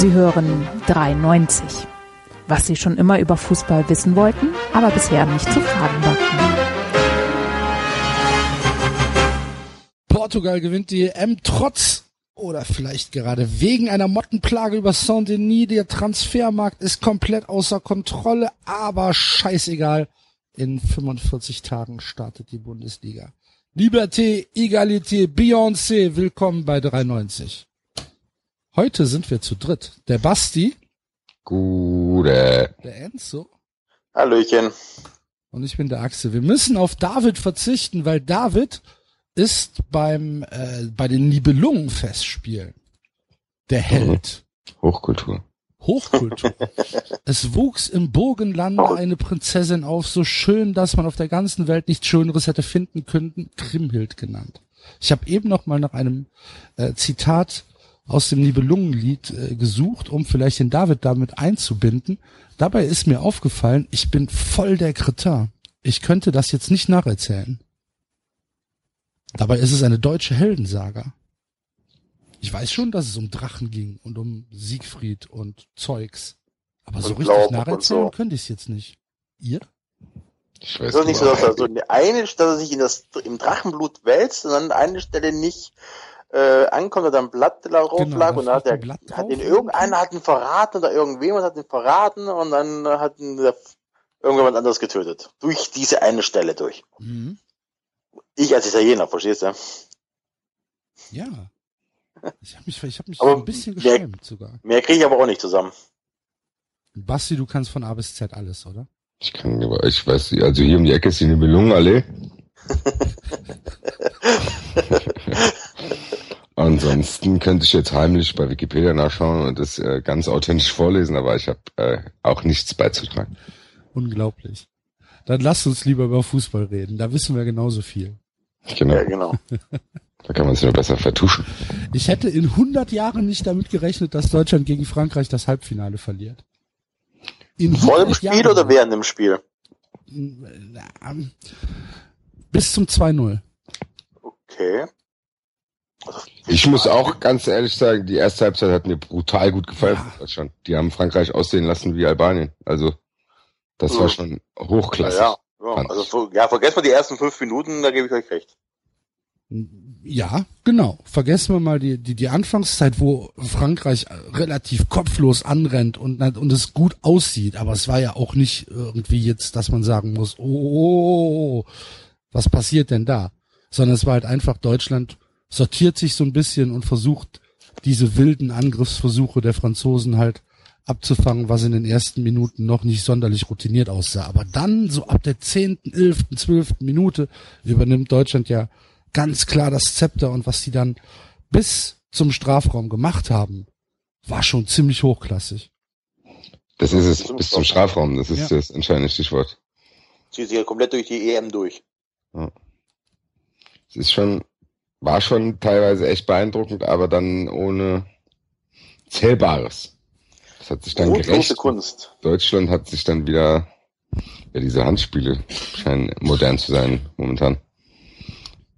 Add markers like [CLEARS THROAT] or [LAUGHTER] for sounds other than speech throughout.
Sie hören 93. Was Sie schon immer über Fußball wissen wollten, aber bisher nicht zu fragen wagten. Portugal gewinnt die EM trotz oder vielleicht gerade wegen einer Mottenplage über Saint-Denis. Der Transfermarkt ist komplett außer Kontrolle, aber scheißegal. In 45 Tagen startet die Bundesliga. Liberté, Egalité, Beyoncé, willkommen bei 93. Heute sind wir zu dritt. Der Basti. Gute. Der Enzo. Hallöchen. Und ich bin der Axel. Wir müssen auf David verzichten, weil David ist beim äh, bei den Nibelungenfestspielen der Held. Hochkultur. Hochkultur. [LAUGHS] es wuchs im Burgenlande eine Prinzessin auf, so schön, dass man auf der ganzen Welt nichts Schöneres hätte finden können, Krimhild genannt. Ich habe eben noch mal nach einem äh, Zitat aus dem Nibelungenlied äh, gesucht, um vielleicht den David damit einzubinden. Dabei ist mir aufgefallen, ich bin voll der Kretin. Ich könnte das jetzt nicht nacherzählen. Dabei ist es eine deutsche Heldensaga. Ich weiß schon, dass es um Drachen ging und um Siegfried und Zeugs. Aber so richtig nacherzählen so. könnte ich es jetzt nicht. Ihr? Ich Es weiß ist doch nicht so, dass er so eine, dass er sich in das, im Drachenblut wälzt und an eine Stelle nicht äh, ankommt oder ein Blatt drauf Genau, lag und dann hat, der, hat ihn irgendeiner hat ihn verraten oder irgendjemand hat ihn verraten und dann hat ihn der, irgendjemand anderes getötet. Durch diese eine Stelle durch. Mhm. Ich als Italiener, verstehst du? Ja. Ich habe mich, ich hab mich Aber so ein bisschen geschämt sogar. Mehr kriege ich aber auch nicht zusammen. Basti, du kannst von A bis Z alles, oder? Ich kann, aber ich weiß, nicht, also hier um die Ecke ist die Nibelungenallee. [LAUGHS] [LAUGHS] Ansonsten könnte ich jetzt heimlich bei Wikipedia nachschauen und das äh, ganz authentisch vorlesen, aber ich habe äh, auch nichts beizutragen. Unglaublich. Dann lasst uns lieber über Fußball reden. Da wissen wir genauso viel. Genau, Ja, genau. [LAUGHS] da kann man sich nur besser vertuschen. Ich hätte in 100 Jahren nicht damit gerechnet, dass Deutschland gegen Frankreich das Halbfinale verliert. In Vor dem 100 Spiel Jahren. oder während dem Spiel? Bis zum 2-0. Okay. Ich muss auch ganz ehrlich sagen, die erste Halbzeit hat mir brutal gut gefallen. Ja. Deutschland. Die haben Frankreich aussehen lassen wie Albanien. Also das war Mhm. schon Ja, hochklassig. ja. ja. Also, ja, vergesst mal die ersten fünf Minuten, da gebe ich euch recht. Ja, genau. Vergessen wir mal die, die, die Anfangszeit, wo Frankreich relativ kopflos anrennt und, und es gut aussieht. Aber es war ja auch nicht irgendwie jetzt, dass man sagen muss, oh, was passiert denn da? Sondern es war halt einfach Deutschland sortiert sich so ein bisschen und versucht, diese wilden Angriffsversuche der Franzosen halt abzufangen, was in den ersten Minuten noch nicht sonderlich routiniert aussah. Aber dann, so ab der zehnten, elften, zwölften Minute, übernimmt Deutschland ja ganz klar das Zepter und was die dann bis zum Strafraum gemacht haben, war schon ziemlich hochklassig. Das ist es, bis zum Strafraum. Das ist Ja. das entscheidende Stichwort. Zieht sich ja komplett durch die EM durch. Es ist schon, war schon teilweise echt beeindruckend, aber dann ohne Zählbares. Das hat sich dann Brotlose gerecht. Kunst. Deutschland hat sich dann wieder, ja, diese Handspiele scheinen modern zu sein momentan.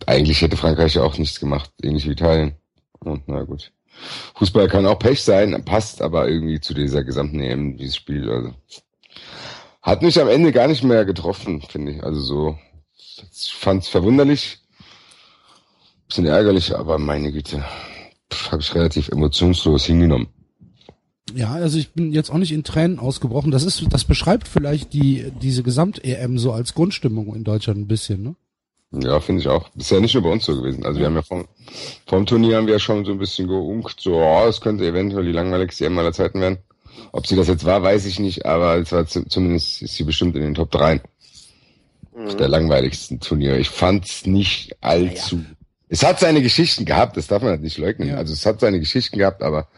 Eigentlich hätte Frankreich ja auch nichts gemacht, ähnlich wie Italien. Und na gut. Fußball kann auch Pech sein, passt aber irgendwie zu dieser gesamten EM, dieses Spiel. Also. Hat mich am Ende gar nicht mehr getroffen, finde ich. Also so, ich fand's verwunderlich, bisschen ärgerlich, aber meine Güte, habe ich relativ emotionslos hingenommen. Ja, also ich bin jetzt auch nicht in Tränen ausgebrochen. Das ist, das beschreibt vielleicht die, diese Gesamt-EM so als Grundstimmung in Deutschland ein bisschen, ne? Ja, finde ich auch. Das ist ja nicht nur bei uns so gewesen. Also wir haben ja vom, vom Turnier haben wir ja schon so ein bisschen geunkt, so, oh, es könnte eventuell die langweiligste EM aller Zeiten werden. Ob sie das jetzt war, weiß ich nicht, aber es war zu, zumindest ist sie bestimmt in den Top 3 Mhm. der langweiligsten Turniere. Ich fand's nicht allzu. Es hat seine Geschichten gehabt, das darf man halt nicht leugnen. Ja. Also es hat seine Geschichten gehabt, aber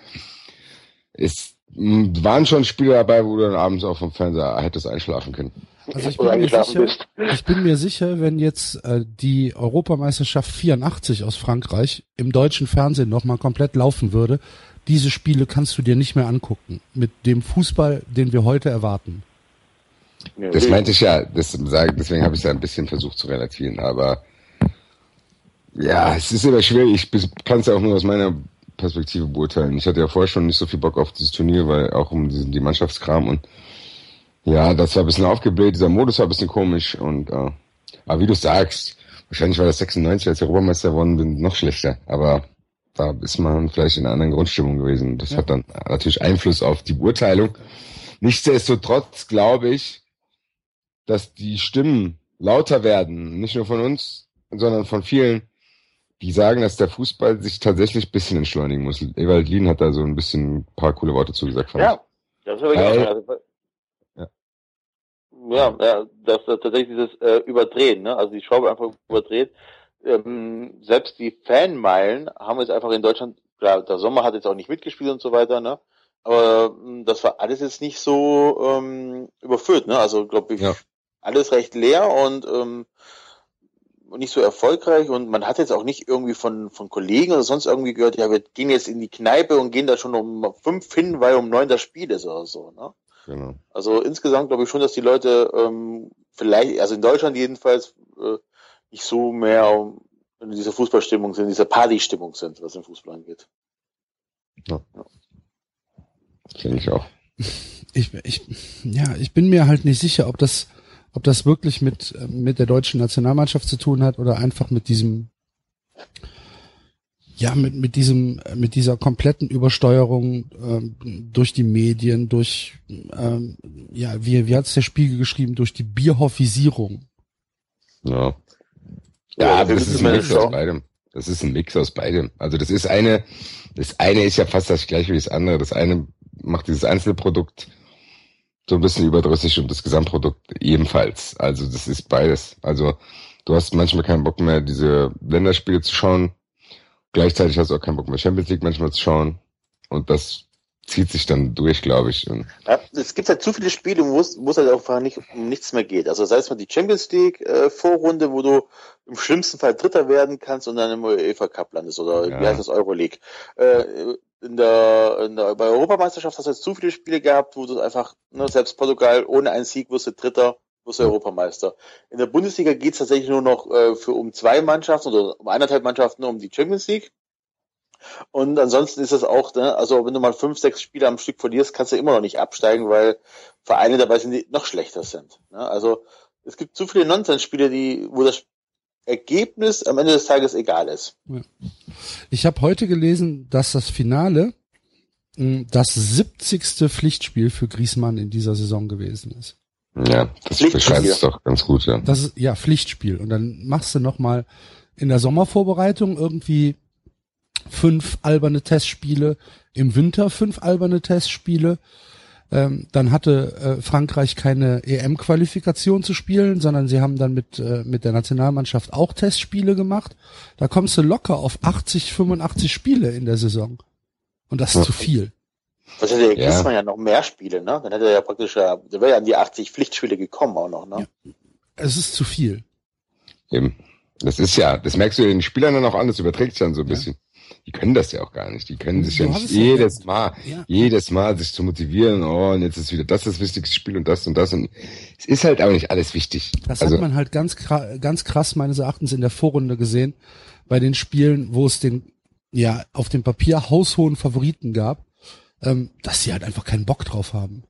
es mh, waren schon Spiele dabei, wo du dann abends auch vom Fernseher hättest einschlafen können. Also ich bin, mir sicher, ich bin mir sicher, wenn jetzt äh, die Europameisterschaft 84 aus Frankreich im deutschen Fernsehen nochmal komplett laufen würde, diese Spiele kannst du dir nicht mehr angucken. Mit dem Fußball, den wir heute erwarten. Ja, Das meinte ich ja, das deswegen habe ich es ja ein bisschen versucht zu relativieren, aber ja, es ist immer schwierig. Ich kann es ja auch nur aus meiner Perspektive beurteilen. Ich hatte ja vorher schon nicht so viel Bock auf dieses Turnier, weil auch um diesen, die Mannschaftskram und ja, das war ein bisschen aufgebläht, dieser Modus war ein bisschen komisch und äh, aber wie du sagst, wahrscheinlich war das 96, als ich Europameister geworden bin, noch schlechter. Aber da ist man vielleicht in einer anderen Grundstimmung gewesen. Das ja. hat dann natürlich Einfluss auf die Beurteilung. Nichtsdestotrotz glaube ich, dass die Stimmen lauter werden, nicht nur von uns, sondern von vielen, die sagen, dass der Fußball sich tatsächlich ein bisschen entschleunigen muss. Ewald Lien hat da so ein bisschen ein paar coole Worte zugesagt. Fand ja, das habe ich auch ja. ja, ja, das ist tatsächlich dieses äh, Überdrehen, ne? Also die Schraube einfach überdreht. Ähm, selbst die Fanmeilen haben jetzt einfach in Deutschland, klar, der Sommer hat jetzt auch nicht mitgespielt und so weiter, ne? Aber ähm, das war alles jetzt nicht so ähm, überfüllt, ne? Also glaube ich, ja. alles recht leer und ähm, nicht so erfolgreich und man hat jetzt auch nicht irgendwie von, von Kollegen oder sonst irgendwie gehört, ja, wir gehen jetzt in die Kneipe und gehen da schon um fünf hin, weil um neun das Spiel ist oder so. Ne? Genau. Also insgesamt glaube ich schon, dass die Leute ähm, vielleicht, also in Deutschland jedenfalls, äh, nicht so mehr in dieser Fußballstimmung sind, in dieser Partystimmung sind, was den Fußball angeht. Ja. ja. Finde ich auch. Ich, ich, ja, ich bin mir halt nicht sicher, ob das ob das wirklich mit, mit der deutschen Nationalmannschaft zu tun hat oder einfach mit diesem, ja, mit, mit diesem, mit dieser kompletten Übersteuerung ähm, durch die Medien, durch, ähm, ja, wie, wie hat es der Spiegel geschrieben, durch die Bierhoffisierung. Ja. Ja, ja das ist ein Mix aus beidem. Das ist ein Mix aus beidem. Also das ist eine, das eine ist ja fast das gleiche wie das andere. Das eine macht dieses Einzelprodukt so ein bisschen überdrüssig und das Gesamtprodukt ebenfalls. Also das ist beides. Also du hast manchmal keinen Bock mehr, diese Länderspiele zu schauen. Gleichzeitig hast du auch keinen Bock mehr, Champions League manchmal zu schauen. Und das zieht sich dann durch, glaube ich. Ja, es gibt halt zu viele Spiele, wo es, wo es halt einfach nicht um nichts mehr geht. Also sei es mal die Champions League äh, Vorrunde, wo du im schlimmsten Fall Dritter werden kannst und dann im UEFA Cup landest oder ja. wie heißt das Euroleague. Äh, in der, in der bei Europameisterschaft hast du jetzt zu viele Spiele gehabt, wo du einfach, ne, selbst Portugal ohne einen Sieg wirst du Dritter, wirst du Europameister. In der Bundesliga geht es tatsächlich nur noch äh, für um zwei Mannschaften oder um eineinhalb Mannschaften um die Champions League. Und ansonsten ist das auch, ne, also wenn du mal fünf, sechs Spiele am Stück verlierst, kannst du immer noch nicht absteigen, weil Vereine dabei sind, die noch schlechter sind. Ne? Also es gibt zu viele Nonsensspiele, die, wo das Ergebnis am Ende des Tages egal ist. Ja. Ich habe heute gelesen, dass das Finale hm, das 70. Pflichtspiel für Griesmann in dieser Saison gewesen ist. Ja, das beschreibt es doch ganz gut, ja. Das ist ja Pflichtspiel und dann machst du noch mal in der Sommervorbereitung irgendwie fünf alberne Testspiele, im Winter fünf alberne Testspiele ähm, dann hatte äh, Frankreich keine EM-Qualifikation zu spielen, sondern sie haben dann mit, äh, mit der Nationalmannschaft auch Testspiele gemacht. Da kommst du locker auf 80, 85 Spiele in der Saison. Und das ist ja. zu viel. Was hätte ja. ja noch mehr Spiele, ne? Dann hätte er ja praktisch, der wäre ja an die 80 Pflichtspiele gekommen auch noch, ne? Ja. Es ist zu viel. Eben. Das ist ja, das merkst du den Spielern dann auch an, das überträgt sich dann so ein ja. bisschen die können das ja auch gar nicht. Die können sich ja nicht jedes ja. Mal, ja. jedes Mal sich zu motivieren, oh, und jetzt ist wieder das das wichtigste Spiel und das und das und es ist halt auch nicht alles wichtig. Das also, hat man halt ganz, ganz krass meines Erachtens in der Vorrunde gesehen, bei den Spielen, wo es den, ja, auf dem Papier haushohen Favoriten gab, ähm, dass sie halt einfach keinen Bock drauf haben.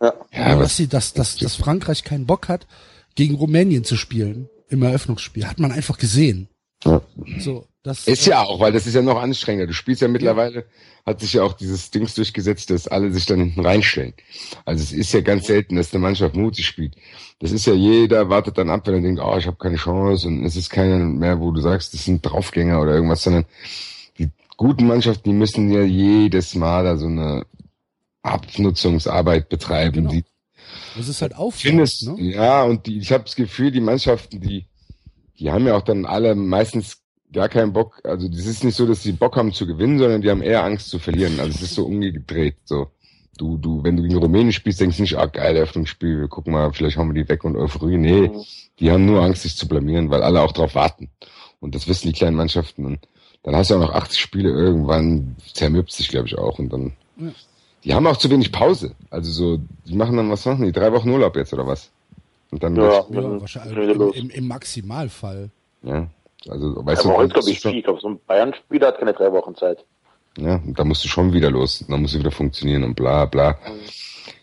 Ja. ja dass sie, dass, dass, dass Frankreich keinen Bock hat, gegen Rumänien zu spielen im Eröffnungsspiel, hat man einfach gesehen. Ja. So, das, ist ja auch, weil das ist ja noch anstrengender. Du spielst ja mittlerweile, hat sich ja auch dieses Dings durchgesetzt, dass alle sich dann hinten reinstellen. Also es ist ja ganz selten, dass eine Mannschaft mutig spielt. Das ist ja jeder wartet dann ab, wenn er denkt, oh, ich habe keine Chance und es ist keiner mehr, wo du sagst, das sind Draufgänger oder irgendwas, sondern die guten Mannschaften, die müssen ja jedes Mal da so eine Abnutzungsarbeit betreiben. Genau. Die, das ist halt Aufwand, ne? Ja, und die, ich habe das Gefühl, die Mannschaften, die die haben ja auch dann alle meistens gar keinen Bock. Also es ist nicht so, dass sie Bock haben zu gewinnen, sondern die haben eher Angst zu verlieren. Also es ist so umgedreht. So, du, du, wenn du gegen Rumänien spielst, denkst du nicht, ah geil, Eröffnungsspiel, wir gucken mal, vielleicht hauen wir die weg und Euphorie. Nee, mhm. die haben nur Angst, sich zu blamieren, weil alle auch drauf warten. Und das wissen die kleinen Mannschaften. Und dann hast du auch noch 80 Spiele, irgendwann zermürbt sich, glaube ich, auch. Und dann. Ja. Die haben auch zu wenig Pause. Also so, die machen dann, was machen die? Drei Wochen Urlaub jetzt oder was? Und dann ja, ja wahrscheinlich im, im, im, Maximalfall. Ja, also weißt ja, du. Heute glaube ich viel. Ich glaube, so ein Bayern-Spieler hat keine drei Wochen Zeit. Ja, da musst du schon wieder los, dann musst du wieder funktionieren und bla bla.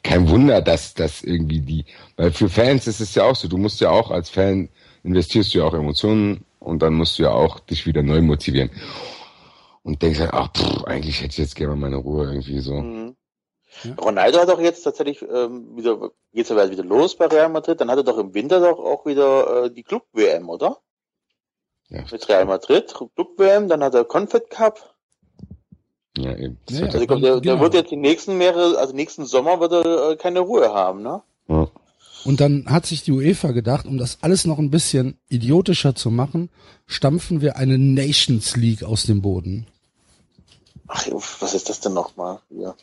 Kein Wunder, dass das irgendwie die, weil für Fans ist es ja auch so, du musst ja auch als Fan investierst du ja auch Emotionen und dann musst du ja auch dich wieder neu motivieren. Und denkst halt, ach, pff, eigentlich hätte ich jetzt gerne mal meine Ruhe irgendwie so. Mhm. Ja. Ronaldo hat doch jetzt tatsächlich ähm, wieder, geht's aber wieder los bei Real Madrid, dann hat er doch im Winter doch auch wieder äh, die Club-WM, oder? Ja. Mit Real Madrid, Club-WM, dann hat er Confed Cup. Ja, eben. Ja, also ich glaube, der, genau. der wird jetzt die nächsten mehrere, also nächsten Sommer wird er äh, keine Ruhe haben, ne? Ja. Und dann hat sich die UEFA gedacht, um das alles noch ein bisschen idiotischer zu machen, stampfen wir eine Nations League aus dem Boden. Ach, was ist das denn nochmal? Ja.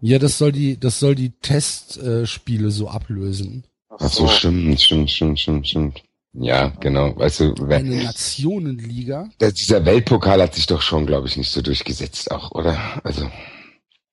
ja, das soll die, das soll die Testspiele so ablösen. Ach so, stimmt, stimmt, stimmt, stimmt, stimmt. Ja, genau. Weißt du, wenn, eine Nationenliga. Der, dieser Weltpokal hat sich doch schon, glaube ich, nicht so durchgesetzt, auch, oder? Also.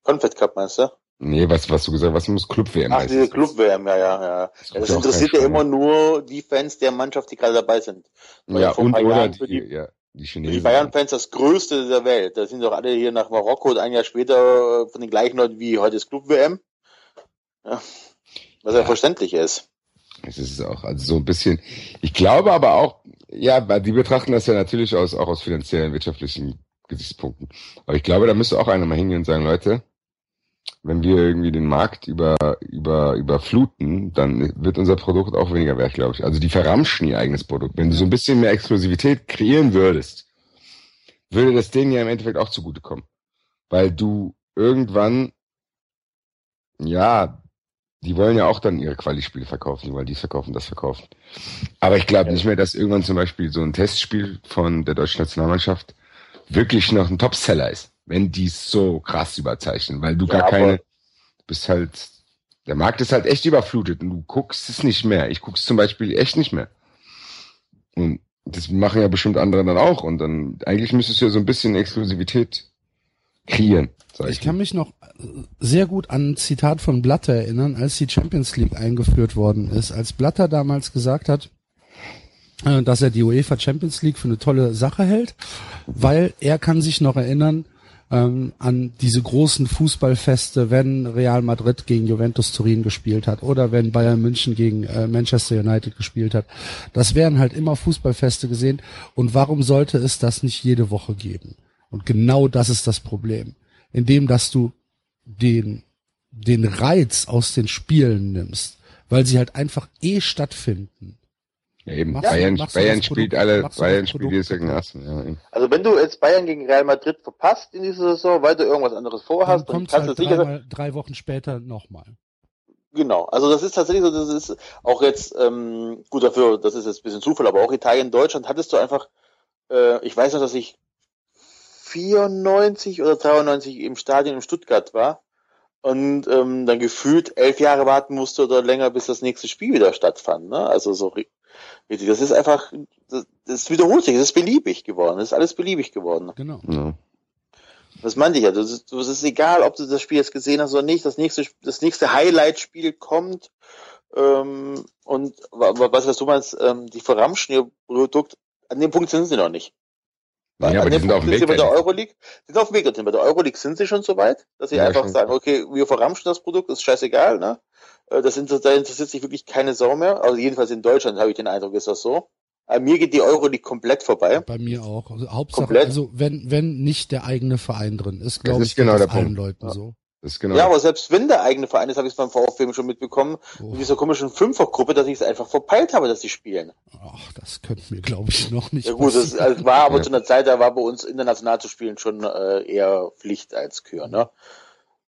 Confed Cup meinst du? Nee, was, was du gesagt was muss Club-WM Ach, diese Club-WM, ja, ja, ja. Das, ja, das interessiert ja immer nur die Fans der Mannschaft, die gerade dabei sind. Weil ja, und oder die, die, ja, die Chinesen. Die Bayern-Fans das Größte der Welt. Da sind doch alle hier nach Marokko und ein Jahr später von den gleichen Leuten wie heute ist Club-WM. Ja. Was ja, ja verständlich ist. Es ist auch, also so ein bisschen, ich glaube aber auch, ja, die betrachten das ja natürlich aus, auch aus finanziellen, wirtschaftlichen Gesichtspunkten. Aber ich glaube, da müsste auch einer mal hingehen und sagen, Leute, wenn wir irgendwie den Markt über, über, überfluten, dann wird unser Produkt auch weniger wert, glaube ich. Also die verramschen ihr eigenes Produkt. Wenn du so ein bisschen mehr Exklusivität kreieren würdest, würde das denen ja im Endeffekt auch zugutekommen. Weil du irgendwann, ja, die wollen ja auch dann ihre Quali-Spiele verkaufen, die wollen dies verkaufen, das verkaufen. Aber ich glaube ja. nicht mehr, dass irgendwann zum Beispiel so ein Testspiel von der deutschen Nationalmannschaft wirklich noch ein Topseller ist wenn die so krass überzeichnen, weil du ja, gar keine, du bist halt, der Markt ist halt echt überflutet und du guckst es nicht mehr. Ich guck's zum Beispiel echt nicht mehr. Und das machen ja bestimmt andere dann auch und dann, eigentlich müsstest du ja so ein bisschen Exklusivität kreieren. ich, ich kann mich noch sehr gut an ein Zitat von Blatter erinnern, als die Champions League eingeführt worden ist. Als Blatter damals gesagt hat, äh, dass er die UEFA Champions League für eine tolle Sache hält, weil er kann sich noch erinnern, ähm, an diese großen Fußballfeste, wenn Real Madrid gegen Juventus Turin gespielt hat oder wenn Bayern München gegen äh, Manchester United gespielt hat. Das wären halt immer Fußballfeste gesehen. Und warum sollte es das nicht jede Woche geben? Und genau das ist das Problem. Indem, dass du den, den Reiz aus den Spielen nimmst, weil sie halt einfach eh stattfinden ja, eben. Machst Bayern, du, Bayern spielt alle, Bayern spielt jetzt gegen. Ja. Also wenn du jetzt Bayern gegen Real Madrid verpasst in dieser Saison, weil du irgendwas anderes vorhast, dann, dann kannst halt du sicher. Drei Wochen später nochmal. Genau, also das ist tatsächlich so, das ist auch jetzt, ähm, gut dafür, das ist jetzt ein bisschen Zufall, aber auch Italien, Deutschland hattest du einfach, äh, ich weiß noch, dass ich 94 oder 93 im Stadion in Stuttgart war und ähm, dann gefühlt elf Jahre warten musste oder länger, bis das nächste Spiel wieder stattfand. Ne? Also so das ist einfach, das, das wiederholt sich, das ist beliebig geworden, das ist alles beliebig geworden. Genau. Ja. Das meinte ich ja. Das ist, das ist egal, ob du das Spiel jetzt gesehen hast oder nicht. Das nächste, das nächste Highlight-Spiel kommt. Ähm, und was, was du meinst, ähm, die verramschen ihr Produkt, an dem Punkt sind sie noch nicht. Weil ja, aber die sind auf dem Weg. Bei der Euroleague, die sind auf dem Weg dorthin. Bei der Euroleague sind sie schon so weit, dass sie ja, einfach sagen, okay, wir verramschen das Produkt, ist scheißegal, ne? Äh, das da interessiert sich wirklich keine Sau mehr. Also jedenfalls in Deutschland habe ich den Eindruck, ist das so. Aber mir geht die Euroleague komplett vorbei. Bei mir auch. Also Hauptsache, komplett. also wenn, wenn nicht der eigene Verein drin ist, glaube ich, genau das allen Leuten ja. so. Genau ja, aber selbst wenn der eigene Verein ist, habe ich es beim VfB schon mitbekommen, oh. in dieser komischen Fünfergruppe, dass ich es einfach verpeilt habe, dass sie spielen. Ach, das könnte mir, glaube ich, noch nicht Ja gut, das, also, war aber ja. zu einer Zeit, da war bei uns international zu spielen schon äh, eher Pflicht als Kür. Ne?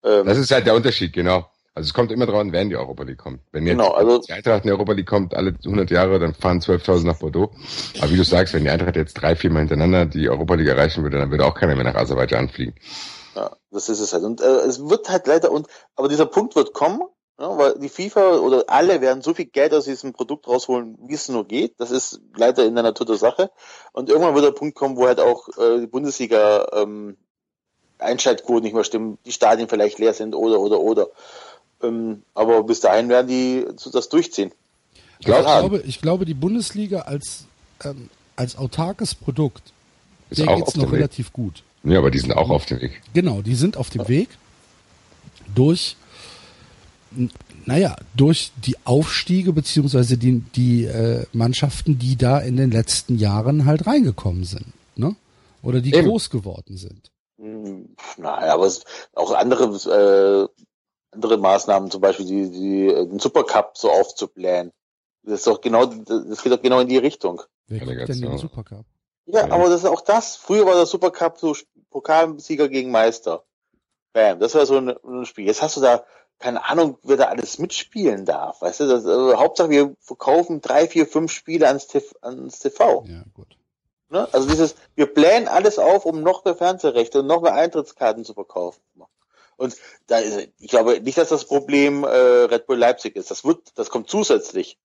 Ähm, das ist halt der Unterschied, genau. Also es kommt immer drauf an, wer in die Europa League kommt. Wenn jetzt genau, also die Eintracht in die Europa League kommt, alle 100 Jahre, dann fahren 12.000 nach Bordeaux. Aber wie du sagst, wenn die Eintracht jetzt drei, vier Mal hintereinander die Europa League erreichen würde, dann würde auch keiner mehr nach Aserbaidschan fliegen. Ja, das ist es halt. Und äh, es wird halt leider, und aber dieser Punkt wird kommen, ja, weil die FIFA oder alle werden so viel Geld aus diesem Produkt rausholen, wie es nur geht. Das ist leider in der Natur der Sache. Und irgendwann wird der Punkt kommen, wo halt auch äh, die Bundesliga ähm, Einschaltquoten nicht mehr stimmen, die Stadien vielleicht leer sind oder oder oder. Ähm, aber bis dahin werden die das durchziehen. Ich glaube, ich glaube, die Bundesliga als, ähm, als autarkes Produkt, ist der geht's noch relativ gut. Ja, aber die sind auch auf dem Weg. Genau, die sind auf dem Weg durch, naja, durch die Aufstiege beziehungsweise die, die äh, Mannschaften, die da in den letzten Jahren halt reingekommen sind, ne? Oder die Eben. groß geworden sind. Hm, naja, aber es, auch andere, äh, andere Maßnahmen, zum Beispiel die, die, den Supercup so aufzublähen. Das ist doch genau, das geht doch genau in die Richtung. Wer kriegt denn den Supercup? Ja, aber das ist auch das. Früher war der Supercup so Pokalsieger gegen Meister. Bam, das war so ein, ein, Spiel. Jetzt hast du da, keine Ahnung, wer da alles mitspielen darf. Weißt du, das, also, Hauptsache wir verkaufen drei, vier, fünf Spiele ans, TV, ans TV. Ja, gut. Ne? Also dieses, wir blähen alles auf, um noch mehr Fernsehrechte und noch mehr Eintrittskarten zu verkaufen. Und da ist, ich glaube nicht, dass das Problem äh, Red Bull Leipzig ist. Das wird, das kommt zusätzlich.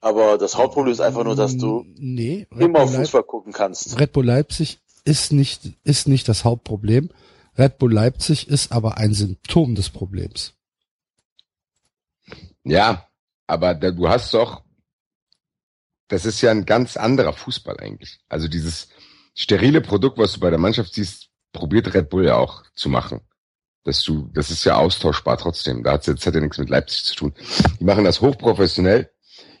Aber das Hauptproblem ist einfach nur, dass du nee, immer auf Fußball gucken kannst. Red Bull Leipzig ist nicht, ist nicht das Hauptproblem. Red Bull Leipzig ist aber ein Symptom des Problems. Ja, aber da, du hast doch, das ist ja ein ganz anderer Fußball eigentlich. Also dieses sterile Produkt, was du bei der Mannschaft siehst, probiert Red Bull ja auch zu machen. Dass du, das ist ja austauschbar trotzdem. Da hat jetzt hat ja nichts mit Leipzig zu tun. Die machen das hochprofessionell.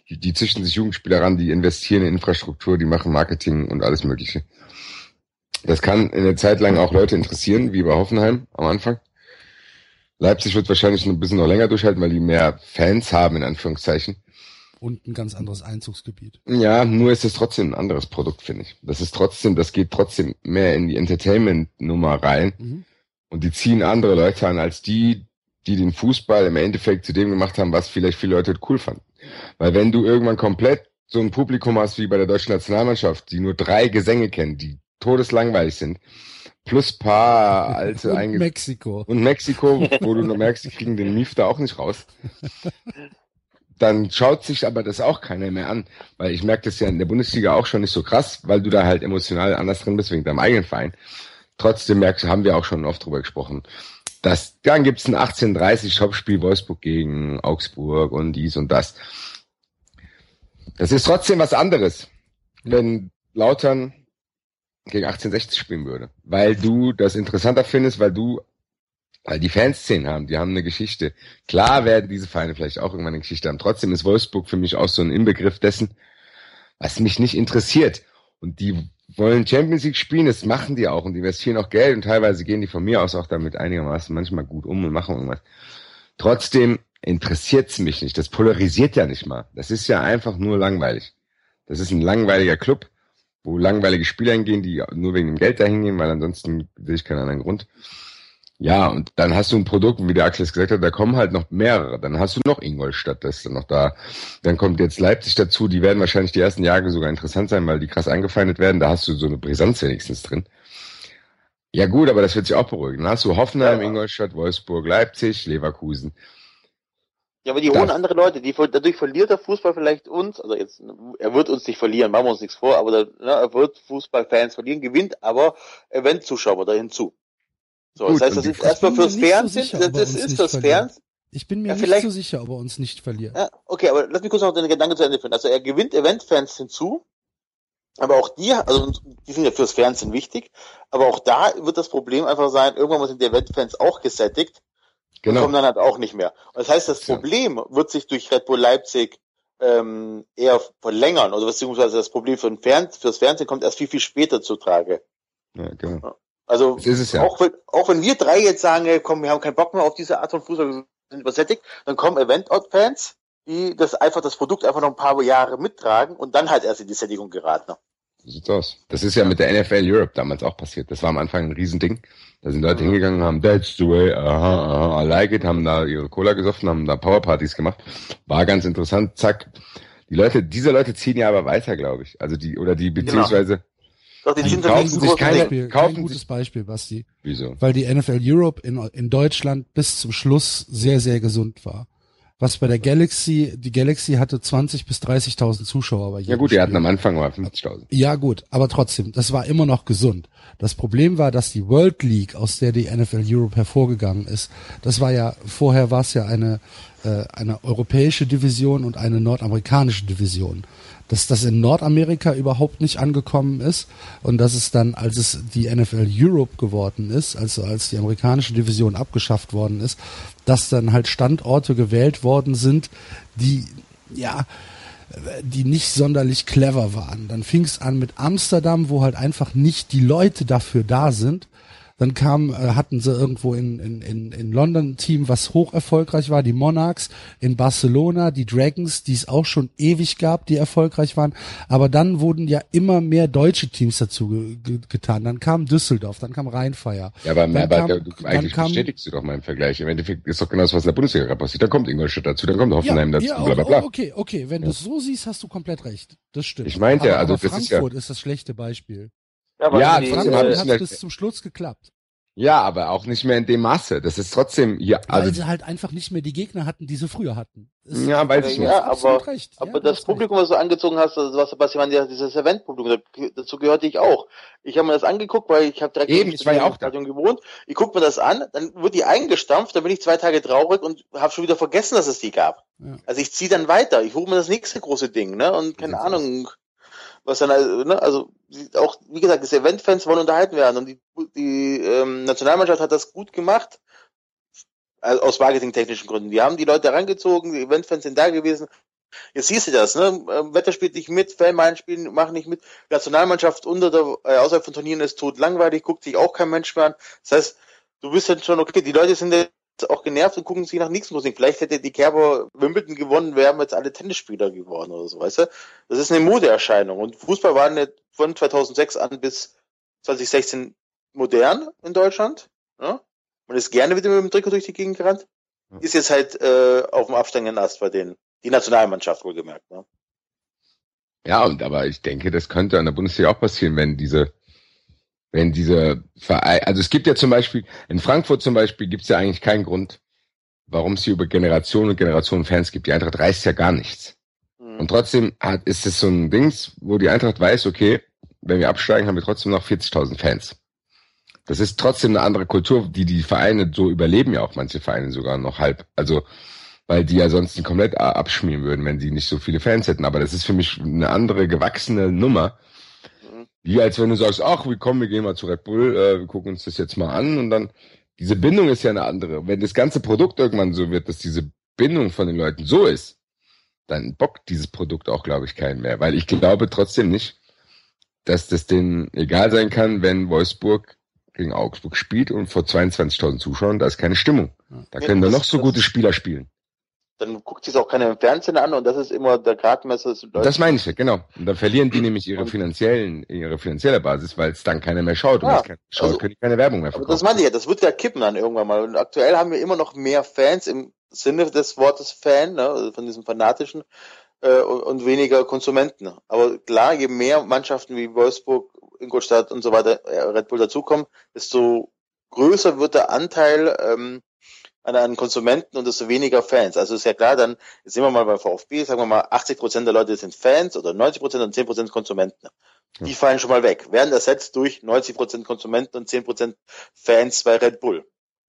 Die, die züchten sich Jugendspieler ran, die investieren in Infrastruktur, die machen Marketing und alles Mögliche. Das kann in der Zeit lang auch Leute interessieren, wie bei Hoffenheim am Anfang. Leipzig wird wahrscheinlich ein bisschen noch länger durchhalten, weil die mehr Fans haben, in Anführungszeichen. Und ein ganz anderes Einzugsgebiet. Ja, nur ist es trotzdem ein anderes Produkt, finde ich. Das ist trotzdem, das geht trotzdem mehr in die Entertainment-Nummer rein. Mhm. Und die ziehen andere Leute an, als die, die den Fußball im Endeffekt zu dem gemacht haben, was vielleicht viele Leute cool fanden. Weil wenn du irgendwann komplett so ein Publikum hast wie bei der deutschen Nationalmannschaft, die nur drei Gesänge kennen, die todeslangweilig sind. Plus paar alte [LAUGHS] Und Mexiko. Und Mexiko, wo du nur merkst, die kriegen den Mief da auch nicht raus. Dann schaut sich aber das auch keiner mehr an, weil ich merke das ja in der Bundesliga auch schon nicht so krass, weil du da halt emotional anders drin bist wegen deinem eigenen Verein. Trotzdem merkst du, haben wir auch schon oft drüber gesprochen. Das, dann gibt's ein 1830 Topspiel Wolfsburg gegen Augsburg und dies und das. Das ist trotzdem was anderes, wenn Lautern gegen 1860 spielen würde. Weil du das interessanter findest, weil du, weil die Fanszenen haben, die haben eine Geschichte. Klar werden diese Vereine vielleicht auch irgendwann eine Geschichte haben. Trotzdem ist Wolfsburg für mich auch so ein Inbegriff dessen, was mich nicht interessiert. Und die wollen Champions League spielen, das machen die auch und die investieren auch Geld und teilweise gehen die von mir aus auch damit einigermaßen manchmal gut um und machen irgendwas. Trotzdem interessiert's mich nicht. Das polarisiert ja nicht mal. Das ist ja einfach nur langweilig. Das ist ein langweiliger Club wo langweilige Spieler hingehen, die nur wegen dem Geld dahin gehen, weil ansonsten sehe ich keinen anderen Grund. Ja, und dann hast du ein Produkt, wie der Axel es gesagt hat, da kommen halt noch mehrere. Dann hast du noch Ingolstadt, das ist dann noch da. Dann kommt jetzt Leipzig dazu, die werden wahrscheinlich die ersten Jahre sogar interessant sein, weil die krass eingefeindet werden. Da hast du so eine Brisanz wenigstens drin. Ja gut, aber das wird sich auch beruhigen. Dann hast du Hoffenheim, ja. Ingolstadt, Wolfsburg, Leipzig, Leverkusen. Ja, aber die holen andere Leute, die, dadurch verliert der Fußball vielleicht uns, also jetzt, er wird uns nicht verlieren, machen wir uns nichts vor, aber der, ne, er wird Fußballfans verlieren, gewinnt aber Eventzuschauer da hinzu. So, Gut, das heißt, das ist erstmal fürs Fernsehen, so sicher, das ist fürs Fernsehen. Ich bin mir ja, nicht so sicher, ob er uns nicht verliert. Ja, okay, aber lass mich kurz noch den Gedanken zu Ende führen. Also er gewinnt Eventfans hinzu, aber auch die, also die sind ja fürs Fernsehen wichtig, aber auch da wird das Problem einfach sein, irgendwann sind die Eventfans auch gesättigt Genau. kommen dann halt auch nicht mehr. Und das heißt, das Problem wird sich durch Red Bull Leipzig ähm, eher verlängern, oder beziehungsweise das Problem für, den Fern für das Fernsehen kommt erst viel, viel später zu Trage. Ja, genau. Also ja. auch, wenn, auch wenn wir drei jetzt sagen, ey, komm, wir haben keinen Bock mehr auf diese Art von Fußball, wir sind übersättigt, dann kommen Event-Fans, die das einfach das Produkt einfach noch ein paar Jahre mittragen und dann halt erst in die Sättigung geraten. So sieht's aus. Das ist ja mit der NFL Europe damals auch passiert. Das war am Anfang ein Riesending. Da sind Leute hingegangen, haben That's the way, aha, aha, I like it, haben da ihre Cola gesoffen, haben da Powerpartys gemacht. War ganz interessant, zack. Die Leute, diese Leute ziehen ja aber weiter, glaube ich. Also die, oder die, genau. Doch, die, die kaufen sich keine, Beispiel, kaufen kein gutes Beispiel, Basti. Wieso? Weil die NFL Europe in, in Deutschland bis zum Schluss sehr, sehr gesund war was bei der Galaxy, die Galaxy hatte 20 bis 30.000 Zuschauer bei jedem Ja gut, die hatten am Anfang mal 50.000. Ja gut, aber trotzdem, das war immer noch gesund. Das Problem war, dass die World League, aus der die NFL Europe hervorgegangen ist, das war ja, vorher war es ja eine, äh, eine europäische Division und eine nordamerikanische Division. Dass das in Nordamerika überhaupt nicht angekommen ist und dass es dann, als es die NFL Europe geworden ist, also als die amerikanische Division abgeschafft worden ist, dass dann halt Standorte gewählt worden sind, die ja die nicht sonderlich clever waren. Dann fing es an mit Amsterdam, wo halt einfach nicht die Leute dafür da sind dann kam, äh, hatten sie irgendwo in, in, in, in London ein Team, was hoch erfolgreich war, die Monarchs, in Barcelona, die Dragons, die es auch schon ewig gab, die erfolgreich waren. Aber dann wurden ja immer mehr deutsche Teams dazu ge ge getan. Dann kam Düsseldorf, dann kam Rheinfeier. Ja, aber, dann aber kam, du, eigentlich kam, bestätigst du doch meinen Vergleich. Im Endeffekt ist doch genau das, was in der Bundesliga gerade passiert. Da kommt Ingolstadt dazu, dann kommt Hoffenheim ja, dazu, ja, bla bla bla. Okay, okay, wenn ja. du es so siehst, hast du komplett recht. Das stimmt. Ich meinte, aber, also aber das Frankfurt ist ja ist das schlechte Beispiel. Ja, aber Ja, die, trotzdem haben hat wir- bis zum Schluss geklappt. Ja, aber auch nicht mehr in dem Maße. Das ist trotzdem hier, weil also, sie halt einfach nicht mehr die Gegner hatten, die sie früher hatten. Das- ja, weiß ich du nicht. Ja, aber- recht. Aber ja, das Publikum, was du angezogen hast, also was Sebastian, ja, dieses Eventpublikum, da- dazu gehörte ich auch. Ich habe mir das angeguckt, weil ich habe direkt Eben, im ich war ja auch da. Stadion gewohnt. Ich guck mir das an, dann wird die eingestampft, dann bin ich zwei Tage traurig und habe schon wieder vergessen, dass es die gab. Ja. Also ich ziehe dann weiter, ich hole mir das nächste große Ding, ne? Und keine Ahnung, was dann, also, ne? Also auch, wie gesagt, das Eventfans wollen unterhalten werden und die, die ähm, Nationalmannschaft hat das gut gemacht. Also aus marketingtechnischen Gründen. Die haben die Leute herangezogen, die Eventfans sind da gewesen. Jetzt siehst du das, ne? Ähm, Wetter spielt nicht mit, Fanmeilen spielen, machen nicht mit. Nationalmannschaft unter der, äh, außerhalb von Turnieren ist tot langweilig, guckt sich auch kein Mensch mehr an. Das heißt, du bist dann schon okay, die Leute sind auch genervt und gucken sich nach nichts Musik. Vielleicht hätte die Kerber Wimbledon gewonnen, wären jetzt alle Tennisspieler geworden oder so, weißt du? Das ist eine Modeerscheinung. Und Fußball war eine, von 2006 an bis 2016 modern in Deutschland. Ja? Man ist gerne wieder mit dem Trikot durch die Gegend gerannt. Ist jetzt halt äh, auf dem absteigenden Ast bei denen. Die Nationalmannschaft wohlgemerkt. Ne? Ja, und aber ich denke, das könnte an der Bundesliga auch passieren, wenn diese, wenn diese Verein, also es gibt ja zum Beispiel, in Frankfurt zum Beispiel gibt es ja eigentlich keinen Grund, warum es hier über Generationen und Generationen Fans gibt. Die Eintracht reißt ja gar nichts. Mhm. Und trotzdem hat, ist es so ein Dings, wo die Eintracht weiß, okay, wenn wir absteigen, haben wir trotzdem noch 40.000 Fans. Das ist trotzdem eine andere Kultur, die die Vereine so überleben ja auch manche Vereine sogar noch halb. Also, weil die ja sonst komplett abschmieren würden, wenn sie nicht so viele Fans hätten. Aber das ist für mich eine andere gewachsene Nummer. Wie als wenn du sagst, ach, wir kommen, wir gehen mal zu Red Bull, äh, wir gucken uns das jetzt mal an und dann, diese Bindung ist ja eine andere. Wenn das ganze Produkt irgendwann so wird, dass diese Bindung von den Leuten so ist, dann bockt dieses Produkt auch, glaube ich, keinen mehr. Weil ich glaube trotzdem nicht, dass das denen egal sein kann, wenn Wolfsburg gegen Augsburg spielt und vor 22.000 Zuschauern, da ist keine Stimmung. Da Nee, können da noch so gute Spieler spielen. Dann guckt sich auch keiner im Fernsehen an und das ist immer der Gradmesser. Das meine ich ja, genau. Und dann verlieren die nämlich ihre finanziellen, ihre finanzielle Basis, weil es dann keiner mehr schaut. Und Ja, es keiner schaut, also- können die keine Werbung mehr verkaufen. das meinte ich ja, das wird ja kippen dann irgendwann mal. Und aktuell haben wir immer noch mehr Fans im Sinne des Wortes Fan, ne, also von diesem fanatischen, äh, und, und weniger Konsumenten. Aber klar, je mehr Mannschaften wie Wolfsburg, Ingolstadt und so weiter, äh, Red Bull dazukommen, desto größer wird der Anteil ähm, an, an Konsumenten und desto weniger Fans. Also ist ja klar, dann sind wir mal beim VfB, sagen wir mal, 80 Prozent der Leute sind Fans oder 90 Prozent und 10 Prozent Konsumenten. Die fallen schon mal weg, werden ersetzt durch 90 Prozent Konsumenten und 10 Prozent Fans bei Red Bull.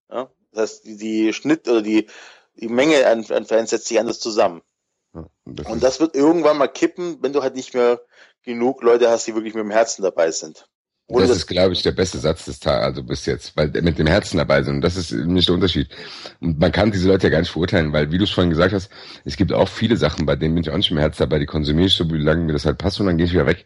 Ja? Das heißt, die, die Schnitt oder die, die Menge an, an Fans setzt sich anders zusammen. Ja, und das Und das wird irgendwann mal kippen, wenn du halt nicht mehr genug Leute hast, die wirklich mit dem Herzen dabei sind. Das dass- ist, glaube ich, der beste Satz des Tages, also bis jetzt, weil mit dem Herzen dabei sind. Und das ist nicht der Unterschied. Und man kann diese Leute ja gar nicht verurteilen, weil, wie du es vorhin gesagt hast, es gibt auch viele Sachen, bei denen bin ich auch nicht dem Herz dabei, die konsumiere ich so, wie lange mir das halt passt und dann gehe ich wieder weg.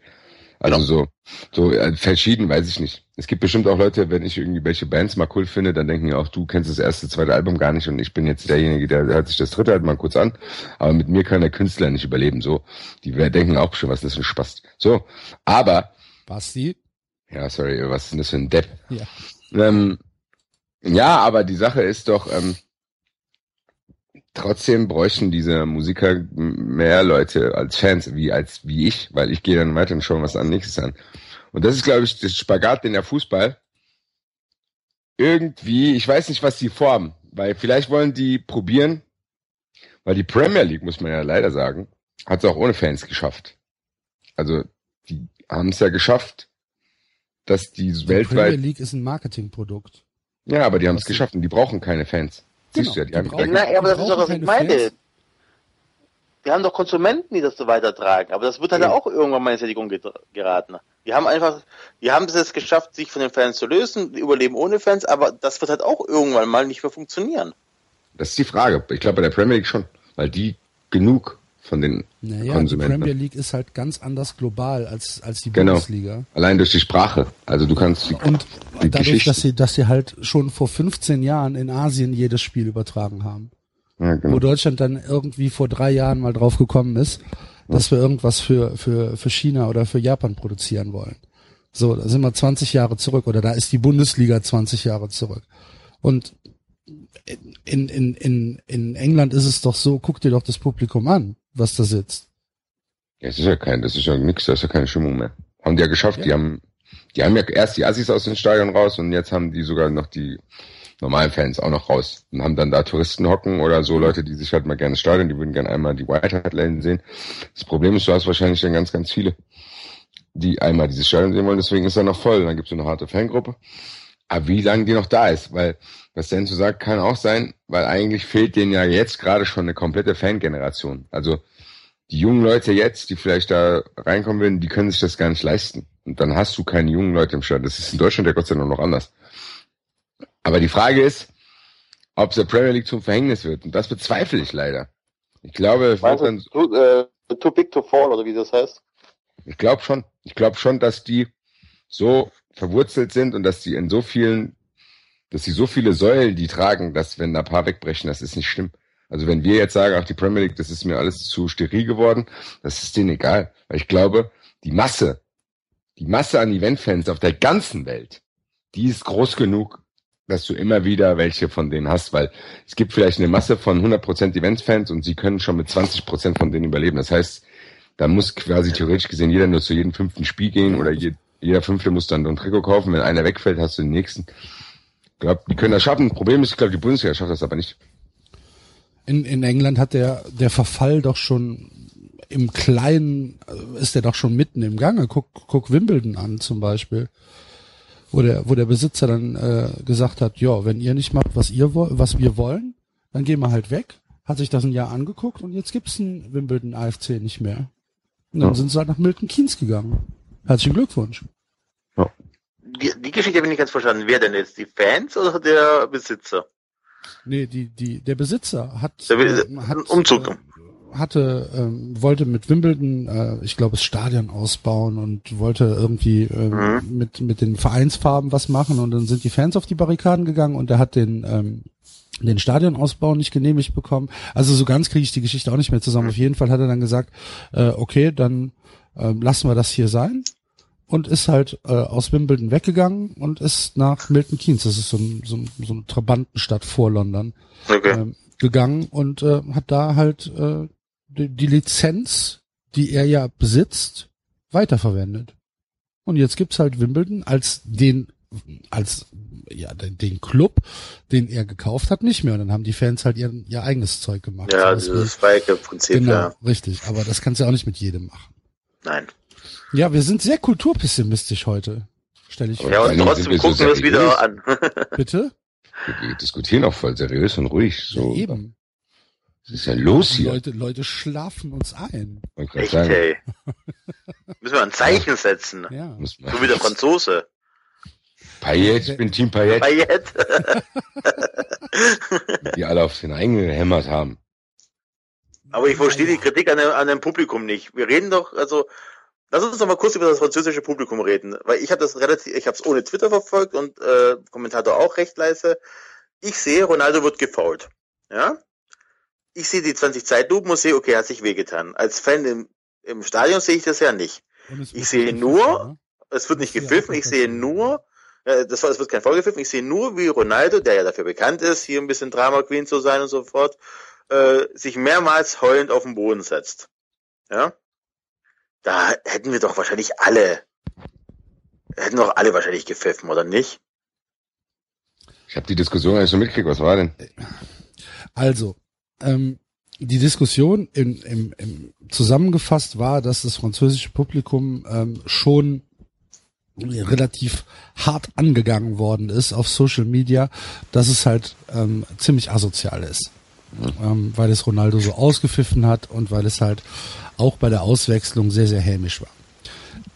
Also Genau. so, so äh, verschieden, weiß ich nicht. Es gibt bestimmt auch Leute, wenn ich irgendwie welche Bands mal cool finde, dann denken die auch, du kennst das erste, zweite Album gar nicht und ich bin jetzt derjenige, der hört sich das dritte halt mal kurz an. Aber mit mir kann der Künstler nicht überleben. So, die denken auch schon, was ist das für ein Spaß. So, aber Basti? Ja, sorry, was ist denn das für ein Depp? Ja. Ähm, ja, aber die Sache ist doch, ähm, trotzdem bräuchten diese Musiker mehr Leute als Fans, wie als wie ich, weil ich gehe dann weiter und schaue was an nächstes an. Und das ist, glaube ich, das Spagat in der Fußball. Irgendwie, ich weiß nicht, was die vorhaben, weil vielleicht wollen die probieren, weil die Premier League, muss man ja leider sagen, hat es auch ohne Fans geschafft. Also, die haben es ja geschafft, dass die Die weltweit Premier League ist ein Marketingprodukt. ja, aber die haben es geschafft und die brauchen keine Fans. Genau, Siehst du ja, die, die haben brauchen- Na, ja, aber das ist doch, was ich. Fans. wir haben doch Konsumenten, die das so weitertragen. Aber das wird halt ja. auch irgendwann mal in Sättigung geraten. Die haben einfach, die haben es jetzt geschafft, sich von den Fans zu lösen, die überleben ohne Fans, aber das wird halt auch irgendwann mal nicht mehr funktionieren. Das ist die Frage. Ich glaube bei der Premier League schon, weil die genug von den naja, Konsumenten. Die Premier League ist halt ganz anders global als, als die genau. Bundesliga. Allein durch die Sprache. Also du kannst die, Und die dadurch, dass sie, dass sie halt schon vor 15 Jahren in Asien jedes Spiel übertragen haben. Ja, genau. Wo Deutschland dann irgendwie vor drei Jahren mal drauf gekommen ist, dass wir irgendwas für, für, für China oder für Japan produzieren wollen. So, da sind wir 20 Jahre zurück oder da ist die Bundesliga 20 Jahre zurück. Und in, in, in, in England ist es doch so, guck dir doch das Publikum an, was da sitzt. Ja, es ist ja kein, das ist ja nix, das ist ja keine Stimmung mehr. Haben die ja geschafft, ja. die haben, die haben ja erst die Assis aus dem Stadion raus und jetzt haben die sogar noch die normalen Fans auch noch raus und haben dann da Touristen hocken oder so Leute, die sich halt mal gerne Stadion, die würden gerne einmal die White Hart Lane sehen. Das Problem ist, du hast wahrscheinlich dann ganz, ganz viele, die einmal dieses Stadion sehen wollen, deswegen ist er noch voll. Dann gibt es eine harte Fangruppe. Aber wie lange die noch da ist, weil was Senso sagt, kann auch sein, weil eigentlich fehlt denen ja jetzt gerade schon eine komplette Fangeneration. Also die jungen Leute jetzt, die vielleicht da reinkommen würden, die können sich das gar nicht leisten. Und dann hast du keine jungen Leute im Stadion. Das ist in Deutschland ja Gott sei Dank noch anders. Aber die Frage ist, ob der Premier League zum Verhängnis wird. Und das bezweifle ich leider. Ich glaube, es wird dann, too, äh, too big to fall oder wie das heißt. Ich glaube schon. Ich glaube schon, dass die so verwurzelt sind und dass die in so vielen, dass sie so viele Säulen die tragen, dass wenn ein paar wegbrechen, das ist nicht schlimm. Also wenn wir jetzt sagen, ach die Premier League, das ist mir alles zu steril geworden, das ist denen egal. Weil ich glaube, die Masse, die Masse an Eventfans auf der ganzen Welt, die ist groß genug, dass du immer wieder welche von denen hast, weil es gibt vielleicht eine Masse von 100% Events-Fans und sie können schon mit 20% von denen überleben. Das heißt, da muss quasi theoretisch gesehen jeder nur zu jedem fünften Spiel gehen oder je, jeder fünfte muss dann ein Trikot kaufen. Wenn einer wegfällt, hast du den nächsten. Ich glaube, die können das schaffen. Problem ist, ich glaube, die Bundesliga schafft das aber nicht. In, in England hat der, der Verfall doch schon im Kleinen, ist der doch schon mitten im Gange. Guck, guck Wimbledon an zum Beispiel wo der, wo der Besitzer dann äh, gesagt hat, ja, wenn ihr nicht macht, was ihr wollt, was wir wollen, dann gehen wir halt weg. Hat sich das ein Jahr angeguckt und jetzt gibt's ein Wimbledon AFC nicht mehr. Und dann ja. sind sie halt nach Milton Keynes gegangen. Herzlichen Glückwunsch. Ja. Die, die Geschichte habe ich nicht ganz verstanden. Wer denn jetzt? Die Fans oder der Besitzer? Nee, die, die, der Besitzer hat, der, äh, hat Umzug. Äh, hatte, ähm, wollte mit Wimbledon, äh, ich glaube, das Stadion ausbauen und wollte irgendwie ähm, mhm. mit, mit den Vereinsfarben was machen und dann sind die Fans auf die Barrikaden gegangen und er hat den, ähm, den Stadionausbau nicht genehmigt bekommen. Also so ganz kriege ich die Geschichte auch nicht mehr zusammen. Auf jeden Fall hat er dann gesagt, äh, okay, dann äh, lassen wir das hier sein und ist halt äh, aus Wimbledon weggegangen und ist nach Milton Keynes, das ist so, ein, so, ein, so eine Trabantenstadt vor London, okay. ähm, gegangen und äh, hat da halt äh, die, die Lizenz, die er ja besitzt, weiterverwendet. Und jetzt gibt's halt Wimbledon als den, als ja, den, den Club, den er gekauft hat, nicht mehr. Und dann haben die Fans halt ihr, ihr eigenes Zeug gemacht. Ja, so dieses Spike-Prinzip, genau, ja. richtig. Aber das kannst du auch nicht mit jedem machen. Nein. Ja, wir sind sehr kulturpessimistisch heute, stelle ich fest. Ja, und trotzdem gucken wir es wieder an. [LAUGHS] Bitte? Wir diskutieren auch voll seriös und ruhig. So. Ja, eben. Was ist denn los hier? Leute, Leute schlafen uns ein. Echt, ey. [LAUGHS] Müssen wir ein Zeichen setzen. Ja. So wie der Franzose. Payet, ich bin Team Payet. Payet. [LAUGHS] die alle auf den eingehämmert haben. Aber ich verstehe die Kritik an dem, an dem Publikum nicht. Wir reden doch, also, lass uns doch mal kurz über das französische Publikum reden. Weil ich habe das relativ, ich habe es ohne Twitter verfolgt und äh, Kommentator auch recht leise. Ich sehe, Ronaldo wird gefault. Ja? ich sehe die 20 Zeitlupen und sehe, okay, hat sich wehgetan. Als Fan im, im Stadion sehe ich das ja nicht. Ich sehe nur, ne? es wird nicht gepfiffen, ich sehe nur, äh, das es wird kein Foul gepfiffen, ich sehe nur, wie Ronaldo, der ja dafür bekannt ist, hier ein bisschen Drama Queen zu sein und so fort, äh, sich mehrmals heulend auf den Boden setzt. Ja? Da hätten wir doch wahrscheinlich alle, hätten doch alle wahrscheinlich gepfiffen, oder nicht? Ich habe die Diskussion eigentlich so mitgekriegt, was war denn? Also, ähm, die Diskussion im, im, im zusammengefasst war, dass das französische Publikum ähm, schon relativ hart angegangen worden ist auf Social Media, dass es halt ähm, ziemlich asozial ist. Ähm, weil es Ronaldo so ausgepfiffen hat und weil es halt auch bei der Auswechslung sehr, sehr hämisch war.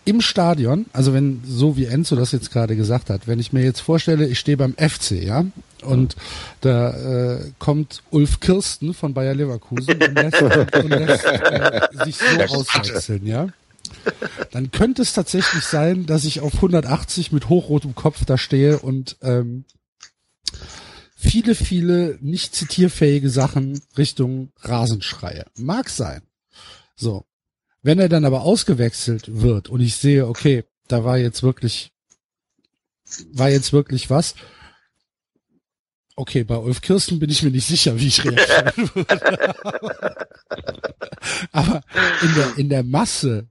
Im Stadion, also wenn, so wie Enzo das jetzt gerade gesagt hat, wenn ich mir jetzt vorstelle, ich stehe beim FC, ja, und da äh, kommt Ulf Kirsten von Bayer Leverkusen und lässt, und lässt äh, sich so auswechseln, ja. Dann könnte es tatsächlich sein, dass ich auf 180 mit hochrotem Kopf da stehe und ähm, viele, viele nicht zitierfähige Sachen Richtung Rasenschreie. Mag sein. So. Wenn er dann aber ausgewechselt wird und ich sehe, okay, da war jetzt wirklich, war jetzt wirklich was. Okay, bei Ulf Kirsten bin ich mir nicht sicher, wie ich reagieren [LAUGHS] würde. aber in der, in der Masse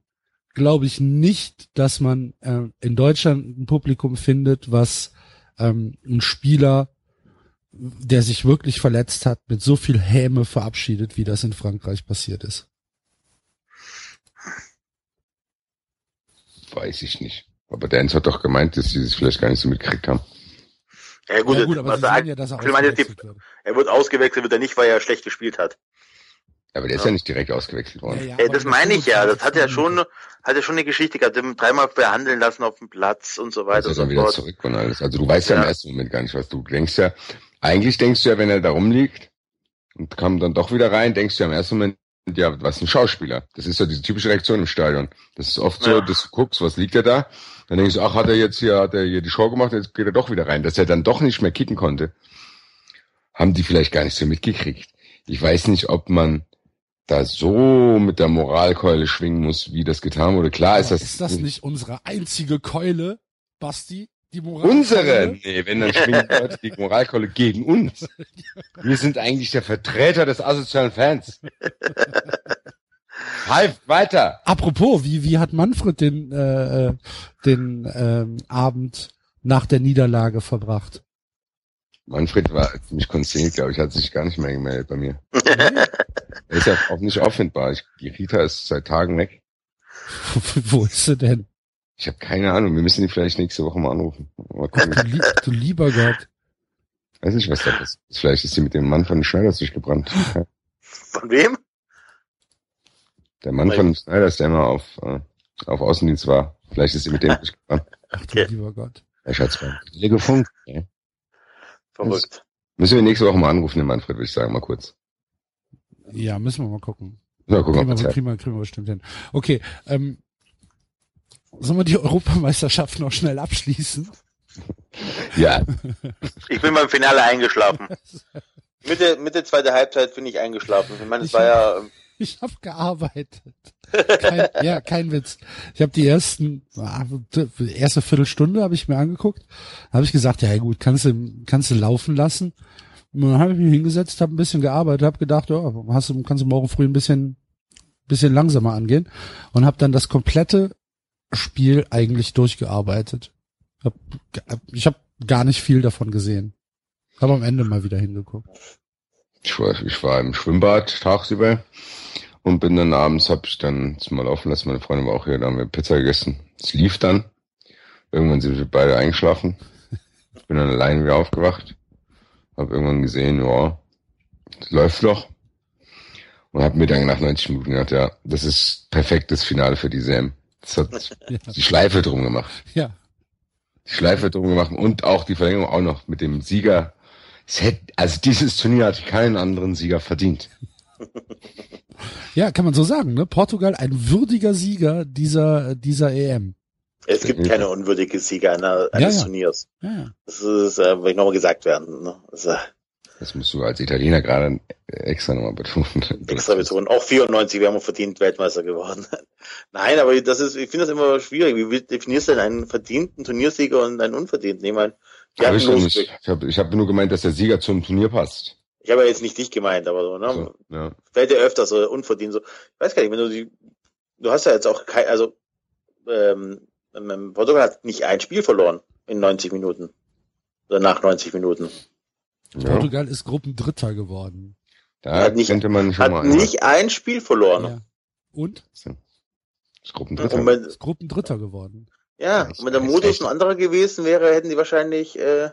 glaube ich nicht, dass man äh, in Deutschland ein Publikum findet, was ähm, ein Spieler der sich wirklich verletzt hat, mit so viel Häme verabschiedet, wie das in Frankreich passiert ist? Weiß ich nicht. Aber Dance hat doch gemeint, dass sie es vielleicht gar nicht so mitgekriegt haben. Ja gut, ja, gut aber ja, dass er ausgewechselt wird. Er wird ausgewechselt, wird er nicht, weil er schlecht gespielt hat. Aber der ist ja, ja nicht direkt ausgewechselt worden. Ja, ja, das meine ich ja. Das hat ja schon, hat ja schon eine Geschichte gehabt. Dreimal behandeln lassen auf dem Platz und so weiter. Also dann wieder zurück und alles. Also du weißt ja, im ersten Moment gar nicht, was du denkst ja. Eigentlich denkst du ja, wenn er da rumliegt und kam dann doch wieder rein, denkst du ja im ersten Moment, ja, was ein Schauspieler. Das ist ja diese typische Reaktion im Stadion. Das ist oft so, ja. dass du guckst, was liegt er da? Dann denkst du, ach, hat er jetzt hier, hat er hier die Show gemacht, jetzt geht er doch wieder rein. Dass er dann doch nicht mehr kicken konnte, haben die vielleicht gar nicht so mitgekriegt. Ich weiß nicht, ob man da so mit der Moralkeule schwingen muss, wie das getan wurde. Klar Aber ist das. Ist das nicht unsere einzige Keule, Basti? Die Moral Unsere? Nee, wenn dann schwingen [LAUGHS] Leute die Moralkeule gegen uns. Wir sind eigentlich der Vertreter des asozialen Fans. [LAUGHS] Halb weiter. Apropos, wie, wie hat Manfred den, äh, den ähm, Abend nach der Niederlage verbracht? Manfred war ziemlich konzentriert, glaube ich, hat sich gar nicht mehr gemeldet bei mir. [LAUGHS] er ist ja auch nicht auffindbar. Ich, die Rita ist seit Tagen weg. Wo ist sie denn? Ich habe keine Ahnung. Wir müssen die vielleicht nächste Woche mal anrufen. Mal du, du, lieber Gott. Weiß nicht, was das ist. Vielleicht ist sie mit dem Mann von Schneiders durchgebrannt. Von wem? Der Mann Weil von Schneiders, der immer auf, äh, auf Außendienst war. Vielleicht ist sie mit dem [LAUGHS] durchgebrannt. Ach du lieber Gott. Ich hat's mal gefunkt. Ja. Verrückt. Das müssen wir nächste Woche mal anrufen, den Manfred, würde ich sagen, mal kurz. Ja, müssen wir mal gucken. Ja, gucken kriegen, wir, kriegen, wir, kriegen wir bestimmt hin. Okay, ähm, Sollen wir die Europameisterschaft noch schnell abschließen? Ja. Ich bin beim Finale eingeschlafen. [LAUGHS] Mitte, Mitte zweite Halbzeit bin ich eingeschlafen. Ich meine, es war ja. Ich habe gearbeitet. Kein, ja, kein Witz. Ich habe die ersten, erste Viertelstunde habe ich mir angeguckt. Habe ich gesagt, ja gut, kannst du, kannst du laufen lassen. Und dann habe ich mich hingesetzt, habe ein bisschen gearbeitet, habe gedacht, ja, hast du, kannst du morgen früh ein bisschen, bisschen langsamer angehen und habe dann das komplette Spiel eigentlich durchgearbeitet. Ich habe gar nicht viel davon gesehen. Habe am Ende mal wieder hingeguckt. Ich war, ich war im Schwimmbad tagsüber und bin dann abends, hab ich dann mal laufen lassen. Meine Freundin war auch hier, da haben wir Pizza gegessen. Es lief dann. Irgendwann sind wir beide eingeschlafen. Ich bin dann allein wieder aufgewacht. Hab irgendwann gesehen, ja, es läuft doch. Und hab mir dann nach 90 Minuten gedacht, ja, das ist perfektes Finale für die SAM. Das hat [LAUGHS] ja. die Schleife drum gemacht. Ja. Die Schleife drum gemacht und auch die Verlängerung auch noch mit dem Sieger. Es hätte, also dieses Turnier hat keinen anderen Sieger verdient. [LAUGHS] Ja, kann man so sagen, ne? Portugal ein würdiger Sieger dieser, dieser EM. Es gibt keine unwürdige Sieger einer, eines ja, ja. Turniers. Ja, das ist, äh, will ich nochmal gesagt werden. Ne? Das, äh, das musst du als Italiener gerade extra nochmal betonen. Extra betonen. Auch 94 wären wir verdient Weltmeister geworden. [LAUGHS] Nein, aber das ist, ich finde das immer schwierig. Wie definierst du denn einen verdienten Turniersieger und einen unverdienten? Ich meine, die hab ich nicht. Ich habe ich hab nur gemeint, dass der Sieger zum Turnier passt. Ich habe ja jetzt nicht dich gemeint, aber so, ne? So, ja. Fällt dir öfter so unverdient so. Ich weiß gar nicht, wenn du die, du hast ja jetzt auch kein, also, ähm, Portugal hat nicht ein Spiel verloren in 90 Minuten. Oder nach 90 Minuten. Ja. Portugal ist Gruppendritter geworden. Da hat nicht, könnte man schon hat mal. nicht ein Spiel verloren. Ja. Und? Ist Gruppendritter. Und ist Gruppendritter geworden. Ja, und wenn der Modus ein anderer gewesen wäre, hätten die wahrscheinlich äh,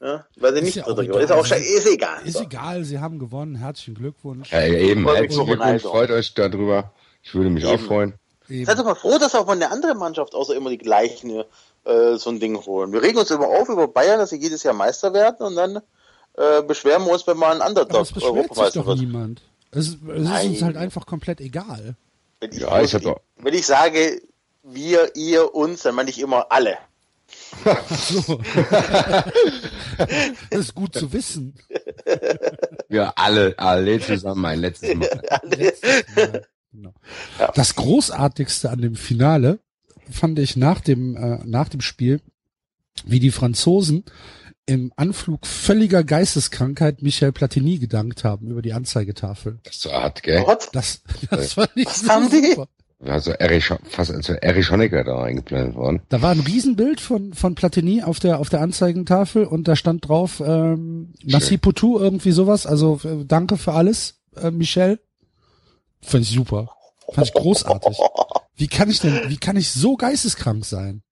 Ja, weil sie Ist nicht ja auch Dritter geworden egal. ist. Auch ist egal. Ist So. egal, sie haben gewonnen. Herzlichen Glückwunsch. Ja, eben, herzlichen Glückwunsch, Ronaldo. freut euch darüber. Ich würde mich auch Eben. freuen. Eben. Seid doch mal froh, dass auch von der anderen Mannschaft außer immer die gleichen äh, so ein Ding holen. Wir regen uns immer auf über Bayern, dass sie jedes Jahr Meister werden und dann äh, beschweren wir uns, wenn mal ein Aber Underdog es beschwert sich doch wird. niemand. Es, es ist uns halt einfach komplett egal. Wenn ich, Ja, ich hab doch- wenn ich sage, wir, ihr, uns, dann meine ich immer alle. So. [LAUGHS] das ist gut zu wissen. Wir alle, alle zusammen ein letztes Mal. [LAUGHS] Letztes Mal. Genau. Das Großartigste an dem Finale fand ich nach dem, äh, nach dem Spiel, wie die Franzosen im Anflug völliger Geisteskrankheit Michel Platini gedankt haben über die Anzeigetafel. Das ist so hart, gell? Gott, Das, das war nicht Was so haben die? super. Also Erich, fast als Erich Honecker da eingeblendet worden. Da war ein Riesenbild von, von Platini auf der, auf der Anzeigentafel und da stand drauf, ähm, Merci Poutou, irgendwie sowas. Also äh, danke für alles, äh, Michel. Fand ich super. Fand ich großartig. [LAUGHS] Wie kann ich denn, wie kann ich so geisteskrank sein?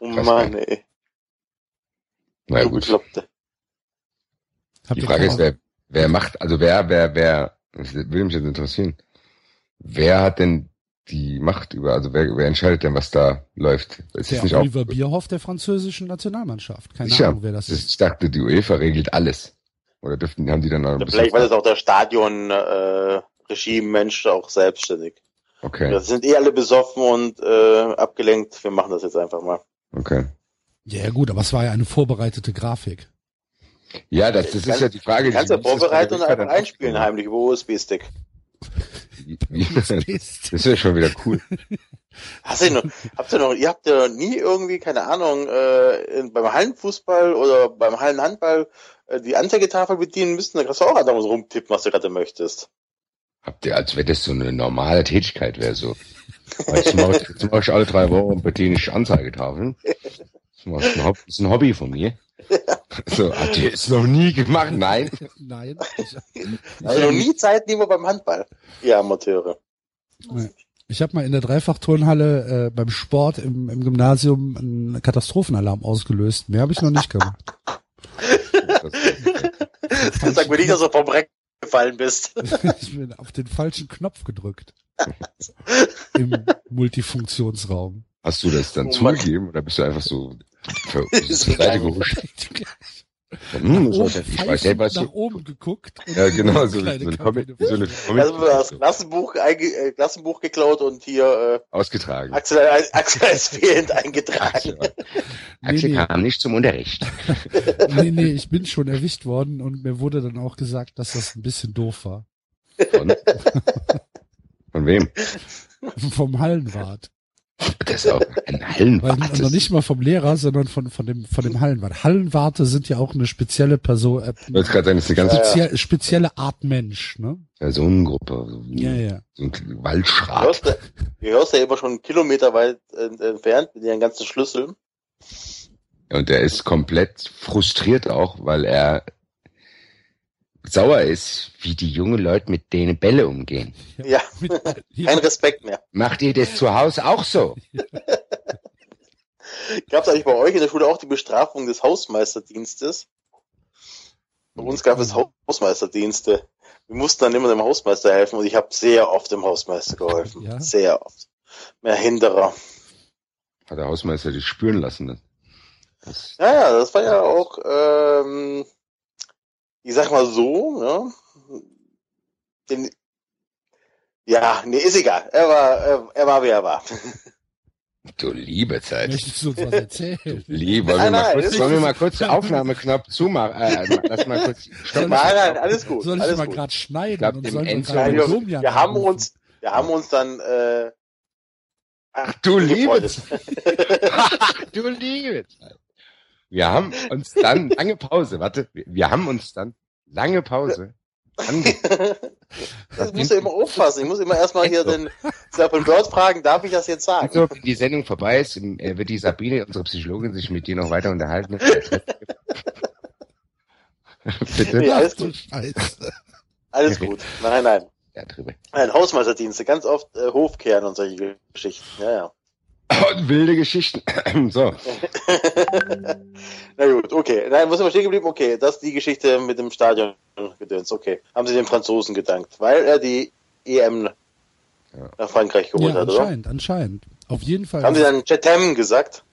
oh Mann, ey. Na gut. Die Frage ist, wer, wer macht, also wer, wer, wer, das würde mich jetzt interessieren. Wer hat denn die Macht über, also wer, wer entscheidet denn, was da läuft? Ist der nicht auch, Oliver Bierhoff der französischen Nationalmannschaft. Keine sicher, Ahnung, wer das ist. Ich dachte, die UEFA regelt alles. Oder dürften, haben die dann noch ein Ja, bisschen, Vielleicht war das auch der Stadion äh, Regime-Mensch auch selbstständig. okay, Wir sind eh alle besoffen und äh, abgelenkt. Wir machen das jetzt einfach mal. okay. Ja, ja, gut, aber es war ja eine vorbereitete Grafik. Ja, das, das ist ja die Frage. Du kannst ja das vorbereiten und einfach einspielen aufgenommen? heimlich über USB-Stick. [LAUGHS] Das ist ja schon wieder cool. [LAUGHS] Hast du noch, habt ihr noch, ihr habt ja nie irgendwie, keine Ahnung, äh, in, beim Hallenfußball oder beim Hallenhandball äh, die Anzeigetafel bedienen müssen, da kannst du auch einfach so rumtippen, was du gerade möchtest. Habt ihr, als wenn das so eine normale Tätigkeit wäre, so. Jetzt mache ich, jetzt mach ich alle drei Wochen bediene ich Anzeigetafeln. Das ein ist ein Hobby von mir. So, habt ihr es noch nie gemacht? Nein. Nein. Also noch nie Zeit nehmen wir beim Handball. Ihr Amateure. ich habe mal in der Dreifachturnhalle äh, beim Sport im, im Gymnasium einen Katastrophenalarm ausgelöst. Mehr habe ich noch nicht gemacht. [LAUGHS] Sag mir nicht, dass du vom Reck gefallen bist. [LAUGHS] ich bin auf den falschen Knopf gedrückt. Im Multifunktionsraum. Hast du das dann Oh zugegeben oder bist du einfach so zur Seite gehuscht? [LAUGHS] Hm, Oben so, ich weiß ja, was nach du, oben geguckt. und ja, genau, so, so, eine Comic, so eine Also wir haben das Comic Klassenbuch, einge, äh, Klassenbuch geklaut und hier ausgetragen. äh, Axel, Axel als fehlend eingetragen. Nee, Axel nee, kam nicht zum Unterricht. [LAUGHS] nee, nee, ich bin schon erwischt worden und mir wurde dann auch gesagt, dass das ein bisschen doof war. Von, [LAUGHS] von wem? Vom Hallenwart. Das ist auch ein Weil Hallenwart. noch nicht mal vom Lehrer, sondern von, von dem, von dem Hallenwart. Hallenwarte sind ja auch eine spezielle Person, äh, Ich wollte gerade sagen, das ist eine ganze speziell, spezielle Art Mensch, ne? Personengruppe. So, Ja, ja. so ein Du Waldschrat. hörst, ja- du hörst ja immer schon einen Kilometer weit entfernt mit ihren ganzen Schlüsseln. Und er ist komplett frustriert auch, weil er sauer ist, wie die jungen Leute mit denen Bälle umgehen. Ja, [LAUGHS] [LAUGHS] kein Respekt mehr. Macht ihr das zu Hause auch so? [LAUGHS] Gab es eigentlich bei euch in der Schule auch die Bestrafung des Hausmeisterdienstes? Bei uns gab es Hausmeisterdienste. Wir mussten dann immer dem Hausmeister helfen und ich habe sehr oft dem Hausmeister geholfen. Ja? Sehr oft. Mehr Hinderer. Hat der Hausmeister dich spüren lassen. Ne? Das, Ja, ja, das war ja auch, ähm, ich sag mal so, ne? Den, ja, nee, ist egal. Er war, er, er war, wie er war. [LAUGHS] du liebe Zeit. möchtest du uns was erzählen? Lieb, wollen wir mal nein, kurz, wollen wir mal kurz den Aufnahmeknopf zumachen? Äh, lass mal kurz [LAUGHS] stoppen. Nein, nein, alles gut. Soll ich alles mal gerade schneiden Ich glaub, und dem sollen wir Enzo- wir, wir haben anrufen? uns, wir haben uns dann, äh, Ach du liebe. Ach [LAUGHS] du liebe Zeit. Wir haben uns dann [LAUGHS] lange Pause, warte, wir, haben uns dann lange Pause ange [LAUGHS] Das musst du immer aufpassen. Ich muss immer erstmal hier den Serpent Bird fragen, darf ich das jetzt sagen? Also, wenn die Sendung vorbei ist, äh, wird die Sabine, unsere Psychologin, sich mit dir noch weiter unterhalten. [LAUGHS] Bitte? Nee, alles gut. Scheiße. Alles gut. Nein, nein. Ja, drüber. Nein, Hausmeisterdienste, ganz oft äh, Hofkehren und solche Geschichten. Ja, ja. Wilde Geschichten. [CLEARS THROAT] so. Na gut, okay. Nein, was ist stehen geblieben? Okay, das ist die Geschichte mit dem Stadion gedöns. Okay. Haben sie den Franzosen gedankt, weil er die EM ja. nach Frankreich geholt ja, hat, oder? Anscheinend, anscheinend. Auf jeden Fall. Haben sie dann Chetem gesagt?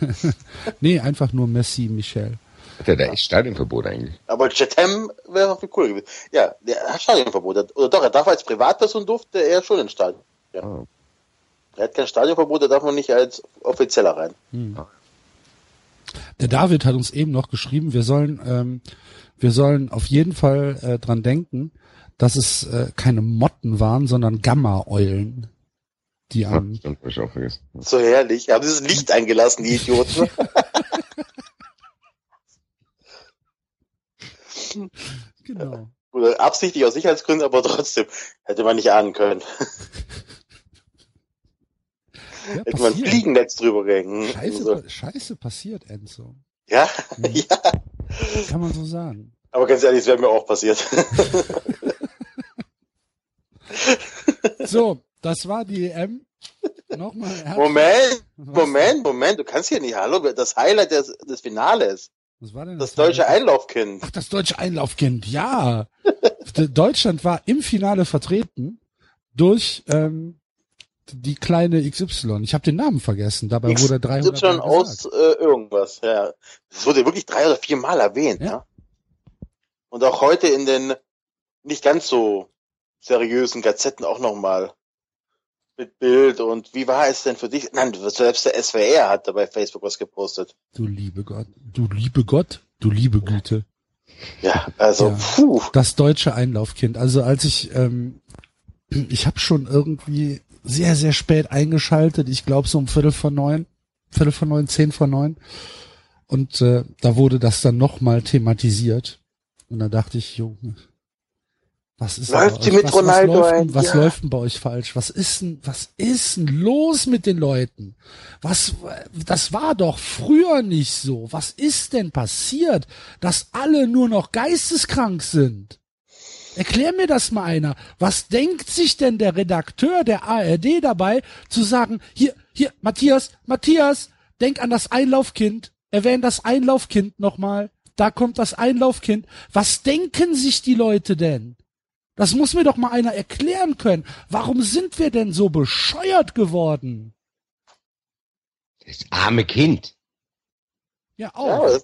[LAUGHS] nee, einfach nur Messi, Michel. Hat er da echt Stadionverbot eigentlich? Aber Chetem wäre noch viel cooler gewesen. Ja, der hat Stadionverbot. Oder doch, er darf als Privatperson durfte er schon ins Stadion. Ja. Oh. Er hat kein Stadionverbot, da darf man nicht als Offizieller rein. Hm. Der David hat uns eben noch geschrieben, wir sollen, ähm, wir sollen auf jeden Fall äh, dran denken, dass es äh, keine Motten waren, sondern Gamma-Eulen. Die am. Ja, ich auch vergessen. So herrlich. Haben dieses Licht eingelassen, die Idioten. [LAUGHS] genau. Oder absichtlich aus Sicherheitsgründen, aber trotzdem hätte man nicht ahnen können. [LAUGHS] Ja, Hätte man Fliegennetz drüber gehängt. Scheiße, so. Scheiße passiert, Enzo. Ja, mhm. ja. [LAUGHS] Kann man so sagen. Aber ganz ehrlich, es wäre mir auch passiert. [LAUGHS] [LAUGHS] so, das war die EM. Nochmal. Moment, Moment, Moment, du kannst hier nicht, hallo, das Highlight des, des Finales. Was war denn das? Das deutsche Einlaufkind. Ach, das deutsche Einlaufkind, ja. Deutschland war im Finale vertreten durch ähm, die kleine XY. Ich habe den Namen vergessen. Dabei X wurde 300 XY aus äh, irgendwas. Ja, das wurde wirklich drei oder vier Mal erwähnt. Ja. ja. Und auch heute in den nicht ganz so seriösen Gazetten auch nochmal mit Bild und wie war es denn für dich? Nein, selbst der SWR hat da bei Facebook was gepostet. Du liebe Gott, du liebe Gott, du liebe Güte. Ja, also ja, puh. Das deutsche Einlaufkind. Also als ich ähm, ich habe schon irgendwie sehr, sehr spät eingeschaltet. Ich glaube so um Viertel vor neun, Viertel vor neun, zehn vor neun. Und äh, da wurde das dann nochmal thematisiert. Und da dachte ich, Junge, was ist läuft mit was, Ronaldo was, läuft, was ja. läuft denn bei euch falsch? Was ist denn, was ist denn los mit den Leuten? Was, das war doch früher nicht so. Was ist denn passiert, dass alle nur noch geisteskrank sind? Erklär mir das mal einer. Was denkt sich denn der Redakteur der ARD dabei, zu sagen, hier, hier, Matthias, Matthias, denk an das Einlaufkind, erwähn das Einlaufkind nochmal, da kommt das Einlaufkind. Was denken sich die Leute denn? Das muss mir doch mal einer erklären können. Warum sind wir denn so bescheuert geworden? Das arme Kind. Ja, auch. Ja,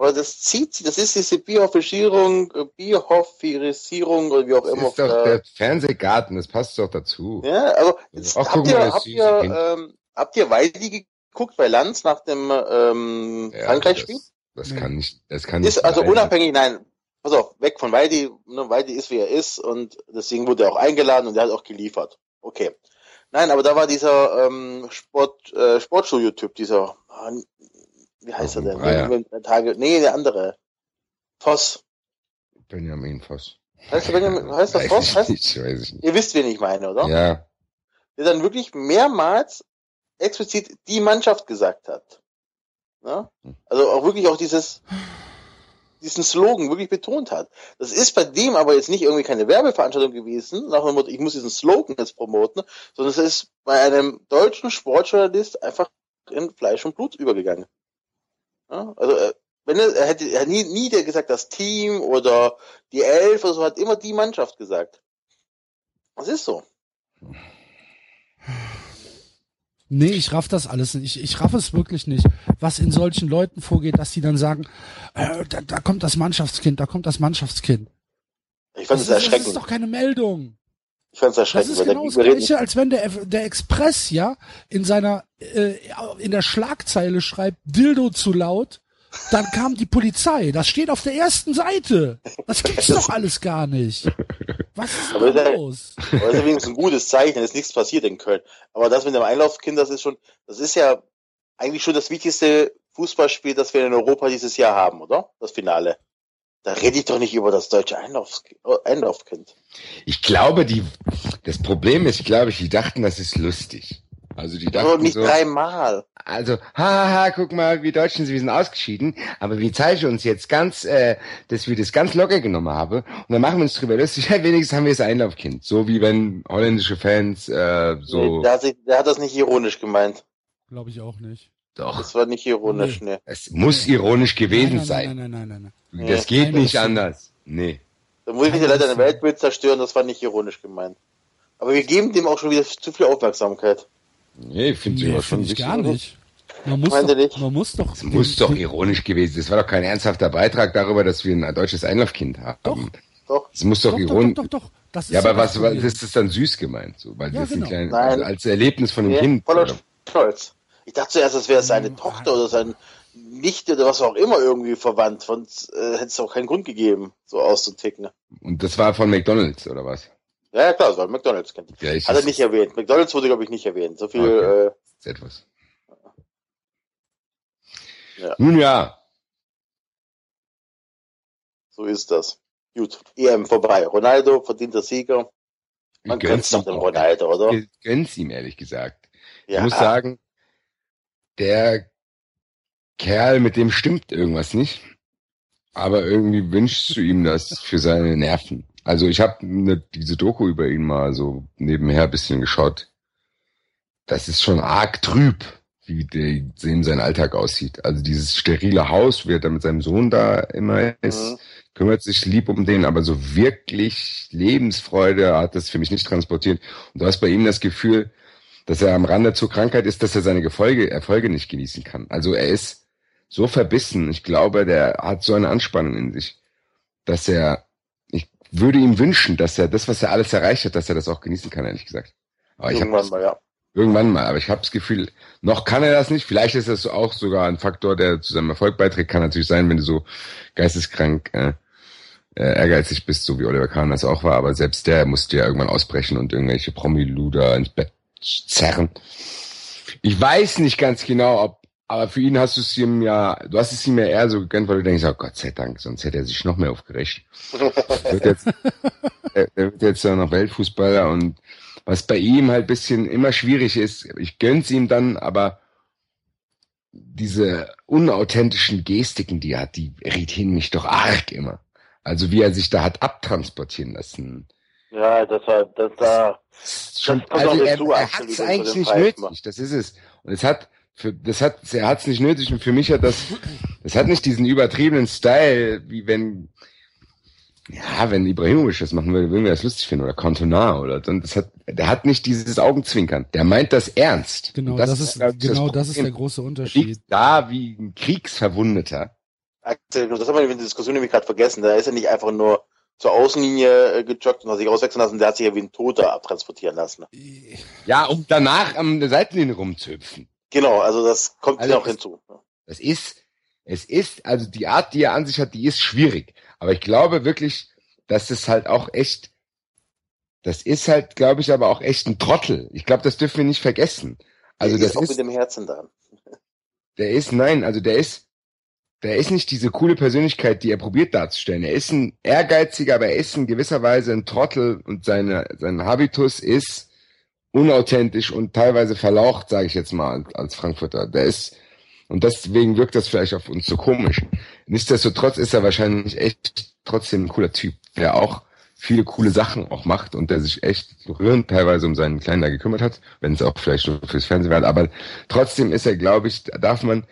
aber das zieht sich, das ist diese Biofischierung, Biohofisierung oder wie auch das immer. Das ist doch der Fernsehgarten, das passt doch dazu. Ja, also jetzt, Ach, habt, ihr, habt, ihr, ähm, habt ihr Weidi geguckt bei Lanz nach dem ähm, ja, Frankreich-Spiel? Das, das, kann nicht, das kann ist nicht. Also sein. unabhängig, nein, pass auf, weg von Weidi, ne, Weidi ist wie er ist und deswegen wurde er auch eingeladen und er hat auch geliefert. Okay. Nein, aber da war dieser ähm, Sport, äh, Sportstudio-Typ, dieser ah, wie heißt er denn? Breyer. Tage, nee, der andere. Voss. Benjamin Voss. Heißt der Benjamin, heißt der Voss? Heißt, nicht, weiß ich nicht. Ihr wisst, wen ich meine, oder? Ja. Der dann wirklich mehrmals explizit die Mannschaft gesagt hat. Ja? Hm. Also auch wirklich auch dieses, diesen Slogan wirklich betont hat. Das ist bei dem aber jetzt nicht irgendwie keine Werbeveranstaltung gewesen, nach dem Motto, ich muss diesen Slogan jetzt promoten, sondern es ist bei einem deutschen Sportjournalist einfach in Fleisch und Blut übergegangen. Ja, also äh, wenn er, er hätte er nie, nie der gesagt, das Team oder die Elf oder so, hat immer die Mannschaft gesagt. Das ist so. Nee, ich raff das alles nicht. Ich, ich raff es wirklich nicht, was in solchen Leuten vorgeht, dass die dann sagen, äh, da, da kommt das Mannschaftskind, da kommt das Mannschaftskind. Ich fand das erschreckend. Das ist doch keine Meldung. Ich fand's erschreckend. Das ist genau das Gleiche, als wenn der, der Express, ja, in seiner, äh, in der Schlagzeile schreibt, Dildo zu laut, dann kam die Polizei. Das steht auf der ersten Seite. Das gibt's doch alles gar nicht. Was ist aber los? aber das ist wenigstens ein gutes Zeichen, es ist nichts passiert in Köln. Aber das mit dem Einlaufkind, das ist schon, das ist ja eigentlich schon das wichtigste Fußballspiel, das wir in Europa dieses Jahr haben, oder? Das Finale. Da rede ich doch nicht über das deutsche Einlaufs Einlaufkind. Ich glaube, die, das Problem ist, glaube ich, die dachten, das ist lustig. Also die dachten Aber nicht so, dreimal. Also, haha, guck mal, wir Deutschen, wir sind ausgeschieden, aber wir zeigen uns jetzt ganz, äh, dass wir das ganz locker genommen haben und dann machen wir uns drüber lustig, [LAUGHS] ja, wenigstens haben wir das Einlaufkind. So wie wenn holländische Fans äh, so. Nee, der, hat sich, der hat das nicht ironisch gemeint. Glaube ich auch nicht. Doch. Das war nicht ironisch, nee. Es muss ironisch gewesen nein, nein, sein. Nein, nein, nein, nein, nein. Das geht Nein, nicht das- anders. Nee. Da muss ich dir leider ein Weltbild zerstören, das war nicht ironisch gemeint. Aber wir geben dem auch schon wieder zu viel Aufmerksamkeit. Nee, finde ich Nee, aber schon finde ich wichtig. gar nicht. Man muss, Meinte doch, nicht. man muss doch. Es muss doch ironisch gewesen sein. Das war doch kein ernsthafter Beitrag darüber, dass wir ein deutsches Einlaufkind haben. Doch. Doch. Es muss doch, Doch, doch, ironisch. doch, doch, doch. Das ist Ja, aber doch was, was ist das dann süß gemeint? So, weil Ja, das genau. ein kleines, Nein. also als Erlebnis von einem Nee, Kind. voller oder? Stolz. Ich dachte zuerst, das wäre seine Mhm. Tochter oder sein Nichte oder was auch immer irgendwie verwandt. Sonst äh, hätte es auch keinen Grund gegeben, so auszuticken. Und das war von McDonalds, oder was? Ja, ja klar, das war McDonalds. Vielleicht Hat er nicht erwähnt. McDonalds wurde, glaube ich, nicht erwähnt. So viel, Okay. äh, etwas. Ja. Nun ja, so ist das. Gut, EM vorbei. Ronaldo, verdienter Sieger. Man doch ihm dem. Ronaldo, oder? Ich gönn's ihm, ehrlich gesagt. Ja, Ich muss sagen, der Kerl, mit dem stimmt irgendwas nicht. Aber irgendwie wünschst du ihm das für seine Nerven. Also ich habe ne, diese Doku über ihn mal so nebenher ein bisschen geschaut. Das ist schon arg trüb, wie der, dem sein Alltag aussieht. Also dieses sterile Haus, wie er da mit seinem Sohn da immer ist, Mhm. kümmert sich lieb um den, aber so wirklich Lebensfreude hat das für mich nicht transportiert. Und du hast bei ihm das Gefühl, dass er am Rande zur Krankheit ist, dass er seine Gefolge, Erfolge nicht genießen kann. Also er ist so verbissen. Ich glaube, der hat so eine Anspannung in sich, dass er, ich würde ihm wünschen, dass er das, was er alles erreicht hat, dass er das auch genießen kann, ehrlich gesagt. Aber Irgendwann mal, ja. irgendwann mal, aber ich habe das Gefühl, noch kann er das nicht. Vielleicht ist das auch sogar ein Faktor, der zu seinem Erfolg beiträgt. Kann natürlich sein, wenn du so geisteskrank äh, äh, ehrgeizig bist, so wie Oliver Kahn das auch war. Aber selbst der musste ja irgendwann ausbrechen und irgendwelche Promiluder ins Bett zerren. Ich weiß nicht ganz genau, ob, aber für ihn hast du es ihm ja, du hast es ihm ja eher so gegönnt, weil du denkst, oh Gott sei Dank, sonst hätte er sich noch mehr aufgeregt. [LAUGHS] Er wird jetzt, er, er wird jetzt ja noch Weltfußballer und was bei ihm halt bisschen immer schwierig ist, ich gönn's ihm dann, aber diese unauthentischen Gestiken, die er hat, die irritieren mich doch arg immer. Also wie er sich da hat abtransportieren lassen. Ja, das war, das war, Schon, also er, dazu, er hat es eigentlich zu nicht nötig, das ist es. Und es hat, für, das hat, er hat es nicht nötig und für mich hat das, das hat nicht diesen übertriebenen Style, wie wenn, ja, wenn Ibrahimovic das machen würde, würden wir das lustig finden oder Cantona oder, und das hat, der hat nicht dieses Augenzwinkern. Der meint das ernst. Genau, Und das, ist, glaub ich, genau das ist der Problem. große Er Unterschied. liegt da wie ein Kriegsverwundeter. Axel, das haben wir in der Diskussion nämlich gerade vergessen. Da ist er nicht einfach nur zur Außenlinie äh, gejoggt und hat sich auswechseln lassen, der hat sich ja wie ein Toter abtransportieren lassen. Ja, um danach am der Seitenlinie rumzuhüpfen. Genau, also das kommt Also ja auch das- hinzu. Das ist, es ist, also die Art, die er an sich hat, die ist schwierig. Aber ich glaube wirklich, dass es halt auch echt, das ist halt, glaube ich, aber auch echt ein Trottel. Ich glaube, das dürfen wir nicht vergessen. Also Der das auch ist, mit dem Herzen dran. der ist, nein, also der ist, der ist nicht diese coole Persönlichkeit, die er probiert darzustellen. Er ist ein ehrgeiziger, aber er ist in gewisser Weise ein Trottel und seine, sein Habitus ist unauthentisch und teilweise verlaucht, sage ich jetzt mal, als, Frankfurter. Der ist, und deswegen wirkt das vielleicht auf uns so komisch. Nichtsdestotrotz ist er wahrscheinlich echt trotzdem ein cooler Typ, der auch viele coole Sachen auch macht und der sich echt rührend teilweise um seinen Kleinen da gekümmert hat, wenn es auch vielleicht nur fürs Fernsehen war. Aber trotzdem ist er, glaube ich, da darf man,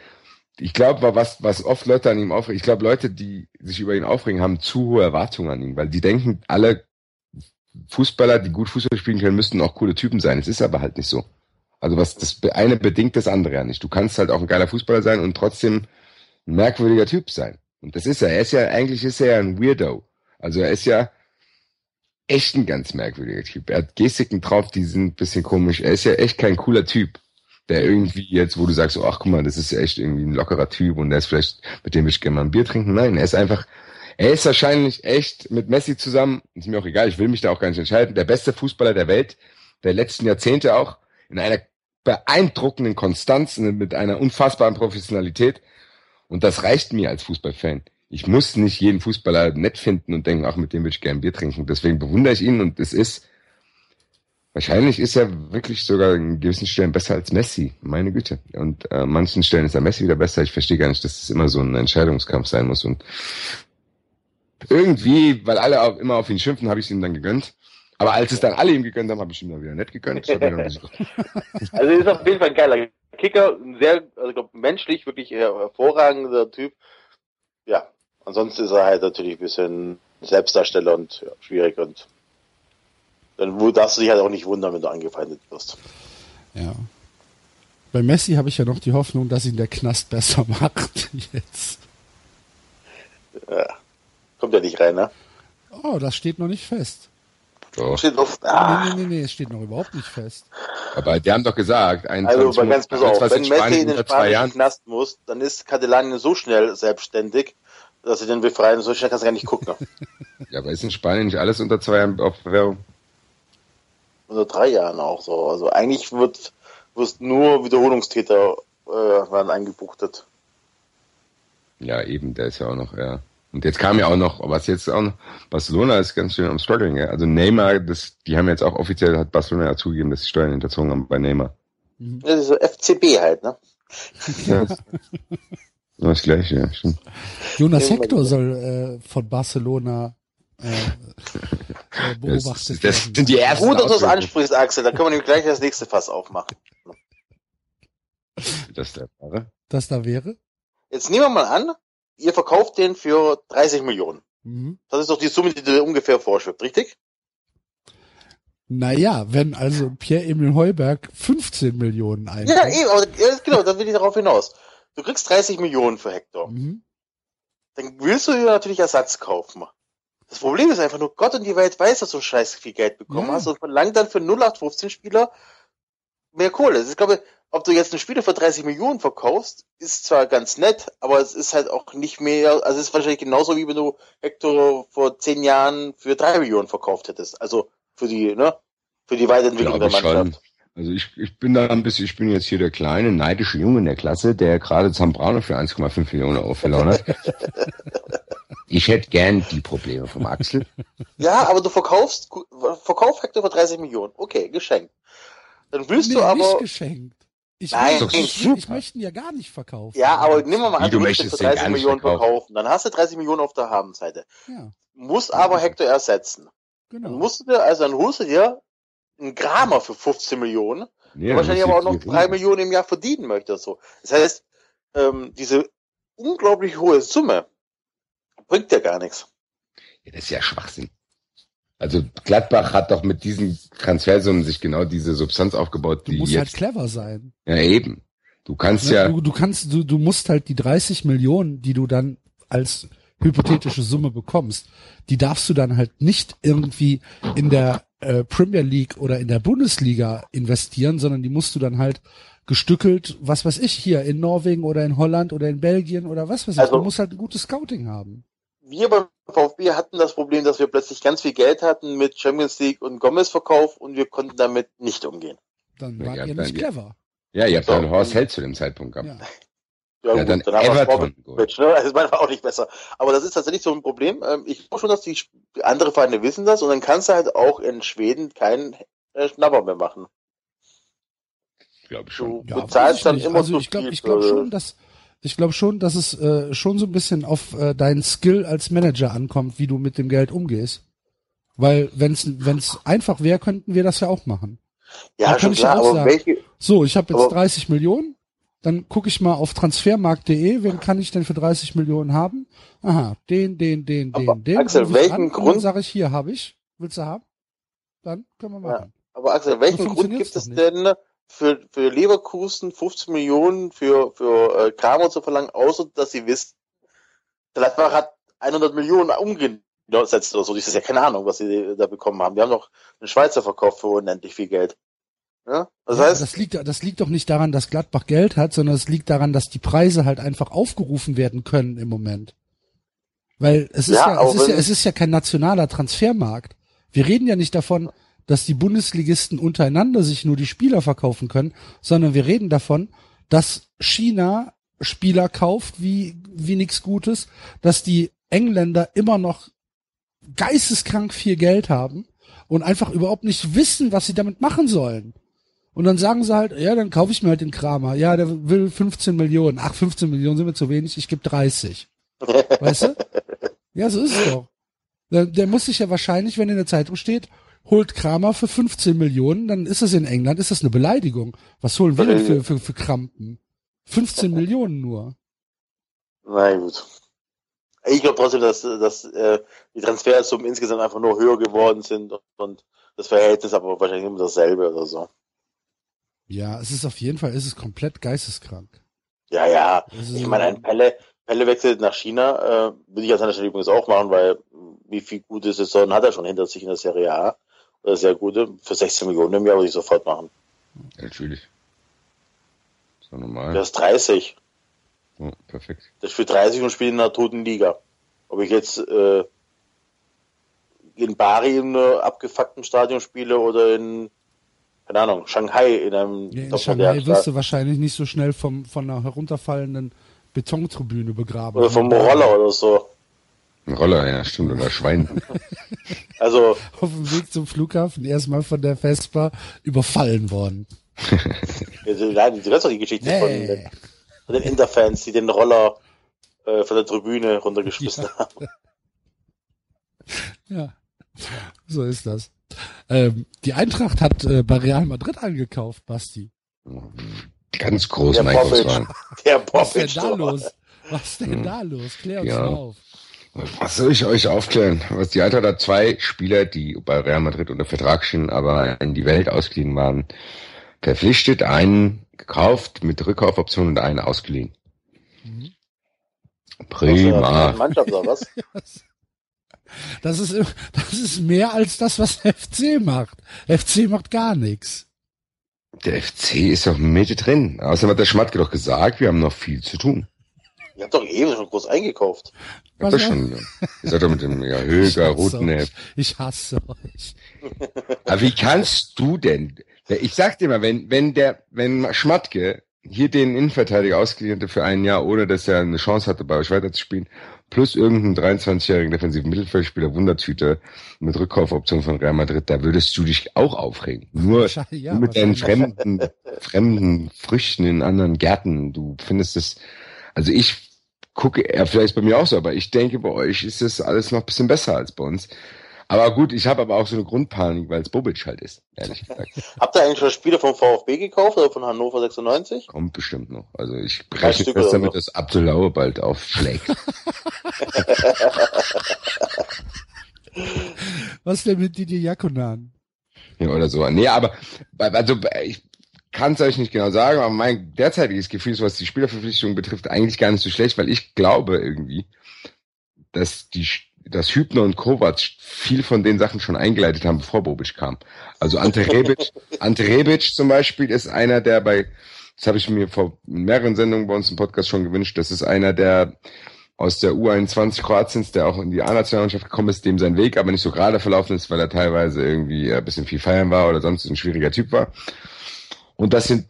ich glaube, was, was oft Leute an ihm aufregen, ich glaube, Leute, die sich über ihn aufregen, haben zu hohe Erwartungen an ihn, weil die denken, alle Fußballer, die gut Fußball spielen können, müssten auch coole Typen sein. Es ist aber halt nicht so. Also was das eine bedingt das andere ja nicht. Du kannst halt auch ein geiler Fußballer sein und trotzdem ein merkwürdiger Typ sein. Und das ist er. Er ist ja, eigentlich ist er ja ein Weirdo. Also er ist ja echt ein ganz merkwürdiger Typ. Er hat Gestiken drauf, die sind ein bisschen komisch. Er ist ja echt kein cooler Typ. Der irgendwie jetzt, wo du sagst, so, ach guck mal, das ist echt irgendwie ein lockerer Typ und der ist vielleicht, mit dem ich gerne mal ein Bier trinken. Nein, er ist einfach, er ist wahrscheinlich echt mit Messi zusammen, ist mir auch egal, ich will mich da auch gar nicht entscheiden, der beste Fußballer der Welt, der letzten Jahrzehnte auch, in einer beeindruckenden Konstanz, mit einer unfassbaren Professionalität. Und das reicht mir als Fußballfan. Ich muss nicht jeden Fußballer nett finden und denken, ach, mit dem will ich gerne Bier trinken. Deswegen bewundere ich ihn und es ist, wahrscheinlich ist er wirklich sogar in gewissen Stellen besser als Messi. Meine Güte. Und äh, manchen Stellen ist er Messi wieder besser. Ich verstehe gar nicht, dass es immer so ein Entscheidungskampf sein muss. Und irgendwie, weil alle auch immer auf ihn schimpfen, habe ich es ihm dann gegönnt. Aber als es dann alle ihm gegönnt haben, habe ich ihm dann wieder nett gegönnt. [LAUGHS] Also ist auf jeden Fall ein geiler Kicker, ein sehr, also glaub, menschlich wirklich hervorragender Typ. Ja, ansonsten ist er halt natürlich ein bisschen Selbstdarsteller und ja, schwierig und dann darfst du dich halt auch nicht wundern, wenn du angefeindet wirst. Ja. Bei Messi habe ich ja noch die Hoffnung, dass ihn der Knast besser [LAUGHS] macht jetzt. Ja. Kommt ja nicht rein, ne? Oh, das steht noch nicht fest. Doch. Steht auf, Nee, ah, nee, nee, nee, es steht noch überhaupt nicht fest. Aber die haben doch gesagt, 21 also mal ganz pass auf, 21 wenn Messi Spanien in den unter zwei spanischen Jahren. Knast muss, dann ist Catalanien so schnell selbstständig, dass sie den befreien. So schnell kannst du gar nicht gucken. [LAUGHS] Ja, aber ist in Spanien nicht alles unter zwei Jahren auf Bewährung? Unter drei Jahren auch so. Also eigentlich wird, wirst nur Wiederholungstäter äh, werden eingebuchtet. Ja, eben, der ist ja auch noch, ja. Und jetzt kam ja auch noch, was jetzt auch noch, Barcelona ist ganz schön am struggling, ja. Also Neymar, das, die haben jetzt auch offiziell, hat Barcelona ja zugegeben, dass sie Steuern hinterzogen haben bei Neymar. Ja, das ist so FCB halt, ne? Ja. [LAUGHS] das gleiche, ja, stimmt. Jonas Hector soll äh, von Barcelona äh, äh, Das, beobachtet das werden. sind die ersten Gut, dass du das ansprichst, Axel. Dann können wir nämlich gleich das nächste Fass aufmachen. Das der Wahre. Das da wäre? Jetzt nehmen wir mal an, ihr verkauft den für 30 Millionen. Mhm. Das ist doch die Summe, die dir ungefähr vorschwebt, richtig? Naja, wenn also Pierre-Emil Heuberg 15 Millionen Ja, einkauft. eben, aber, ja, genau, da will ich darauf hinaus. Du kriegst 30 Millionen für Hector. Mhm. Dann willst du dir natürlich Ersatz kaufen. Das Problem ist einfach nur, Gott und die Welt weiß, dass du scheiß viel Geld bekommen Ja. hast und verlangt dann für 0815 Spieler mehr Kohle. Also Ich glaube, ob du jetzt einen Spieler für 30 Millionen verkaufst, ist zwar ganz nett, aber es ist halt auch nicht mehr, also es ist wahrscheinlich genauso wie wenn du Hector vor 10 Jahren für 3 Millionen verkauft hättest. Also für die, ne, für die Weiterentwicklung der ich schon. Also ich, ich bin da ein bisschen, ich bin jetzt hier der kleine, neidische Junge in der Klasse, der gerade Zambrano für 1,5 Millionen Euro verloren hat. [LAUGHS] ich hätte gern die Probleme vom Axel. Ja, aber du verkaufst, verkauf Hector für 30 Millionen. Okay, geschenkt. Dann willst Nee, du aber, nicht geschenkt. Ich, Nein, möchte, doch ich, ich möchte ihn ja gar nicht verkaufen. ja, aber nehmen wir mal Wie, an, du du den möchtest für den 30 gar nicht Millionen verkaufen? verkaufen. Dann hast du 30 Millionen auf der Habenseite. Ja, Musst aber Hector ersetzen. genau. Dann musst du dir, also dann holst du dir einen Kramer für 15 Millionen, der wahrscheinlich aber auch noch 3 Millionen im Jahr verdienen möchte. So. Das heißt, ähm, diese unglaublich hohe Summe bringt dir gar nichts. Ja, das ist ja Schwachsinn. Also Gladbach hat doch mit diesen Transfersummen sich genau diese Substanz aufgebaut, Du die musst halt jetzt. clever sein. ja, eben. Du kannst Ne? ja. Du, du kannst, du, du musst halt die 30 Millionen, die du dann als hypothetische Summe bekommst, die darfst du dann halt nicht irgendwie in der äh, Premier League oder in der Bundesliga investieren, sondern die musst du dann halt gestückelt, was weiß ich, hier in Norwegen oder in Holland oder in Belgien oder was weiß ich. Also- du musst halt ein gutes Scouting haben. Wir beim VfB hatten das Problem, dass wir plötzlich ganz viel Geld hatten mit Champions League und Gomez-Verkauf und wir konnten damit nicht umgehen. Dann wart ja, ihr nicht ja. clever. Ja, ihr habt So, dann Horst Held zu dem Zeitpunkt gehabt. Ja. Ja, Ja, dann dann haben wir Everton Sportwitch, ne? Also meine war auch nicht besser. Aber das ist tatsächlich so ein Problem. Ähm, Ich glaube schon, dass die andere Vereine wissen das und dann kannst du halt auch in Schweden keinen äh, Schnapper mehr machen. Glaube ich schon. Du Ja, bezahlst dann nicht. immer also so ich glaube viel ich glaub für- schon, dass ich glaube schon, dass es äh, schon so ein bisschen auf äh, deinen Skill als Manager ankommt, wie du mit dem Geld umgehst. Weil wenn es wenn's einfach wäre, könnten wir das ja auch machen. Ja, schon klar, auch aber sagen. welche, So, ich habe jetzt Aber- 30 Millionen, dann gucke ich mal auf transfermarkt.de, wen kann ich denn für 30 Millionen haben? Aha, den, den, den, Aber den, den. Axel, welchen an Dann Grund- sage ich, hier habe ich. Willst du haben? Dann können wir Ja. machen. aber Axel, welchen Grund gibt es denn für, für Leverkusen 15 Millionen für, für äh, Kramer zu verlangen, außer dass sie wissen, der Gladbach hat 100 Millionen umgesetzt oder so. Das ist ja keine Ahnung, was sie da bekommen haben. Die haben doch einen Schweizer verkauft für unendlich viel Geld. Ja? Das ja, heißt, das liegt, das liegt doch nicht daran, dass Gladbach Geld hat, sondern es liegt daran, dass die Preise halt einfach aufgerufen werden können im Moment. Weil es ist Ja, ja, es ist ja, es ist ja kein nationaler Transfermarkt. Wir reden ja nicht davon, dass die Bundesligisten untereinander sich nur die Spieler verkaufen können, sondern wir reden davon, dass China Spieler kauft wie, wie nichts Gutes, dass die Engländer immer noch geisteskrank viel Geld haben und einfach überhaupt nicht wissen, was sie damit machen sollen. Und dann sagen sie halt, ja, dann kaufe ich mir halt den Kramer. Ja, der will 15 Millionen. Ach, 15 Millionen sind mir zu wenig, ich gebe 30. Weißt du? Ja, so ist es doch. Der, der muss sich ja wahrscheinlich, wenn in der Zeitung steht, holt Kramer für 15 Millionen, dann ist das in England, ist das eine Beleidigung. Was holen wir denn für, für, für Krampen? 15 Millionen nur. Na gut. Ich glaube trotzdem, dass, dass äh, die Transfersummen insgesamt einfach nur höher geworden sind und das Verhältnis aber wahrscheinlich immer dasselbe oder so. Ja, es ist auf jeden Fall, es ist komplett geisteskrank. Ja, ja. Ich meine, ein Pelle, Pelle wechselt nach China, äh, würde ich als seiner Stelle übrigens auch machen, weil wie viel gute Saison hat er schon hinter sich in der Serie A? Oder sehr gute. Für 16 Millionen im Jahr würde ich sofort machen. Ja, natürlich. So normal. Der ist 30. Oh, perfekt. Der spielt 30 und spielt in einer toten Liga. Ob ich jetzt äh, in Bari in einem abgefuckten Stadion spiele oder in, keine Ahnung, Shanghai in einem ja, In Shanghai wirst du wahrscheinlich nicht so schnell vom, von einer herunterfallenden Betontribüne begraben. Oder vom Roller oder so. Ein Roller, ja, stimmt, oder Schwein. [LAUGHS] also. [LAUGHS] Auf dem Weg zum Flughafen erstmal von der Vespa überfallen worden. [LAUGHS] Nein, du kennst doch die Geschichte nee. von, den, von den Interfans, die den Roller äh, von der Tribüne runtergeschmissen ja. haben. Ja, so ist das. Ähm, die Eintracht hat äh, bei Real Madrid angekauft, Basti. Ganz großen Einkaufswagen. [LAUGHS] Der Was ist denn da los? Was ist denn hm. da los? Klär uns ja. auf. Was soll ich euch aufklären? Was die Eintracht hat zwei Spieler, die bei Real Madrid unter Vertrag stehen, aber in die Welt ausgeliehen waren, verpflichtet, einen gekauft mit Rückkaufoption und einen ausgeliehen. Mhm. Prima. Mannschaft oder was? [LAUGHS] [LAUGHS] Das ist, [LAUGHS] das ist mehr als das, was FC macht. FC macht gar nichts. Der FC ist doch Mitte drin. Außerdem hat der Schmatke doch gesagt, wir haben noch viel zu tun. Ihr habt doch eben schon groß eingekauft. Was ja, schon. Ihr seid doch mit dem ja, [LAUGHS] Höger, Rotnepp. Ich hasse euch. Aber wie kannst du denn? Ich sag dir mal, wenn, wenn der, wenn Schmatke hier den Innenverteidiger ausgeliehen hätte für ein Jahr, ohne dass er eine Chance hatte, bei euch weiterzuspielen, plus irgendeinen 23-jährigen defensiven Mittelfeldspieler, Wundertüte mit Rückkaufoption von Real Madrid, da würdest du dich auch aufregen. Nur, ja, mit deinen fremden, fremden Früchten in anderen Gärten. Du findest es, also ich gucke, er vielleicht bei mir auch so, aber ich denke, bei euch ist das alles noch ein bisschen besser als bei uns. Aber gut, ich habe aber auch so eine Grundpanik, weil es Bobic halt ist, ehrlich gesagt. [LAUGHS] Habt ihr eigentlich schon Spiele vom VfB gekauft oder von Hannover 96? Kommt bestimmt noch. Also ich rechne fest damit, dass Abdulaue bald aufschlägt. [LAUGHS] Was denn mit Didier Jakonan? Ja, oder so. Nee, aber also ich kann es euch nicht genau sagen, aber mein derzeitiges Gefühl ist, was die Spielerverpflichtung betrifft, eigentlich gar nicht so schlecht, weil ich glaube irgendwie, dass die dass Hübner und Kovac viel von den Sachen schon eingeleitet haben, bevor Bobic kam. Also Ante Rebic, [LAUGHS] Ante Rebic zum Beispiel ist einer, der bei, das habe ich mir vor mehreren Sendungen bei uns im Podcast schon gewünscht, das ist einer, der aus der U21 Kroatiens, der auch in die A-Nationalmannschaft gekommen ist, dem sein Weg aber nicht so gerade verlaufen ist, weil er teilweise irgendwie ein bisschen viel feiern war oder sonst ein schwieriger Typ war. Und das sind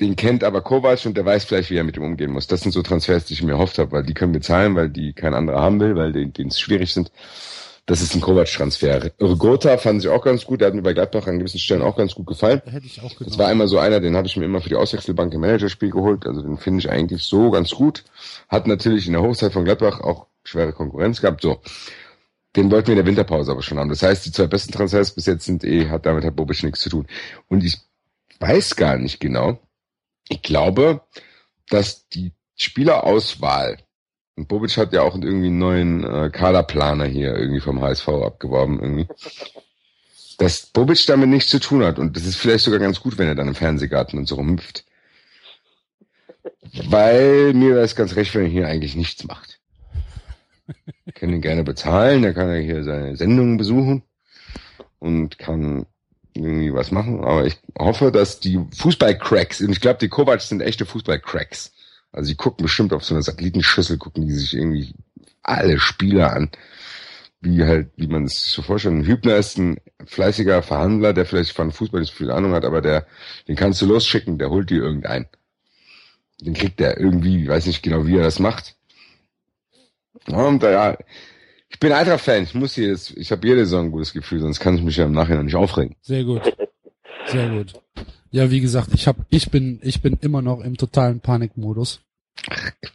den kennt aber Kovac und der weiß vielleicht, wie er mit ihm umgehen muss. Das sind so Transfers, die ich mir erhofft habe, weil die können wir zahlen, weil die kein anderer haben will, weil denen es schwierig sind. Das ist ein Kovac-Transfer. Gotha fand ich auch ganz gut. Der hat mir bei Gladbach an gewissen Stellen auch ganz gut gefallen. Hätte ich auch genommen. Das war einmal so einer, den habe ich mir immer für die Auswechselbank im Managerspiel geholt. Also den finde ich eigentlich so ganz gut. Hat natürlich in der Hochzeit von Gladbach auch schwere Konkurrenz gehabt. So. Den wollten wir in der Winterpause aber schon haben. Das heißt, die zwei besten Transfers bis jetzt sind eh, hat damit hat Bobic nichts zu tun. Und ich weiß gar nicht genau, ich glaube, dass die Spielerauswahl, und Bobic hat ja auch irgendwie einen neuen äh, Kaderplaner hier irgendwie vom HSV abgeworben irgendwie, dass Bobic damit nichts zu tun hat. Und das ist vielleicht sogar ganz gut, wenn er dann im Fernsehgarten und so rumhüpft. Weil mir wäre es ganz recht, wenn er hier eigentlich nichts macht. Ich kann ihn gerne bezahlen, er kann ja hier seine Sendungen besuchen und kann irgendwie was machen. Aber ich hoffe, dass die Fußballcracks, und ich glaube, die Kovacs sind echte Fußballcracks. Also die gucken bestimmt auf so eine Satellitenschüssel, gucken die sich irgendwie alle Spieler an. Wie halt, wie man es so vorstellt. Hübner ist ein fleißiger Verhandler, der vielleicht von Fußball nicht viel Ahnung hat, aber der, den kannst du losschicken, der holt dir irgendeinen. Den kriegt der irgendwie, ich weiß nicht genau, wie er das macht. Und ja, ich bin Eintracht-Fan. Ich muss hier jetzt, ich habe jede Saison ein gutes Gefühl, sonst kann ich mich ja im Nachhinein nicht aufregen. Sehr gut. Sehr gut. Ja, wie gesagt, ich hab, ich bin, ich bin immer noch im totalen Panikmodus.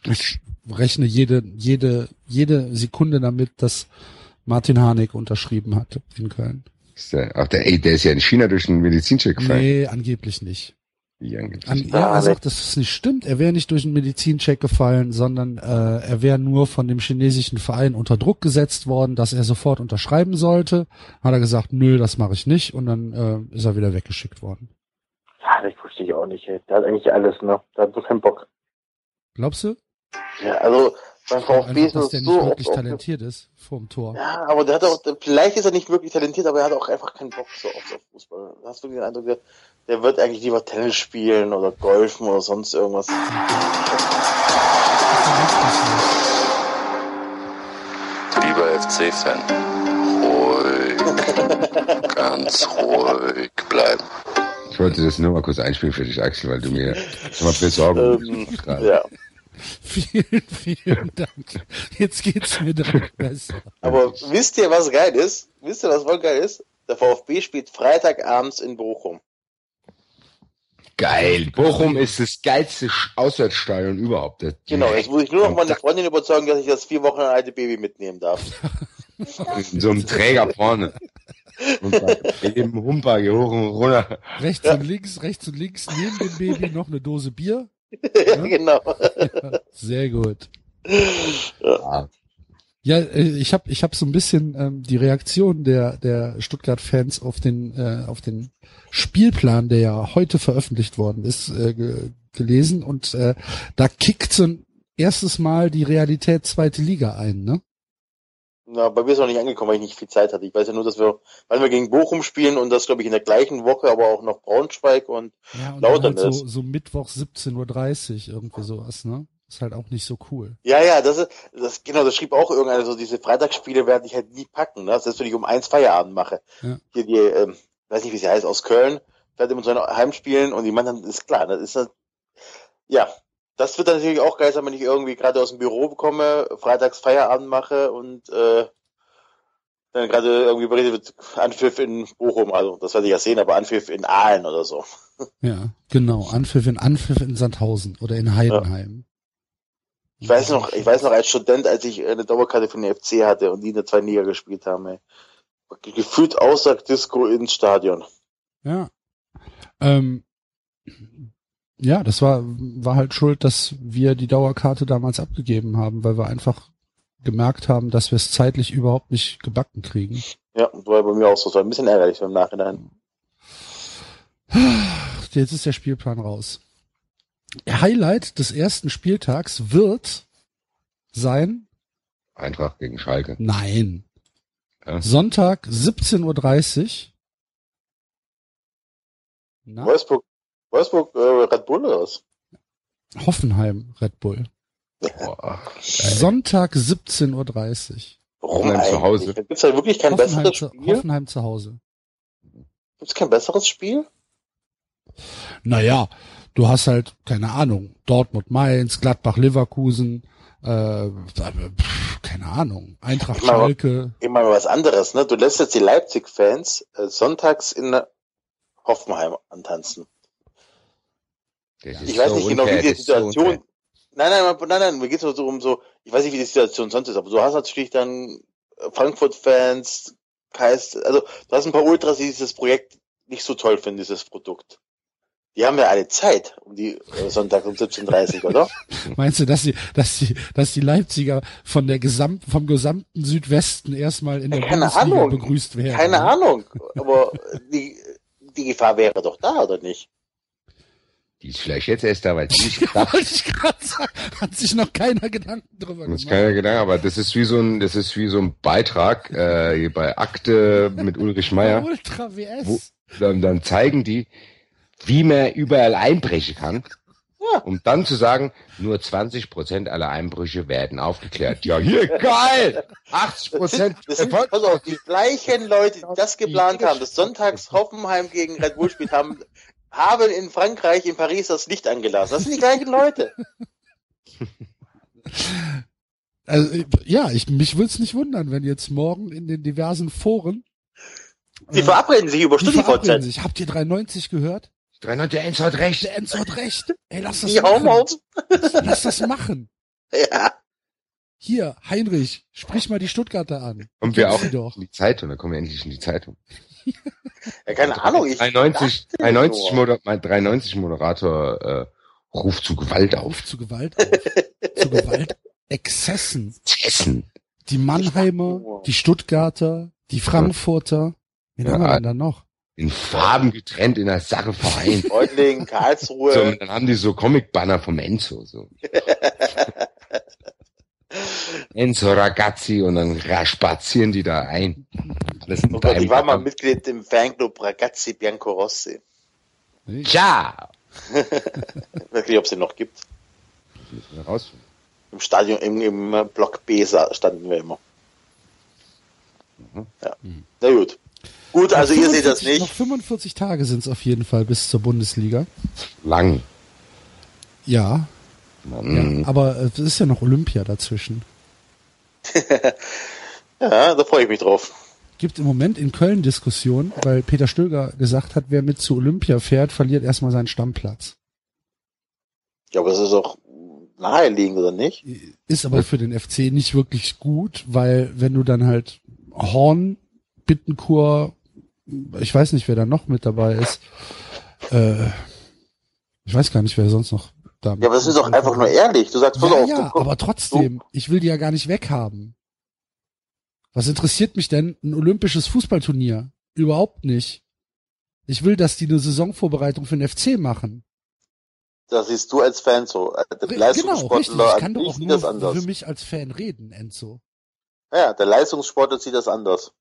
Ich rechne jede, jede, jede Sekunde damit, dass Martin Harnik unterschrieben hat in Köln. Ist der, ach, der, ey, der ist ja in China durch einen Medizincheck gefallen. Nee, angeblich nicht. Angeblich. An, ja, er sagt, dass es nicht stimmt. Er wäre nicht durch einen Medizincheck gefallen, sondern äh, er wäre nur von dem chinesischen Verein unter Druck gesetzt worden, dass er sofort unterschreiben sollte. Hat er gesagt, nö, das mache ich nicht. Und dann äh, ist er wieder weggeschickt worden. Ja, das verstehe ich auch nicht. Ey. Der hat eigentlich alles, ne? Der hat so keinen Bock. Glaubst du? Ja, also beim VfB Einfach, dass der nicht so wirklich oft- talentiert ist vorm Tor. Ja, aber der hat auch, vielleicht ist er nicht wirklich talentiert, aber er hat auch einfach keinen Bock so oft auf Fußball. Da hast du den Eindruck, der, wird eigentlich lieber Tennis spielen oder golfen oder sonst irgendwas. Lieber FC-Fan, ruhig, [LAUGHS] ganz ruhig bleiben. Ich wollte das nur mal kurz einspielen für dich, Axel, weil du mir schon mal Besorgung Ähm, gerade. ja. [LAUGHS] Vielen, vielen Dank. Jetzt geht's mir direkt besser. Aber wisst ihr, was geil ist? Wisst ihr, was voll geil ist? Der VfB spielt Freitagabends in Bochum. Geil. Bochum ist das geilste Auswärtsstadion überhaupt. Das- Genau, jetzt muss ich nur noch meine Freundin überzeugen, dass ich das vier Wochen alte Baby mitnehmen darf. [LAUGHS] In so einem Träger vorne. Eben Humper hier hoch und runter. Rechts und links, rechts und links, neben dem Baby noch eine Dose Bier. [LAUGHS] ja, genau. [LAUGHS] Sehr gut. Ja. Ja, äh, ich habe ich hab so ein bisschen ähm, die Reaktion der der Stuttgart-Fans auf den äh, auf den Spielplan, der ja heute veröffentlicht worden ist, äh, ge gelesen und äh, da kickt so ein erstes Mal die Realität zweite Liga ein, ne? Na, bei mir ist noch nicht angekommen, weil ich nicht viel Zeit hatte. Ich weiß ja nur, dass wir, weil wir gegen Bochum spielen und das, glaube ich, in der gleichen Woche, aber auch noch Braunschweig und Ja, und Lautern halt ist. so, so Mittwoch 17.30 Uhr irgendwie sowas, ne? Ist halt auch nicht so cool. ja, ja, das ist, das, genau, das schrieb auch irgendeiner, so diese Freitagsspiele werde ich halt nie packen, ne? Das ist, wenn ich um eins Feierabend mache. Ja. Hier die, ähm, weiß nicht, wie sie heißt, aus Köln, fährt immer so ein Heimspielen und die Mann dann ist klar, das ist halt, ja, das wird dann natürlich auch geil sein, wenn ich irgendwie gerade aus dem Büro komme, freitags Feierabend mache und äh, dann gerade irgendwie berichtet wird, Anpfiff in Bochum, also das werde ich ja sehen, aber Anpfiff in Aalen oder so. Ja, genau. Anpfiff in Anpfiff in Sandhausen oder in Heidenheim. Ich weiß noch, ich weiß noch als Student, als ich eine Dauerkarte für den FC hatte und die in der zweiten Liga gespielt haben, ey. Gefühlt aussagt Disco ins Stadion. Ja. Ähm, ja, das war, war halt schuld, dass wir die Dauerkarte damals abgegeben haben, weil wir einfach gemerkt haben, dass wir es zeitlich überhaupt nicht gebacken kriegen. Ja, war bei mir auch so. Das war ein bisschen ärgerlich im Nachhinein. Jetzt ist der Spielplan raus. Highlight des ersten Spieltags wird sein, Eintracht gegen Schalke. nein, Ja. Sonntag 17.30 Uhr. Na, Wolfsburg, Wolfsburg, äh, Red Bull oder was? Hoffenheim Red Bull. Boah. Sonntag 17.30 Uhr. Warum Hoffenheim zu? Hause. Gibt's da wirklich kein Hoffenheim besseres zu, Spiel? Hoffenheim zu Hause. Gibt's kein besseres Spiel? Naja, du hast halt, keine Ahnung, Dortmund Mainz, Gladbach Leverkusen, äh, pff, keine Ahnung, Eintracht Ich meine, Schalke. Immer mal was anderes, ne? Du lässt jetzt die Leipzig-Fans äh, sonntags in Hoffenheim antanzen. Ich weiß so nicht genau, wie die so Situation. unfair. nein, nein, nein, nein, mir geht's nur so um so, ich weiß nicht, wie die Situation sonst ist, aber du hast natürlich dann äh, Frankfurt-Fans, heißt, also du hast ein paar Ultras, die dieses Projekt nicht so toll finden, dieses Produkt. Die haben ja alle Zeit um die äh, Sonntag um 17.30 oder? [LAUGHS] Meinst du, dass die, dass die, dass die Leipziger von der Gesamt, vom gesamten Südwesten erstmal in der Ja, keine Bundesliga Ahnung. begrüßt werden? Keine Ahnung, aber die, die Gefahr wäre doch da, oder nicht? Die ist vielleicht jetzt erst da, weil sie nicht [LAUGHS] gedacht Wollte ich gerade sagen, hat sich noch keiner Gedanken drüber Das ist gemacht. keiner Gedanke, aber das ist wie so ein, das ist wie so ein Beitrag äh, hier bei Akte mit Ulrich Meier. Ultra WS. Wo- Dann, dann zeigen die, wie man überall einbrechen kann, Ja. um dann zu sagen, nur 20 Prozent aller Einbrüche werden aufgeklärt. Ja, hier geil, 80 Das sind, Prozent. das sind pass auf, die gleichen Leute, die das geplant haben, das sonntags Hoffenheim gegen Red Bull spielt haben, haben in Frankreich, in Paris das Licht angelassen. Das sind die gleichen Leute. Also, ja, ich, mich würde es nicht wundern, wenn jetzt morgen in den diversen Foren Die äh, verabreden sich über StudiVZ. Habt ihr 390 gehört? 301 hat recht. Der Enzo hat recht. Ey, lass das Die machen. Lass das machen. [LAUGHS] Ja. Hier, Heinrich, sprich mal die Stuttgarter an. Kommen wir auch doch. in die Zeitung, da kommen wir endlich in die Zeitung. Ja, keine Ahnung, ich 93, dachte 93, nur. Moder mein 93 Moderator äh, ruft zu Gewalt auf. Auf zu Gewalt auf. [LAUGHS] zu Gewaltexzessen. Essen. Die Mannheimer, die Stuttgarter, die Frankfurter. Wen Ja. haben wir denn da noch? In Farben getrennt, in der Sache vereint. So, Karlsruhe. und dann haben die so Comic-Banner vom Enzo, so. [LAUGHS] Enzo Ragazzi und dann spazieren die da ein. Alles in Oh Gott, ich war mal. Mitglied im Fanclub Ragazzi Biancorossi. Ciao! [LAUGHS] Wirklich, ob es den noch gibt. Im Stadion, im, im Block B standen wir immer. Mhm. Ja. Na gut. Gut, also ihr seht das 45 Noch nicht. 45 Tage sind es auf jeden Fall bis zur Bundesliga. Lang. Ja, ja aber äh, es ist ja noch Olympia dazwischen. [LAUGHS] Ja, da freue ich mich drauf. Gibt im Moment in Köln Diskussionen, weil Peter Stöger gesagt hat, wer mit zu Olympia fährt, verliert erstmal seinen Stammplatz. Ja, aber das ist auch naheliegend, oder nicht? Ist aber für den FC nicht wirklich gut, weil wenn du dann halt Horn, Bittenkur, ich weiß nicht, wer da noch mit dabei ist, äh, ich weiß gar nicht, wer sonst noch da Ja, aber das ist doch einfach nur ehrlich. Du sagst, pass Ja, auf, ja, du, aber trotzdem, ich will die ja gar nicht weghaben. Was interessiert mich denn ein olympisches Fußballturnier? Überhaupt nicht. Ich will, dass die eine Saisonvorbereitung für den FC machen. das siehst du als Fan so. Der Genau, richtig. Leistungssportler Ich kann an doch auch nur das anders. für mich als Fan reden, Enzo. Ja, der Leistungssportler sieht das anders.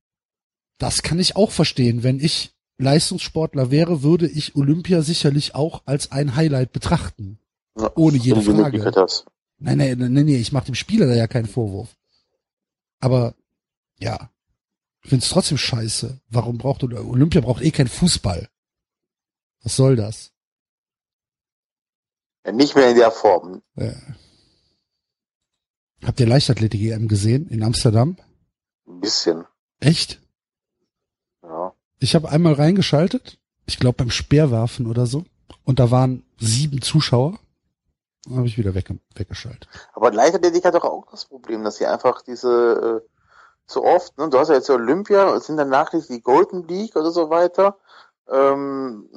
Das kann ich auch verstehen. Wenn ich Leistungssportler wäre, würde ich Olympia sicherlich auch als ein Highlight betrachten. Ja, Ohne jede Frage. Nein, nein, nein, nein, ich mache dem Spieler da ja keinen Vorwurf. Aber ja, ich find's trotzdem scheiße. Warum braucht Olympia braucht eh kein Fußball? Was soll das? Ja, nicht mehr in der Form. Äh. Habt ihr Leichtathletik EM gesehen in Amsterdam? Ein bisschen. Echt? Ich habe einmal reingeschaltet, ich glaube beim Speerwerfen oder so, und da waren sieben Zuschauer. Dann habe ich wieder weg, weggeschaltet. Aber Leichtathletik hat doch auch das Problem, dass sie einfach diese äh, so oft, ne, du hast ja jetzt Olympia, sind danach die Golden League oder so weiter. Ähm,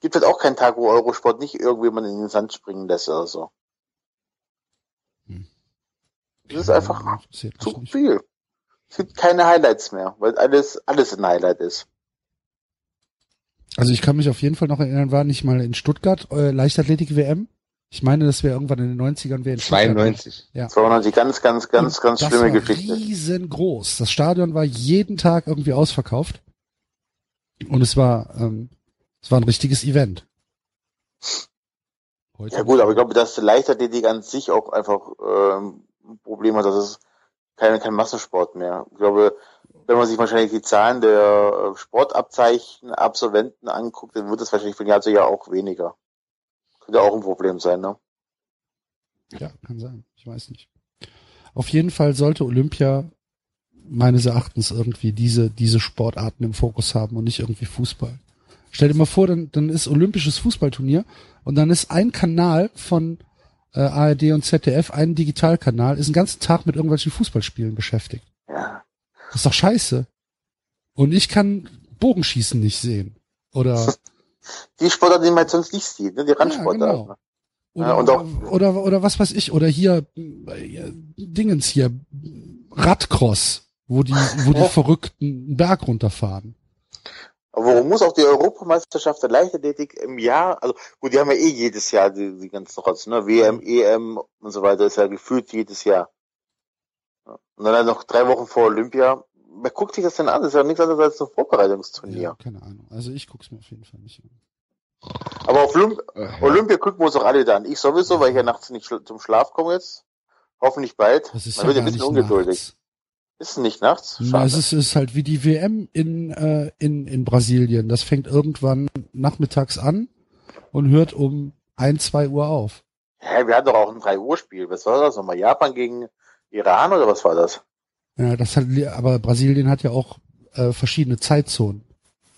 gibt halt auch keinen Tag, wo Eurosport nicht irgendwie man in den Sand springen lässt oder so. Hm. Das ist einfach zu viel. Es gibt keine Highlights mehr, weil alles, alles ein Highlight ist. Also ich kann mich auf jeden Fall noch erinnern, war nicht mal in Stuttgart äh, Leichtathletik-WM. Ich meine, das wäre irgendwann in den 90ern. Wär in Stuttgart. 92. Ja. 92, ganz, ganz, ganz, ganz das schlimme war Geschichte. riesengroß. Das Stadion war jeden Tag irgendwie ausverkauft. Und es war, ähm, es war ein richtiges Event. Heute Ja gut, aber ich glaube, dass Leichtathletik an sich auch einfach ähm, ein Problem hat, dass es kein, kein Massensport mehr. Ich glaube, wenn man sich wahrscheinlich die Zahlen der äh, Sportabzeichen, Absolventen anguckt, dann wird es wahrscheinlich von Jahr zu Jahr auch weniger. Könnte auch ein Problem sein, ne? Ja, kann sein. Ich weiß nicht. Auf jeden Fall sollte Olympia meines Erachtens irgendwie diese, diese Sportarten im Fokus haben und nicht irgendwie Fußball. Stell dir mal vor, dann, dann ist olympisches Fußballturnier und dann ist ein Kanal von äh, ARD und ZDF, ein Digitalkanal, ist den ganzen Tag mit irgendwelchen Fußballspielen beschäftigt. Ja. Das ist doch scheiße. Und ich kann Bogenschießen nicht sehen. Oder [LAUGHS] Die Sportarten, die man sonst nicht sieht, ne? Die Randsportarten. genau. Ja, Oder, und auch- oder, oder was weiß ich, oder hier, äh, Dingens hier, Radcross, wo die, wo die Ja. Verrückten einen Berg runterfahren. Aber warum muss auch die Europameisterschaft der Leichtathletik im Jahr, also gut, die haben ja eh jedes Jahr die, die ganzen Rotz, ne? WM, EM und so weiter, ist ja gefühlt jedes Jahr. Ja. Und dann halt noch drei Wochen vor Olympia. Wer guckt sich das denn an? Das ist ja nichts anderes als ein Vorbereitungsturnier. Ja, keine Ahnung. Also ich guck's mir auf jeden Fall nicht an. Aber auf Olymp Äh, Olympia gucken wir uns doch alle da an. Ich sowieso, weil ich ja nachts nicht schl- zum Schlaf komme jetzt. Hoffentlich bald. Das ist Man ja wird ein bisschen ungeduldig. nachts. Ist es nicht nachts? Na, es ist, ist halt wie die WM in, äh, in, in Brasilien. Das fängt irgendwann nachmittags an und hört um ein, zwei Uhr auf. Hä, wir hatten doch auch ein 3 Uhr Spiel. Was war das nochmal? Japan gegen Iran oder was war das? Ja, das hat, aber Brasilien hat ja auch äh, verschiedene Zeitzonen.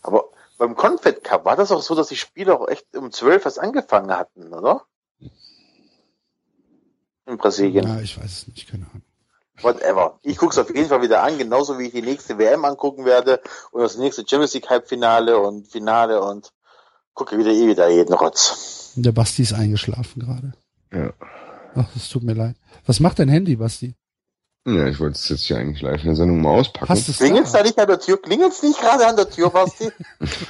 Aber beim Confed Cup war das auch so, dass die Spiele auch echt um 12 erst angefangen hatten, oder? in Brasilien. Ja, ich weiß es nicht, keine Ahnung. Whatever. Ich guck's auf jeden Fall wieder an, genauso wie ich die nächste WM angucken werde und das nächste Champions League Halbfinale und Finale und gucke wieder eh wieder jeden Rotz. Der Basti ist eingeschlafen gerade. Ja. Ach, es tut mir leid. Was macht dein Handy, Basti? Ja, ich wollte es jetzt hier eigentlich live in der Sendung mal auspacken. Hast du es Klingelt's da nicht an der Tür? Klingelt's nicht gerade an der Tür, Basti?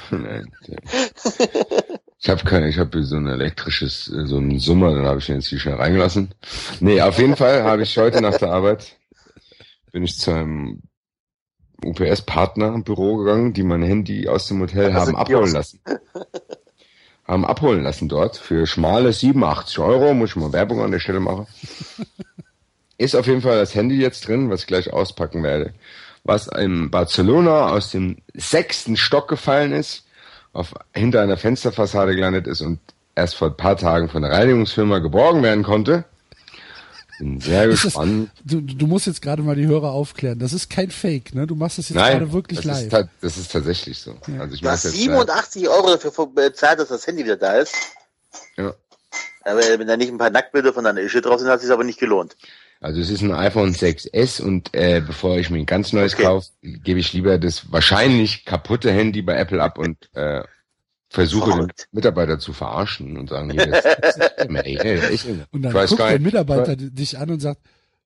Nein. [LAUGHS] [LAUGHS] Ich habe keine, ich habe so ein elektrisches, äh, so einen Summer, dann habe ich den jetzt hier schnell reingelassen. Nee, auf jeden Fall habe ich heute nach der Arbeit bin ich zu einem UPS-Partner im Büro gegangen, die mein Handy aus dem Hotel Das haben abholen lassen. [LAUGHS] haben abholen lassen dort für schmale 87 Euro, muss ich mal Werbung an der Stelle machen. [LAUGHS] Ist auf jeden Fall das Handy jetzt drin, was ich gleich auspacken werde. Was in Barcelona aus dem sechsten Stock gefallen ist, auf, hinter einer Fensterfassade gelandet ist und erst vor ein paar Tagen von der Reinigungsfirma geborgen werden konnte. Bin sehr Ist das- gespannt. Du, du musst jetzt gerade mal die Hörer aufklären. Das ist kein Fake, ne? Du machst das jetzt Nein, gerade wirklich das live. Ist das ist tatsächlich so. Also ich Du hast mach's jetzt 87 Euro dafür bezahlt, dass das Handy wieder da ist. live. Ja. Aber wenn da nicht ein paar Nacktbilder von deiner Ische drauf sind, hat es sich aber nicht gelohnt. Also es ist ein iPhone 6S und äh, bevor ich mir ein ganz neues Okay. kaufe, gebe ich lieber das wahrscheinlich kaputte Handy bei Apple ab und äh, versuche den. Mitarbeiter zu verarschen und sagen, hier, das ist nicht mehr, ey, mehr. Und dann ich guckt der. Mitarbeiter dich an und sagt,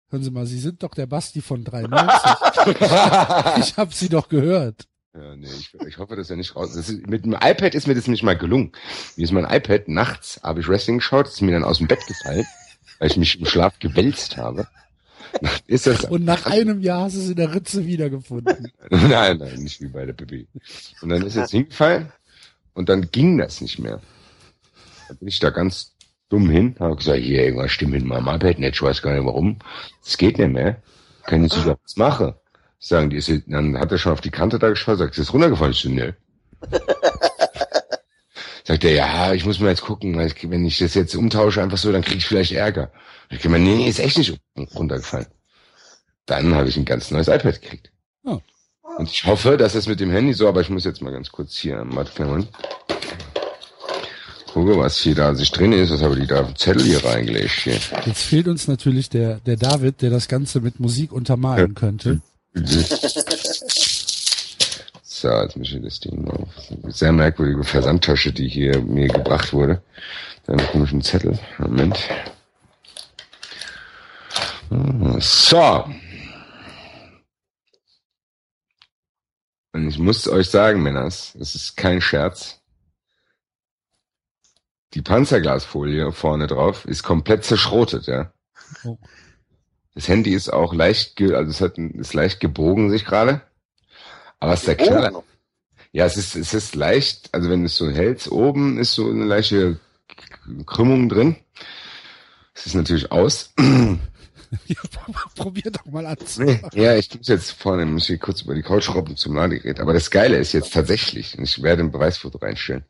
hören Sie mal, Sie sind doch der Basti von 93. [LAUGHS] ich habe Sie doch gehört. Ja, nee, ich, ich hoffe, dass er nicht raus. Das ist, mit dem iPad ist mir das nicht mal gelungen. Mir ist mein iPad nachts, habe ich Wrestling geschaut, ist mir dann aus dem Bett gefallen, weil ich mich im Schlaf gewälzt habe. Ist das Und nach einem Jahr hast du es in der Ritze wiedergefunden. [LAUGHS] nein, nein, nicht wie bei der BB. Und dann ist es [LAUGHS] hingefallen und dann ging das nicht mehr. Dann bin ich da ganz dumm hin, habe gesagt, hier, irgendwas stimmt mit meinem iPad nicht, ich weiß gar nicht warum. Es geht nicht mehr. Kann ich sogar was machen? Sagen die, ist, dann hat er schon auf die Kante da geschaut, sagt, ist das runtergefallen? Ich so, nö. [LAUGHS] Sagt er, ja, ich muss mal jetzt gucken, weil ich, wenn ich das jetzt umtausche einfach so, dann kriege ich vielleicht Ärger. Ich gemeint, nee, nee, ist echt nicht runtergefallen. Dann habe ich ein ganz neues iPad gekriegt. Und ich hoffe, dass es mit dem Handy so, aber ich muss jetzt mal ganz kurz hier, kleinen Moment. Gucke, was hier da sich drin ist, was habe ich da auf Zettel hier reingelegt hier. Jetzt fehlt uns natürlich der, der David, der das Ganze mit Musik untermalen könnte. [LAUGHS] So, jetzt muss ich das Ding mal auf. Sehr merkwürdige Versandtasche, die hier mir gebracht wurde. Einen Zettel. Moment. So. Und ich muss euch sagen, Männers, es ist kein Scherz. Die Panzerglasfolie vorne drauf ist komplett zerschrotet, ja. Oh. Das Handy ist auch leicht, ge also es hat, ist leicht gebogen sich gerade. Aber es ist der Knaller. Ja, es ist, es ist leicht, also wenn du es so hältst, oben ist so eine leichte Krümmung drin. Es ist natürlich aus. [CLEARS THROAT] Ja, [LAUGHS] probier doch mal an. ja, ich muss jetzt vorne, muss hier kurz über die Couch robben zum Ladegerät. Aber das Geile ist jetzt tatsächlich, und ich werde ein Beweisfoto reinstellen,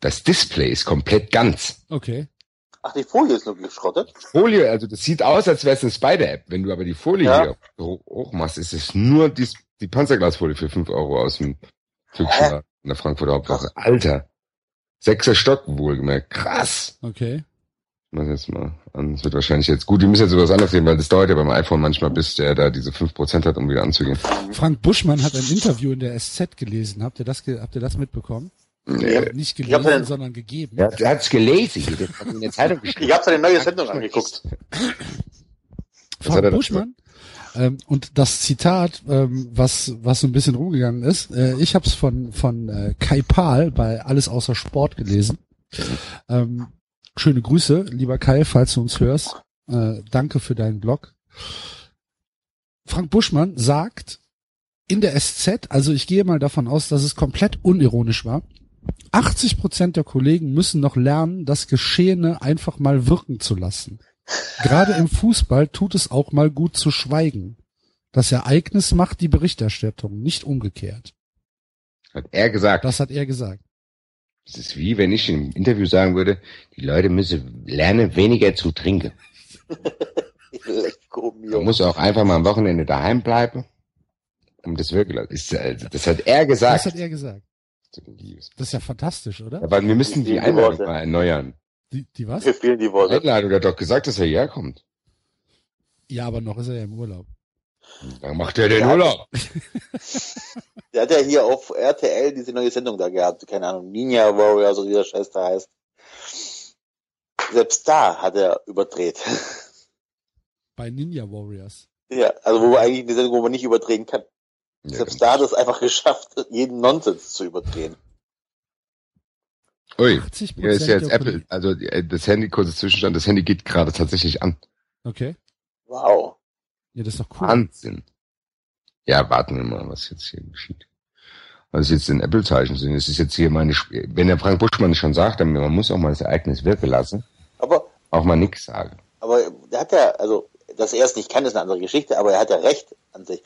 das Display ist komplett ganz. Okay. Ach, die Folie ist nur geschrottet. Folie, also das sieht aus, als wäre es eine Spider-App. Wenn du aber die Folie Ja. hier hoch, hoch machst, ist es nur die, die Panzerglasfolie für 5 Euro aus dem Türkischen in der Frankfurter Hauptwache. Alter. Sechster Stock, wohlgemerkt. Krass. Okay. Mach jetzt mal an. Das wird wahrscheinlich jetzt gut. Die müssen jetzt sowas anderes sehen, weil das dauert ja beim iPhone manchmal, bis der da diese 5% hat, um wieder anzugehen. Frank Buschmann hat ein Interview in der SZ gelesen. Habt ihr das, ge habt ihr das mitbekommen? Nee. Nicht gelesen, den- sondern gegeben. Der, der hat's gelesen. Der hat in der Zeitung Ich habe seine neue Sendung angeguckt. Was Frank er Buschmann. Ähm, und das Zitat, ähm, was was so ein bisschen rumgegangen ist, äh, ich habe es von von äh, Kai Pahl bei Alles außer Sport gelesen. Ähm, schöne Grüße, lieber Kai, falls du uns hörst. Äh, danke für deinen Blog. Frank Buschmann sagt in der SZ, also ich gehe mal davon aus, dass es komplett unironisch war. 80 Prozent der Kollegen müssen noch lernen, das Geschehene einfach mal wirken zu lassen. Gerade im Fußball tut es auch mal gut zu schweigen. Das Ereignis macht die Berichterstattung, nicht umgekehrt. Hat er gesagt. Das hat er gesagt. Das ist wie wenn ich im Interview sagen würde, die Leute müssen lernen, weniger zu trinken. [LAUGHS] Man muss auch einfach mal am Wochenende daheim bleiben. Um das wirklich, äh, das hat er Das gesagt. hat er gesagt. Das ist ja fantastisch, oder? Aber wir müssen die Die Einladung Worte. mal erneuern. Die, die was? Mir fehlen die Die Worte. Einladung, der hat doch gesagt, dass er herkommt. Ja, aber noch ist er ja im Urlaub. Dann macht er den Ja. Urlaub. [LAUGHS] Der hat ja hier auf RTL diese neue Sendung da gehabt, keine Ahnung, Ninja Warrior, so wie der Scheiß da heißt. Selbst da hat er überdreht. [LAUGHS] Bei Ninja Warriors. ja, also wo wir eigentlich eine Sendung, wo man nicht überdrehen kann. Ja, Selbst da hat er es einfach geschafft, jeden Nonsens zu überdrehen. Ui, 80 hier ist jetzt Apple, also äh, das Handy, kurzer Zwischenstand, das Handy geht gerade tatsächlich an. Okay. Wow. Ja, das ist doch cool. Wahnsinn. Ja, warten wir mal, was jetzt hier geschieht. Was jetzt in Apple-Zeichen sind. Es ist jetzt hier meine, Sp- wenn der Frank Buschmann schon sagt, dann man muss auch mal das Ereignis wirken lassen, Aber, auch mal nichts sagen. aber der hat ja, also, dass er es nicht kann, ist eine andere Geschichte, aber er hat ja recht an sich.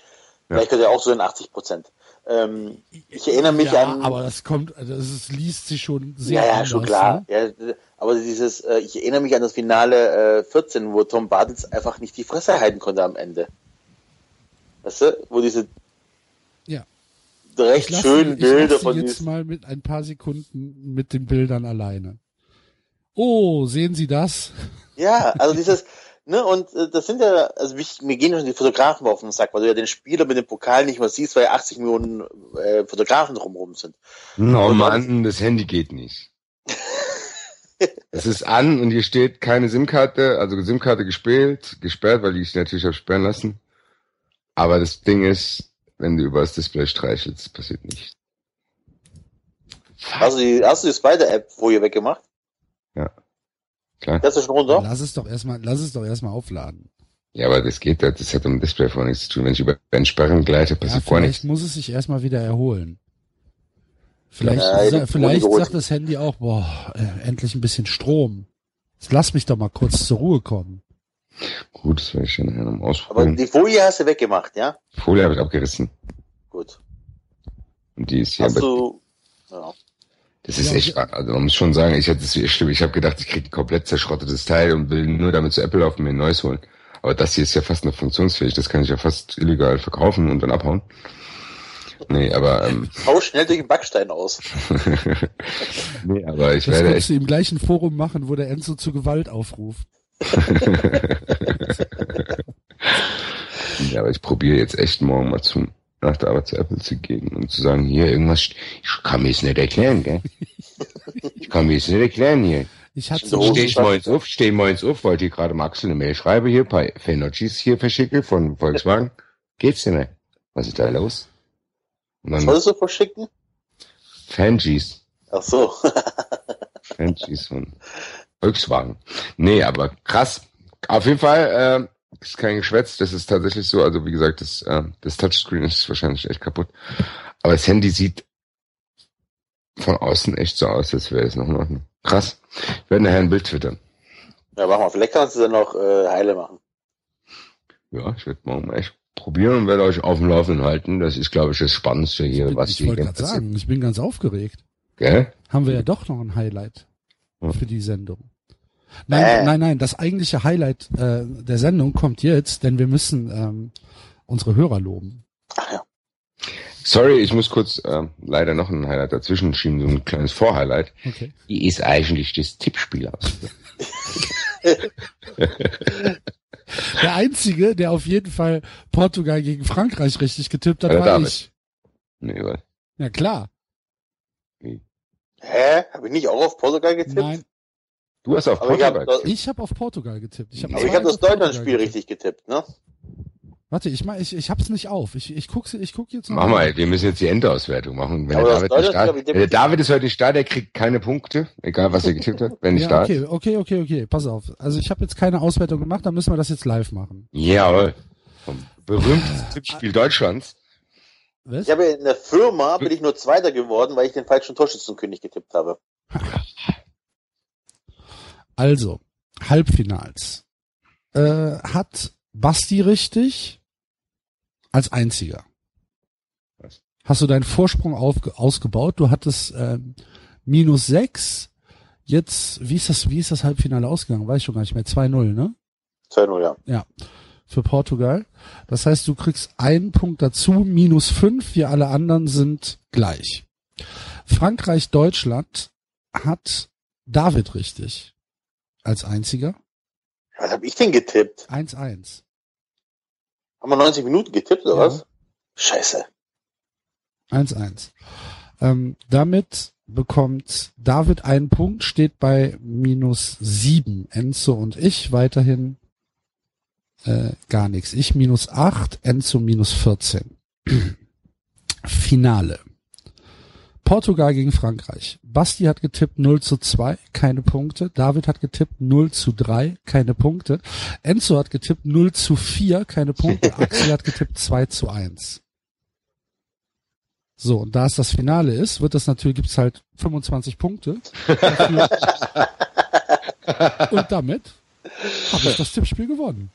Vielleicht könnte er auch so in 80 Prozent. Ähm, ich erinnere mich ja, an. aber das kommt, das ist, liest sich schon sehr Ja, ja, anders, schon klar. Ne? Ja, aber dieses, äh, ich erinnere mich an das Finale äh, 14, wo Tom Bartels einfach nicht die Fresse halten konnte am Ende. Weißt du, wo diese Ja. recht lass schönen sie- ich lass Bilder sie von jetzt mal mit ein paar Sekunden mit den Bildern alleine. Oh, sehen Sie das? ja, also [LAUGHS] dieses, ne, und äh, das sind ja, also mich, mir gehen schon die Fotografen auf den Sack, weil du ja den Spieler mit dem Pokal nicht mehr siehst, weil ja 80 Millionen äh, Fotografen drumherum sind. Oh Mann, das Handy geht nicht. [LAUGHS] es ist an und hier steht keine SIM-Karte, also SIM-Karte gespielt, gesperrt, weil die ich natürlich habe sperren lassen. Aber das Ding ist, wenn du über das Display streichelst, passiert nichts. Hast du die, hast du die Spider-App-Folie weggemacht? Klar. Das ist schon runter? Lass es doch erstmal, lass es doch erstmal aufladen. Ja, aber das geht, das hat am Display vorher nichts zu tun. Wenn ich über Entsperren gleite, Ja, passiert gar nichts. vielleicht muss es sich erstmal wieder erholen. Vielleicht, Ja, sa- die vielleicht sagt das Handy auch, boah, äh, endlich ein bisschen Strom. Jetzt lass mich doch mal kurz zur Ruhe kommen. Gut, das werde ich dann nachher noch mal Aber ausprobieren. die Folie hast du weggemacht, ja? Folie habe ich abgerissen. Gut. Und die ist hier, Hast aber du, ja. das ist Ja, echt, also man muss schon sagen, ich hatte das stimmt, ich habe gedacht, ich kriege ein komplett zerschrottetes Teil und will nur damit zu Apple laufen und mir ein neues holen. Aber das hier ist ja fast noch funktionsfähig, das kann ich ja fast illegal verkaufen und dann abhauen. Nee, aber ähm, Hau schnell durch den Backstein aus. [LAUGHS] nee, aber ich Das werde kannst echt du im gleichen Forum machen, wo der Enzo zu Gewalt aufruft. [LAUGHS] Ja, aber ich probiere jetzt echt morgen mal zum, nach der Arbeit zu Apple zu gehen und zu sagen, hier irgendwas, ich kann mir es nicht erklären, gell? [LAUGHS] Ich kann mir es nicht erklären hier. Ich hatte So, so, Steh ich morgens auf, steh morgens auf, wollte hier gerade Maxel eine Mail schreibe hier, bei Fenogis hier verschicke von Volkswagen. Geht's dir nicht? Was ist da los? Und Was dann wolltest du verschicken? Fangis, Ach so. [LAUGHS] Fangis von Volkswagen. Nee, aber krass. Auf jeden Fall, äh, ist kein Geschwätz, das ist tatsächlich so. Also wie gesagt, das, äh, das Touchscreen ist wahrscheinlich echt kaputt. Aber das Handy sieht von außen echt so aus, als wäre es noch in Ordnung. Krass. Ich werde nachher ein Bild twittern. Ja, mach mal. Vielleicht kannst du dann noch äh, heile machen. Ja, ich werde morgen mal echt probieren und werde euch auf dem Laufenden halten. Das ist, glaube ich, das Spannendste hier, ich, was ich hier wollte gerade sagen, ich bin ganz aufgeregt. Gell? Haben wir ja doch noch ein Highlight für die Sendung. Nein, Äh. nein, nein, das eigentliche Highlight äh, der Sendung kommt jetzt, denn wir müssen ähm, unsere Hörer loben. Ach ja. Sorry, ich muss kurz ähm, leider noch ein Highlight dazwischen schieben, so ein kleines Vorhighlight. Okay. Wie ist eigentlich das Tippspiel aus? [LAUGHS] [LAUGHS] Der einzige, der auf jeden Fall Portugal gegen Frankreich richtig getippt hat, Ja, war David. ich. nee, was? Ja klar. Hä? Habe ich nicht auch auf Portugal getippt? Nein, Du hast auf Aber ich habe Portugal. ich habe auf Portugal getippt. Ich hab aber ich zwei hab das Deutschland-Spiel getippt. richtig getippt, ne? Warte, ich mach, ich, ich hab's nicht auf. Ich, ich guck, ich guck jetzt. Mach mal, wir müssen jetzt die Endauswertung machen. Wenn der David, aber ich wenn der David ist heute nicht da, der kriegt keine Punkte, egal was er getippt hat, wenn Ja, da okay, okay, okay, okay. Pass auf. Also ich habe jetzt keine Auswertung gemacht, dann müssen wir das jetzt live machen. Jawohl. Vom berühmtesten Tippspiel Deutschlands. Was? Ich habe in der Firma bin ich nur Zweiter geworden, weil ich den falschen Torschützenkönig getippt habe. Also, Halbfinals. Äh, hat Basti richtig als einziger. Was? Hast du deinen Vorsprung auf, ausgebaut? Du hattest ähm, minus sechs. Jetzt, wie ist das, wie ist das Halbfinale ausgegangen? Weiß ich schon gar nicht mehr. 2-0, ne? 2-0, ja. Für Portugal. Das heißt, du kriegst einen Punkt dazu, minus fünf. Wir alle anderen sind gleich. Frankreich, Deutschland hat David richtig. Als einziger. Was habe ich denn getippt? 1-1. Haben wir 90 Minuten getippt oder Ja. was? Scheiße. 1-1. Ähm, damit bekommt David einen Punkt, steht bei minus sieben. Enzo und ich weiterhin äh, gar nichts. Ich minus acht, Enzo minus 14. [CLEARS THROAT] Finale. Portugal gegen Frankreich. Basti hat getippt 0 zu 2, keine Punkte. David hat getippt 0 zu 3, keine Punkte. Enzo hat getippt 0 zu 4, keine Punkte. [LAUGHS] Axel hat getippt 2 zu 1. So, und da es das Finale ist, wird das natürlich, gibt's halt 25 Punkte. Dafür. [LAUGHS] und damit habe ich das Tippspiel gewonnen.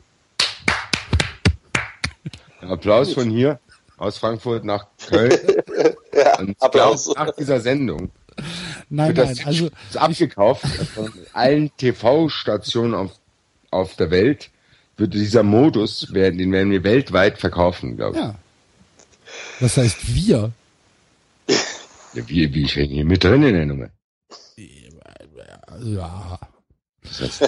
Applaus von hier aus Frankfurt nach Köln. [LAUGHS] Ja, Und Applaus. nach dieser Sendung Nein, wird das nein, also ist abgekauft von allen TV-Stationen auf, auf der Welt. Wird dieser Modus, werden, den werden wir weltweit verkaufen, glaube ich. ja. Das heißt wir. Ja, wie, wie ich hänge hier mit drin in der Nummer. Ja. Das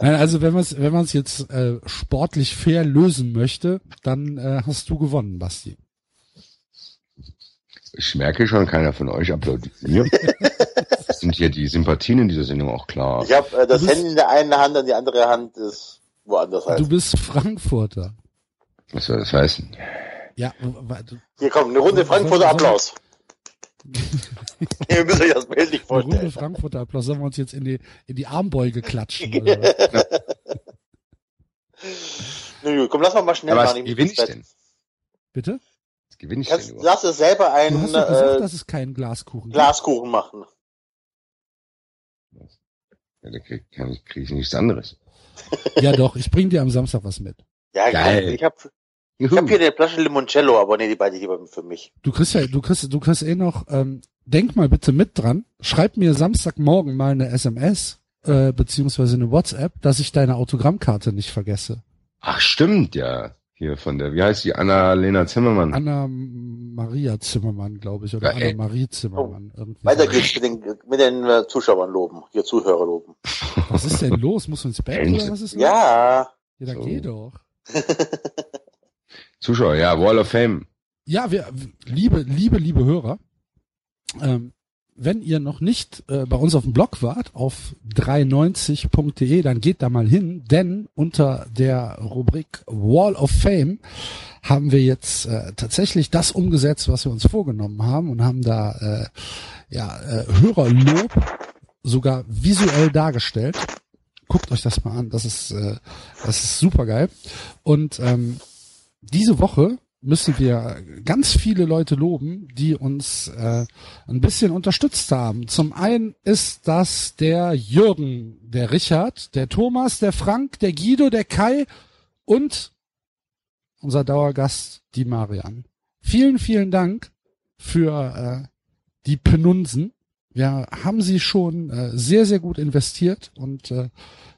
Nein, also wenn man es wenn man's jetzt äh, sportlich fair lösen möchte, dann äh, hast du gewonnen, Basti. Ich merke schon, keiner von euch applaudiert mir. [LAUGHS] Sind hier die Sympathien in dieser Sendung auch klar? Ich habe äh, das Handy in der einen Hand und die andere Hand ist woanders halt. Du bist Frankfurter. Was soll das heißen? Ja, wa- du- Hier kommt eine Runde Frankfurter Applaus. Ihr müsst euch das Bild nicht eine Runde vorstellen. Frankfurter Applaus. Sollen wir uns jetzt in die, in die Armbeuge klatschen? [LAUGHS] Nö, komm, lass mal mal schnell Aber machen. Ich gewinne muss ich denn? Bitte? Gewinne ich Kannst, denn überhaupt? lass es selber Du einen hast doch gesagt, äh, dass es keinen Glaskuchen gibt. Glaskuchen machen. Ja, da krieg, kann ich, krieg ich nichts anderes. [LAUGHS] Ja doch, ich bring dir am Samstag was mit. Ja, Geil. ich habe ich hab hier eine Flasche Limoncello, aber nee, die beide lieber für mich. Du kriegst ja, du kriegst, du kriegst eh noch, ähm, denk mal bitte mit dran, schreib mir Samstagmorgen mal eine SMS, äh, beziehungsweise eine WhatsApp, dass ich deine Autogrammkarte nicht vergesse. Ach, stimmt, ja. Hier von der, wie heißt die, Anna-Lena Zimmermann? Anna Maria Zimmermann, glaube ich, oder Ja, ey. Anna Marie Zimmermann. irgendwie Weiter so. geht's mit den, mit den äh, Zuschauern loben, hier Zuhörer loben. [LAUGHS] Was ist denn los? Muss du ins Bett oder was ist los? Ja, Ja, dann So. geh doch. Zuschauer, ja, Wall of Fame. Ja, wir, liebe, liebe, liebe Hörer, ähm, wenn ihr noch nicht äh, bei uns auf dem Blog wart, auf 390.de, dann geht da mal hin, denn unter der Rubrik Wall of Fame haben wir jetzt äh, tatsächlich das umgesetzt, was wir uns vorgenommen haben und haben da äh, ja, äh, Hörerlob sogar visuell dargestellt. Guckt euch das mal an, das ist, äh, das ist super geil. Und ähm, diese Woche müssen wir ganz viele Leute loben, die uns äh, ein bisschen unterstützt haben. Zum einen ist das der Jürgen, der Richard, der Thomas, der Frank, der Guido, der Kai und unser Dauergast, die Marian. Vielen, vielen Dank für äh, die Penunsen. Wir haben sie schon äh, sehr, sehr gut investiert und äh,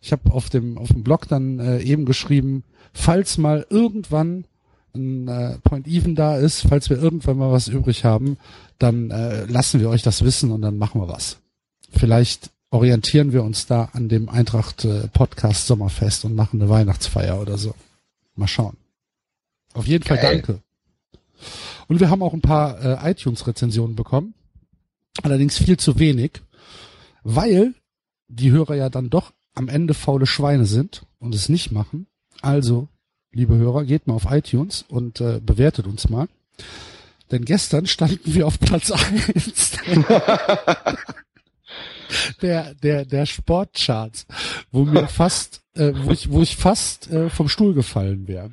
ich habe auf dem auf dem Blog dann äh, eben geschrieben, falls mal irgendwann ein äh, Point Even da ist, falls wir irgendwann mal was übrig haben, dann äh, lassen wir euch das wissen und dann machen wir was. Vielleicht orientieren wir uns da an dem Eintracht äh, Podcast Sommerfest und machen eine Weihnachtsfeier oder so. Mal schauen. Auf jeden Fall Geil. danke. Und wir haben auch ein paar äh, iTunes-Rezensionen bekommen. Allerdings viel zu wenig, weil die Hörer ja dann doch am Ende faule Schweine sind und es nicht machen. Also, liebe Hörer, geht mal auf iTunes und äh, bewertet uns mal. Denn gestern standen wir auf Platz eins [LAUGHS] der, der, der Sportcharts, wo mir fast, äh, wo ich, wo ich fast äh, vom Stuhl gefallen wäre.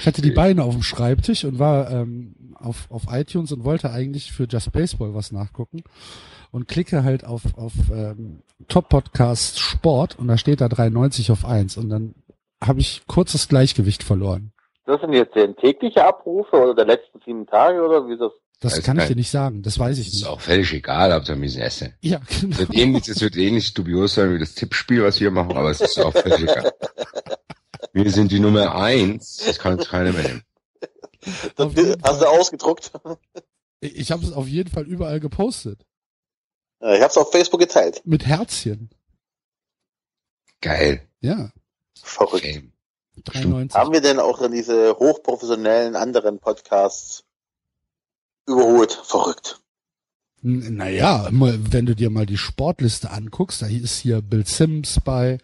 Ich hatte die Beine auf dem Schreibtisch und war ähm, auf, auf iTunes und wollte eigentlich für Just Baseball was nachgucken und klicke halt auf, auf ähm, Top Podcast Sport und da steht da 93 auf 1 und dann habe ich kurzes Gleichgewicht verloren. das sind jetzt denn tägliche Abrufe oder der letzten sieben Tage oder wie ist das? Das Alles kann ich dir nicht sagen, das weiß ich Das ist nicht. auch völlig egal, Hauptsache wir sind Essen. Ja, genau. Wird ähnlich, es wird ähnlich dubios sein wie das Tippspiel, was wir machen, aber es ist auch völlig egal. Wir sind die Nummer eins, das kann uns keiner mehr nehmen. das hast du ausgedruckt? Ich habe es auf jeden Fall überall gepostet. Ich hab's auf Facebook geteilt. Mit Herzchen. Geil. Ja. Verrückt. Fame. 93. Haben wir denn auch dann diese hochprofessionellen anderen Podcasts überholt? Verrückt. Naja, wenn du dir mal die Sportliste anguckst, da ist hier Bill Sims bei.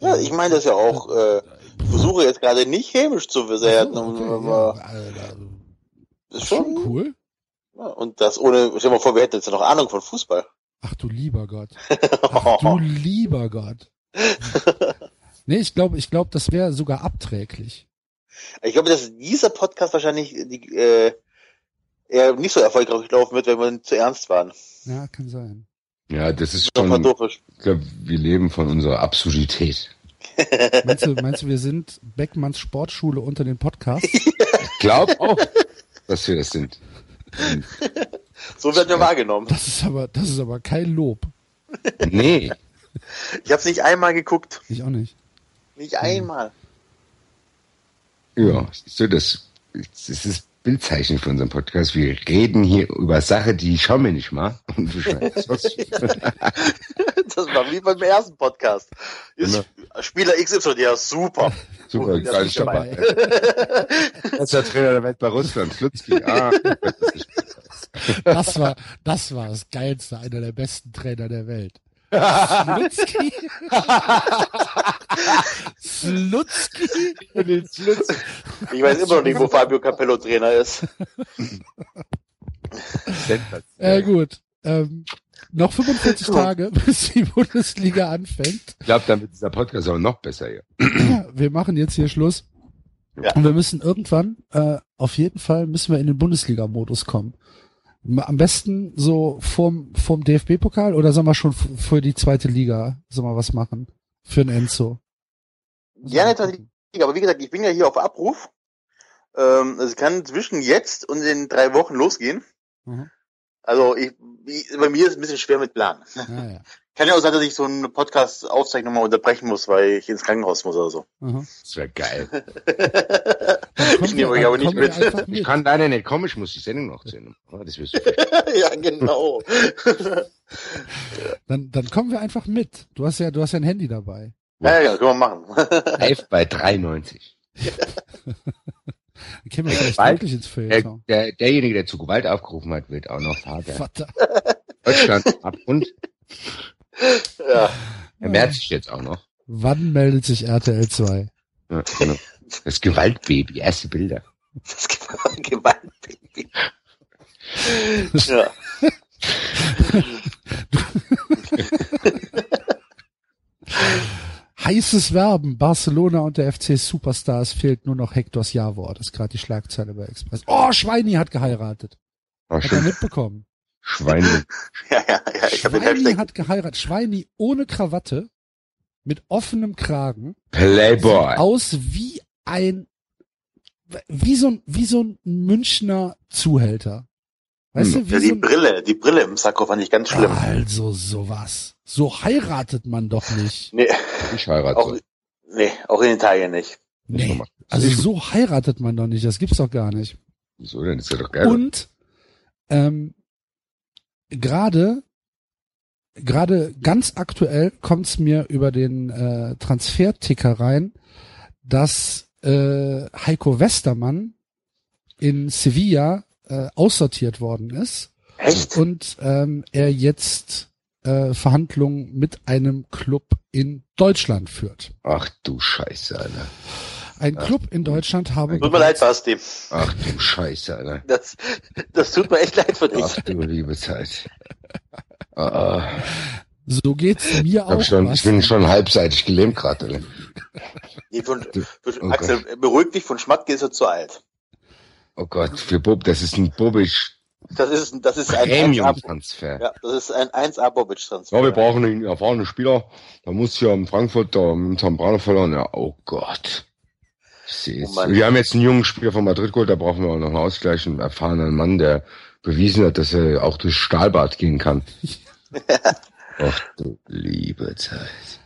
Ja, ich meine das ja auch. Äh, ich versuche jetzt gerade nicht hämisch zu werden, Ach so, okay, aber ja, Alter, das ist schon schon cool. Ja, und das ohne, stell dir mal vor, wir hätten jetzt noch Ahnung von Fußball. Ach du lieber Gott. [LAUGHS] Ach du lieber Gott. [LAUGHS] Nee, ich glaube, ich glaube, das wäre sogar abträglich. Ich glaube, dass dieser Podcast wahrscheinlich die, äh, eher nicht so erfolgreich laufen wird, wenn wir zu ernst waren. Ja, kann sein. Ja, das ist schon, ich glaube, wir leben von unserer Absurdität. [LAUGHS] Meinst du, meinst du, wir sind Beckmanns Sportschule unter den Podcasts? [LAUGHS] Ich glaube auch, dass wir das sind. So werden wir wahrgenommen. Das ist aber, das ist aber kein Lob. nee, Ich habe es nicht einmal geguckt. Ich auch nicht. Nicht einmal. ja, siehst du, das, das ist das Bildzeichen für unseren Podcast. Wir reden hier über Sachen, die schauen wir nicht mal. [LAUGHS] Das war [LAUGHS] wie beim ersten Podcast. Ist Genau. Spieler XY, ja super. Super, Und geil, ich dabei. Bester Trainer der Welt bei Russland, Slutsky. Ah, [LAUGHS] Das war, das war das Geilste, einer der besten Trainer der Welt. Slutsky. Slutsky. Ich weiß immer noch nicht, wo Fabio Capello Trainer ist. Ja gut. Ähm, noch 45 Tage, [LAUGHS] bis die Bundesliga anfängt. Ich glaube, dann wird dieser Podcast auch noch besser hier. Wir machen jetzt hier Schluss. Ja. Und wir müssen irgendwann, äh, auf jeden Fall müssen wir in den Bundesliga-Modus kommen. Am besten so vorm, vorm DFB-Pokal oder sollen wir schon für die zweite Liga, sollen wir was machen? Für den Enzo. Ja, nicht Liga, aber wie gesagt, ich bin ja hier auf Abruf. Ähm, also es kann zwischen jetzt und den drei Wochen losgehen. Mhm. Also ich, ich, bei mir ist es ein bisschen schwer mit Plan. Ja, ja. [LAUGHS] Kann ja auch sein, dass ich so einen Podcast Aufzeichnung mal unterbrechen muss, weil ich ins Krankenhaus muss oder so. Aha. Das wäre geil. [LAUGHS] Ich nehme euch aber nicht mit. einfach Ich mit. kann leider nicht kommen, ich muss die Sendung noch sehen. Das wäre super. [LAUGHS] ja, genau. Dann, dann kommen wir einfach mit. Du hast ja, du hast ja ein Handy dabei. Ja, ja, können wir machen. [LAUGHS] Live bei 93. Dann kämen wir vielleicht Bald- wirklich ins Der, Feuilleton. der, derjenige, der zu Gewalt aufgerufen hat, wird auch noch [LAUGHS] Vater. Vater. Deutschland ab und [LAUGHS] ja. er merkt sich jetzt auch noch. Wann meldet sich RTL 2? Ja, genau. Das Gewaltbaby, erste Bilder. Das Gewaltbaby. ja. Heißes Werben. Barcelona und der FC Superstars fehlt nur noch Hectors Ja-Wort. Das ist gerade die Schlagzeile bei Express. Oh, Schweini hat geheiratet. Oh, Hat er schon mitbekommen. Schweine. [LAUGHS] ja, ja, ja, ich Schweini hat geheiratet. Schweini ohne Krawatte, mit offenem Kragen, Playboy. aus wie ein, wie so ein, wie so ein Münchner Zuhälter. Weißt Hm. du, wie Ja, so die ein, Brille, die Brille im Sakko fand ich ganz schlimm. also sowas. So heiratet man doch nicht. Nee, Ich heirate. auch, nee, auch in Italien nicht. Nee. Also so heiratet man doch nicht. Das gibt's doch gar nicht. Wieso denn? Das ist ja doch geil. Und ähm, gerade gerade ganz aktuell kommt's mir über den äh, Transferticker rein, dass äh, Heiko Westermann in Sevilla äh, aussortiert worden ist Echt? und ähm, er jetzt äh, Verhandlungen mit einem Club in Deutschland führt. Ach du Scheiße, Alter. Ein Club in Deutschland habe Tut mir leid, Basti. Ach du Scheiße, Alter. Das, das tut mir echt leid für dich. Ach du liebe Zeit. Ah, ah. so geht's mir Ich, auch. schon, ich bin schon halbseitig gelähmt gerade. Nee, von, von, Oh Axel, beruhig dich, von Schmatke ist er zu alt. Oh Gott, für Bob, das ist ein Bobisch Das ist, das ist ein 1A, Premium-Transfer. ja, das ist ein 1A Bobic-Transfer. Ja, wir brauchen einen erfahrenen Spieler. Da muss hier in Frankfurt da mit dem Braune verloren. Ja, oh Gott. Oh wir haben jetzt einen jungen Spieler von Madrid geholt, da brauchen wir auch noch einen Ausgleich, einen erfahrenen Mann, der bewiesen hat, dass er auch durch Stahlbad gehen kann. [LAUGHS] Ach du liebe Zeit.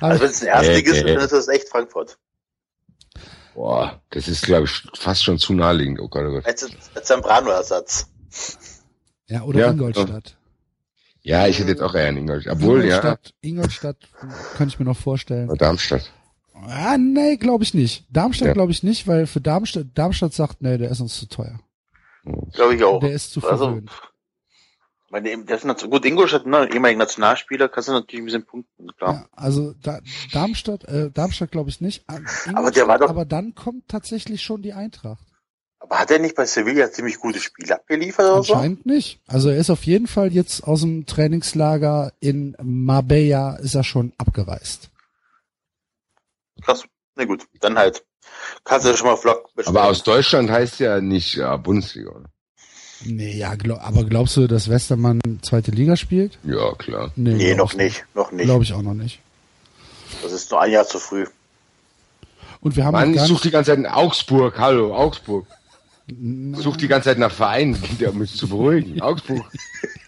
Also wenn es ein Erstliges Äh, ist, äh. dann ist das echt Frankfurt. Boah, das ist, glaube ich, fast schon zu naheliegend. Oh Gott, oh Gott. Als, als Zambrano-Ersatz. Ja, oder Ja, Ingolstadt. Ja, ich hätte jetzt auch eher in Ingolstadt. Obwohl, Ingolstadt, Ingolstadt kann ich mir noch vorstellen. ja. Darmstadt. Ah, nee, glaube ich nicht. Darmstadt Ja. glaube ich nicht, weil für Darmstadt, Darmstadt sagt, nee, der ist uns zu teuer. Glaube ich auch. Der ist zu Also, Meine, das ist gut, Ingolstadt, ne, ehemaliger Nationalspieler, kannst du natürlich ein bisschen punkten, klar. Ja, also da, Darmstadt, äh, Darmstadt glaube ich nicht. Ah, Aber der war doch- aber dann kommt tatsächlich schon die Eintracht. Aber hat er nicht bei Sevilla ziemlich gute Spiele abgeliefert oder so? Anscheinend nicht. Also er ist auf jeden Fall jetzt aus dem Trainingslager in Marbella ist er schon abgereist. Krass. Na gut, dann halt. Kannst du schon mal Vlog bestellen. Aber aus Deutschland heißt ja nicht ja, Bundesliga, oder? Nee, ja, glaub, aber glaubst du, dass Westermann zweite Liga spielt? Ja, klar. Nee, glaub noch ich nicht, noch nicht. Glaube ich auch noch nicht. Das ist nur ein Jahr zu früh. Und wir haben Mann, ich suche nicht, die ganze Zeit in Augsburg. Hallo, Augsburg. Ich suche die ganze Zeit nach Vereinen, [LAUGHS] um mich zu beruhigen. Augsburg.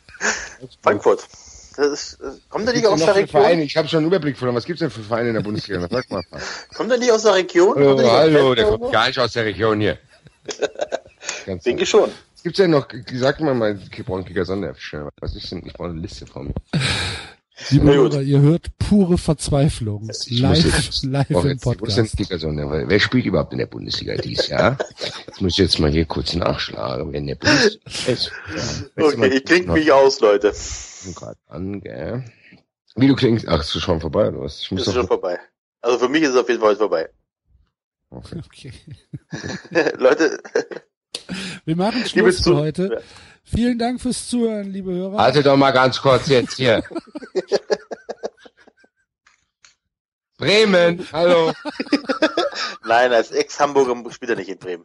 [LAUGHS] Frankfurt. Das ist, äh, kommt er nicht aus der für Vereine? Region? Ich habe schon einen Überblick verloren. Was gibt's denn für Vereine in der Bundesliga? Sag mal. [LAUGHS] Kommt er nicht aus der Region? Aus hallo, der kommt gar nicht aus der Region hier. Ganz Denke schon. Gibt's denn noch? Sag mal mal, ich brauche einen Kicker Sonderschön. Was ist denn? Ich brauche eine Liste von mir. liebe. Hörer, ihr hört pure Verzweiflung. Ich Live, jetzt- live brauche im Podcast. Wer spielt überhaupt in der Bundesliga dies Jahr? Jetzt muss ich jetzt mal hier kurz nachschlagen, wer in der Bundesliga ist. [LAUGHS] Ja, Okay, ich klinge mich aus, Leute. gerade an, gell? Wie du klingst? Ach, ist schon vorbei oder was? Ich muss Ist schon vorbei. Also für mich ist es auf jeden Fall vorbei. Okay. [LAUGHS] Okay. [LAUGHS] Leute, Wir machen Schluss für heute. Vielen Dank fürs Zuhören, liebe Hörer. Warte doch mal ganz kurz jetzt hier. [LAUGHS] Bremen, hallo. [LAUGHS] nein, als Ex-Hamburger spielt er nicht in Bremen.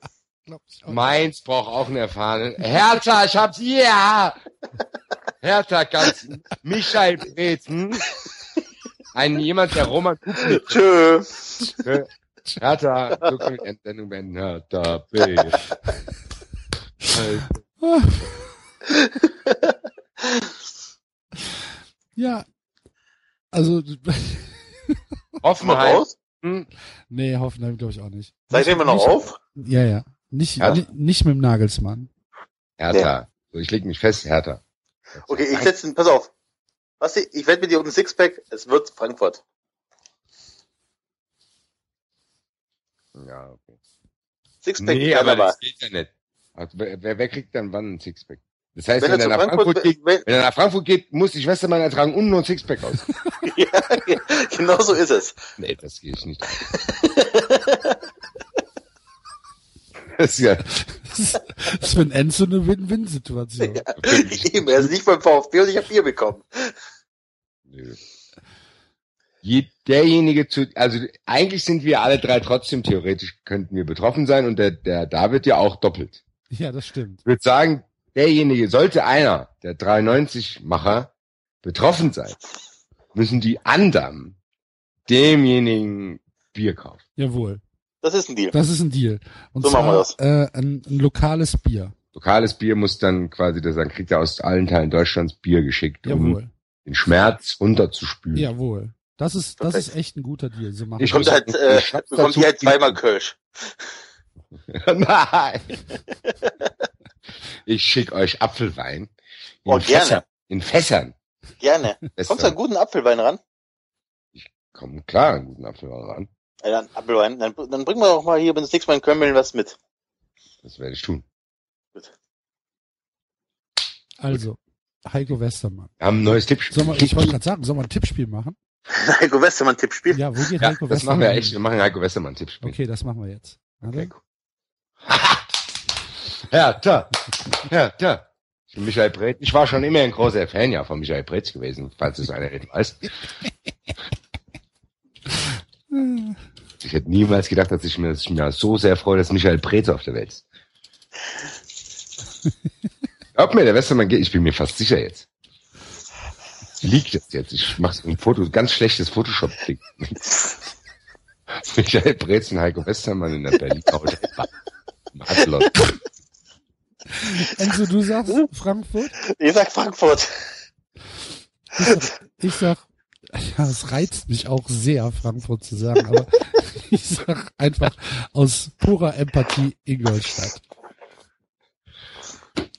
Mainz braucht auch einen erfahrenen. Hertha, ich hab's ja. Hertha ganz. Michael Brezen. Ein jemand, der Roman Kupnik. Tschö. Hertha, so kann ich die Sendung beenden. Hertha, B. Ja. Also, Hoffenheim. raus? Hm, nee, Hoffenheim glaube ich auch nicht. Seid ihr immer noch nicht, auf? Ja, ja. Nicht, Ja. ni- nicht mit dem Nagelsmann. Hertha. So, ich leg mich fest, Hertha. Okay, ich setze, pass auf. Was, ich wette mit dir um ein Sixpack, es wird Frankfurt. Ja, okay. Sixpack, Nee, aber. das geht ja nicht. Also, wer, wer, wer kriegt dann wann ein Sixpack? Das heißt, Wenn wenn, er nach Frankfurt, Frankfurt geht, wenn, wenn er nach Frankfurt geht, muss die Schwestermann ertragen und nur ein Sixpack aus. [LAUGHS] ja, genau so ist es. nee, das gehe ich nicht. Das ist ja, Das ist, für ein Enzo eine Win-Win-Situation. [LAUGHS] Eben, er ist nicht beim VfB und ich habe Bier bekommen. nö. Je, derjenige zu, also eigentlich sind wir alle drei trotzdem theoretisch könnten wir betroffen sein und der, der David ja auch doppelt. Ja, das stimmt. Ich würde sagen, derjenige, sollte einer der 93-Macher betroffen sein, müssen die anderen demjenigen Bier kaufen. Jawohl. Das ist ein Deal. Das ist ein Deal. Und So machen wir zwar Äh, ein, ein lokales Bier. Lokales Bier muss dann quasi, das dann kriegt er aus allen Teilen Deutschlands Bier geschickt, um Jawohl. den Schmerz runterzuspülen. Jawohl. Das ist, das Perfekt. ist echt ein guter Deal. So machen Ich muss halt, äh, bekommt die halt zweimal Kölsch. [LAUGHS] Nein. Ich schick euch Apfelwein. In Oh, gerne. Fässern. In Fässern. Gerne. [LAUGHS] Kommst du an guten Apfelwein ran? Komm klar, einen guten Apfelwein ran. Äh, dann Apfelwein. Dann, dann bringen wir doch mal hier, wenn das nächste Mal in Köln was mit. Das werde ich tun. Also, Heiko Westermann. Wir haben ein neues Tippspiel. Soll man, ich wollte gerade sagen, soll man ein Tippspiel machen? [LAUGHS] Heiko Westermann Tippspiel. Ja, wo geht ja, Heiko das Westermann? machen wir echt. Wir machen ein Heiko Westermann Tippspiel. Okay, das machen wir jetzt. Warte. Okay, cool. [LAUGHS] ja, da. Ja, bin Michael Brett. Ich war schon immer ein großer Fan ja von Michael Bretz gewesen, falls es einer nicht weiß. [LAUGHS] Ich hätte niemals gedacht, dass ich mir, dass ich mir so sehr freue, dass Michael Brez auf der Welt ist. [LAUGHS] Glaub mir, der Westermann geht, ich bin mir fast sicher jetzt. Liegt das jetzt? Ich mache so ein Foto, ganz schlechtes Photoshop-Klick. Michael Brez und Heiko Westermann in der berlin couch Enzo, du sagst Frankfurt? Ich sag Frankfurt. Ich sag, ich sag, ja, es reizt mich auch sehr, Frankfurt zu sagen, aber [LAUGHS] ich sag einfach aus purer Empathie Ingolstadt.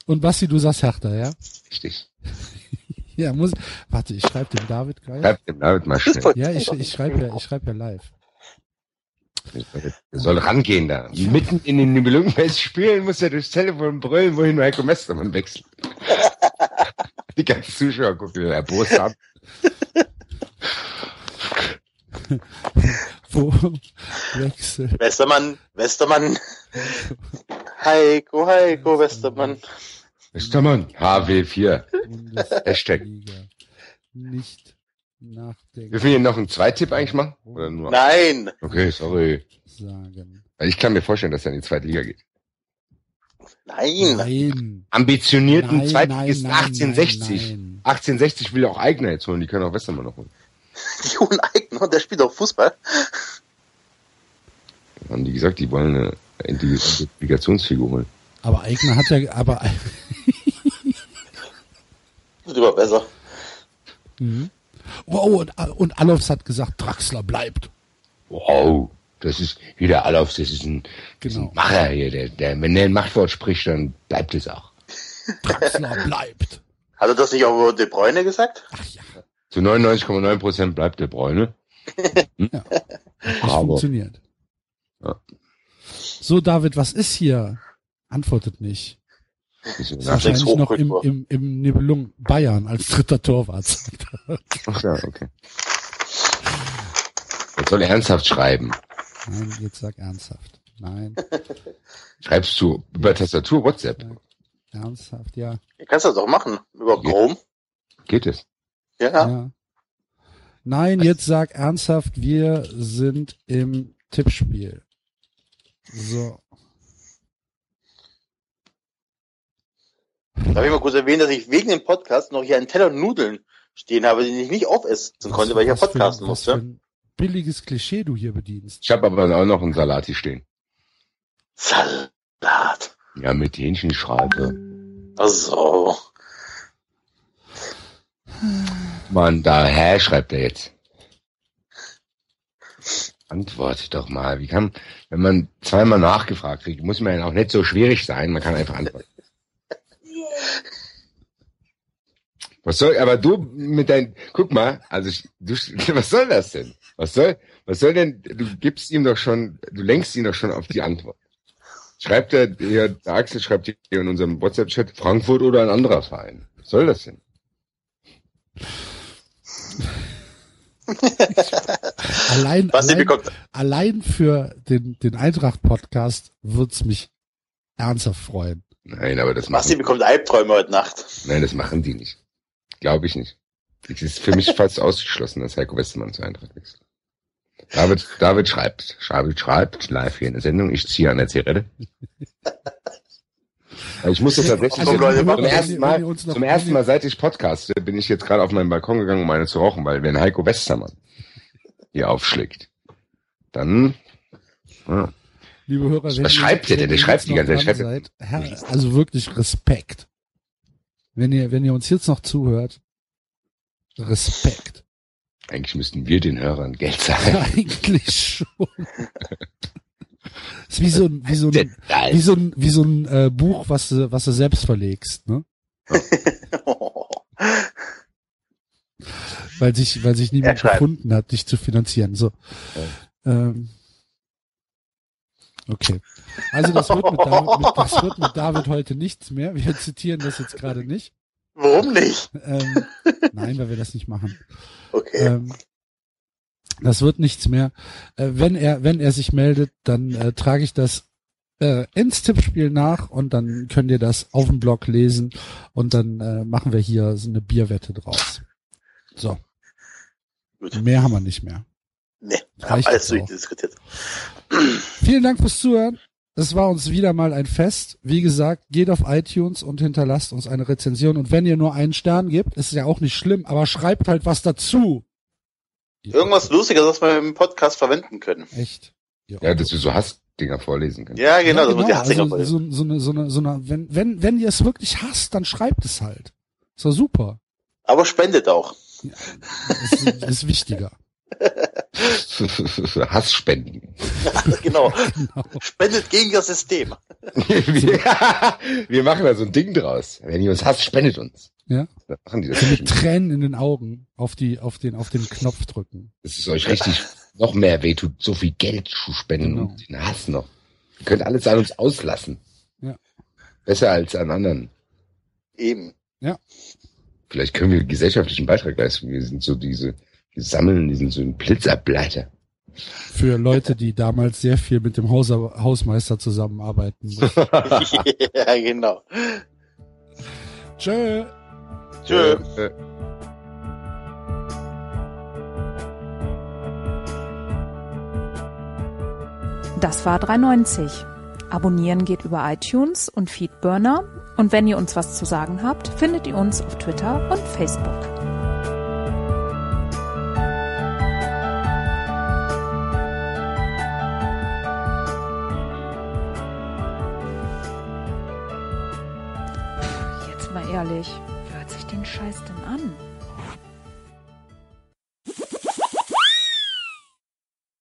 Und Basti, du sagst Hertha, ja? Richtig. Ja, muss, warte, ich schreibe dem David gleich. Schreib dem David mal schnell. Ja, ich, ich schreibe ja, ich schreibe ja live. Er soll rangehen da. Mitten in den Nibelungenfest spielen muss er durchs Telefon brüllen, wohin Heiko Westermann wechselt. [LAUGHS] Die ganzen Zuschauer gucken ihn erbost ab. [LAUGHS] Wo wechselt. Westermann, Westermann. Heiko, Heiko, Westermann. Westermann, HW4. Hashtag. Nicht nachdenken. Dürfen wir hier noch einen Zweitipp eigentlich machen? Oder nur? Nein. Okay, sorry. Sagen. Ich kann mir vorstellen, dass er in die zweite Liga geht. Nein. Nein. Ambitionierten Nein, Zweitligisten nein, nein, 1860. nein, 1860 will auch Eigner jetzt holen, die können auch Westermann noch holen. [LAUGHS] Die hohen Eigner, der spielt auch Fußball. Haben die gesagt, die wollen eine Identifikationsfigur holen. Aber Eigner hat ja, aber, Wird immer besser. mhm. Wow, und, und Alofs hat gesagt, Draxler bleibt. Wow, das ist wieder Alofs, das ist ein, ist Genau. ein Macher hier. Der, der, wenn der ein Machtwort spricht, dann bleibt es auch. Draxler [LAUGHS] bleibt. Hat er das nicht auch über De Bruyne gesagt? Ach ja, Zu 99,9 Prozent bleibt der Bräune. das [LAUGHS] Aber- funktioniert. Ja. So, David, was ist hier? Antwortet nicht. Ist Wahrscheinlich noch im, im, im Nibelung Bayern als dritter Torwart. Ach ja, okay. Jetzt soll er ernsthaft schreiben. Nein, jetzt sag ernsthaft. Nein, [LAUGHS] Schreibst du über Tastatur WhatsApp? ernsthaft, ja. Du kannst das doch machen. Über Ja. Chrome. Geht es? Ja. ja. Nein, jetzt sag ernsthaft, wir sind im Tippspiel. So. Darf ich mal kurz erwähnen, dass ich wegen dem Podcast noch hier einen Teller Nudeln stehen habe, den ich nicht aufessen konnte, weil ich ja Was podcasten was für musste. ein billiges Klischee du hier bedienst. Ich habe aber auch noch einen Salat hier stehen. Salat. Ja, mit Hähnchenschreibe. Also. Mann, daher schreibt er jetzt. Antwort doch mal. Wie kann, wenn man zweimal nachgefragt kriegt, muss man ja auch nicht so schwierig sein. Man kann einfach antworten. Was soll, aber du mit dein, guck mal, also ich, du, [LAUGHS] was soll das denn? Was soll, was soll denn, du gibst ihm doch schon, du lenkst ihn doch schon auf die Antwort. Schreibt er, hier, der Axel schreibt hier in unserem WhatsApp-Chat Frankfurt oder ein anderer Verein. Was soll das denn? [LAUGHS] Allein, allein, allein für den, den Eintracht-Podcast wird's mich ernsthaft freuen. Nein, aber das Basti machen, bekommt Albträume heute Nacht. nein, das machen die nicht. Glaube ich nicht. Es ist für mich [LAUGHS] fast ausgeschlossen, dass Heiko Westermann zur Eintracht wechselt. David, David schreibt, David schreibt live hier in der Sendung, ich ziehe an der Zigarette. Ich muss jetzt tatsächlich Also, Leute, zum ersten Mal, zum ersten Mal seit ich podcaste, bin ich jetzt gerade auf meinen Balkon gegangen, um eine zu rauchen, weil wenn Heiko Westermann hier aufschlägt, dann, ja, Liebe Hörer, wenn Was ihr- schreibt der denn? ihr schreibt die ganze Zeit. Seid, Herr, also wirklich Respekt. Wenn ihr, wenn ihr uns jetzt noch zuhört, Respekt. eigentlich müssten wir den Hörern Geld [LAUGHS] zahlen. Eigentlich schon. ist wie so ein, wie so ein, wie so ein, wie so ein äh, Buch, was du, was du selbst verlegst, ne? [LAUGHS] Weil sich, weil sich niemand gefunden hat, dich zu finanzieren. So. Ähm, okay. Also das wird, mit David, mit, das wird mit David heute nichts mehr. Wir zitieren das jetzt gerade nicht. Warum nicht? Ähm, nein, weil wir das nicht machen. Okay. Ähm, das wird nichts mehr. Äh, wenn er, wenn er sich meldet, dann äh, trage ich das äh, ins Tippspiel nach und dann könnt ihr das auf dem Blog lesen und dann äh, machen wir hier so eine Bierwette draus. So, Gut. mehr haben wir nicht mehr. Nee, reicht alles durchdiskutiert. Vielen Dank fürs Zuhören. Es war uns wieder mal ein Fest. Wie gesagt, geht auf iTunes und hinterlasst uns eine Rezension. Und wenn ihr nur einen Stern gebt, ist ja auch nicht schlimm, aber schreibt halt was dazu. Irgendwas Lustiges, was wir im Podcast verwenden können. Echt. Ihr Ja, dass wir so Hassdinger vorlesen können. Ja, genau, das muss die also so, so eine, so eine, so eine, wenn, wenn, wenn ihr es wirklich hasst, dann schreibt es halt. Ist doch super. Aber spendet auch. Das ist, das ist wichtiger. [LAUGHS] Hassspenden. [LAUGHS] genau. Genau. Spendet gegen das System. wir, [LAUGHS] wir machen da so ein Ding draus. Wenn ihr uns hasst, spendet uns. Ja. Da machen die das mit. Tränen in den Augen auf die, auf den, auf den Knopf drücken. es euch richtig noch mehr wehtut, so viel Geld zu spenden Genau. und den Hass noch. Ihr könnt alles an uns auslassen. Ja. Besser als an anderen. Eben. Vielleicht können wir einen gesellschaftlichen Beitrag leisten. Wir sind so diese, sammeln, die sind so ein Blitzableiter. Für Leute, die damals sehr viel mit dem Haus Hausmeister zusammenarbeiten [LAUGHS] ja, genau. Tschö. Tschö. Äh, Das war 390. Abonnieren geht über iTunes und Feedburner. Und wenn ihr uns was zu sagen habt, findet ihr uns auf Twitter und Facebook. Jetzt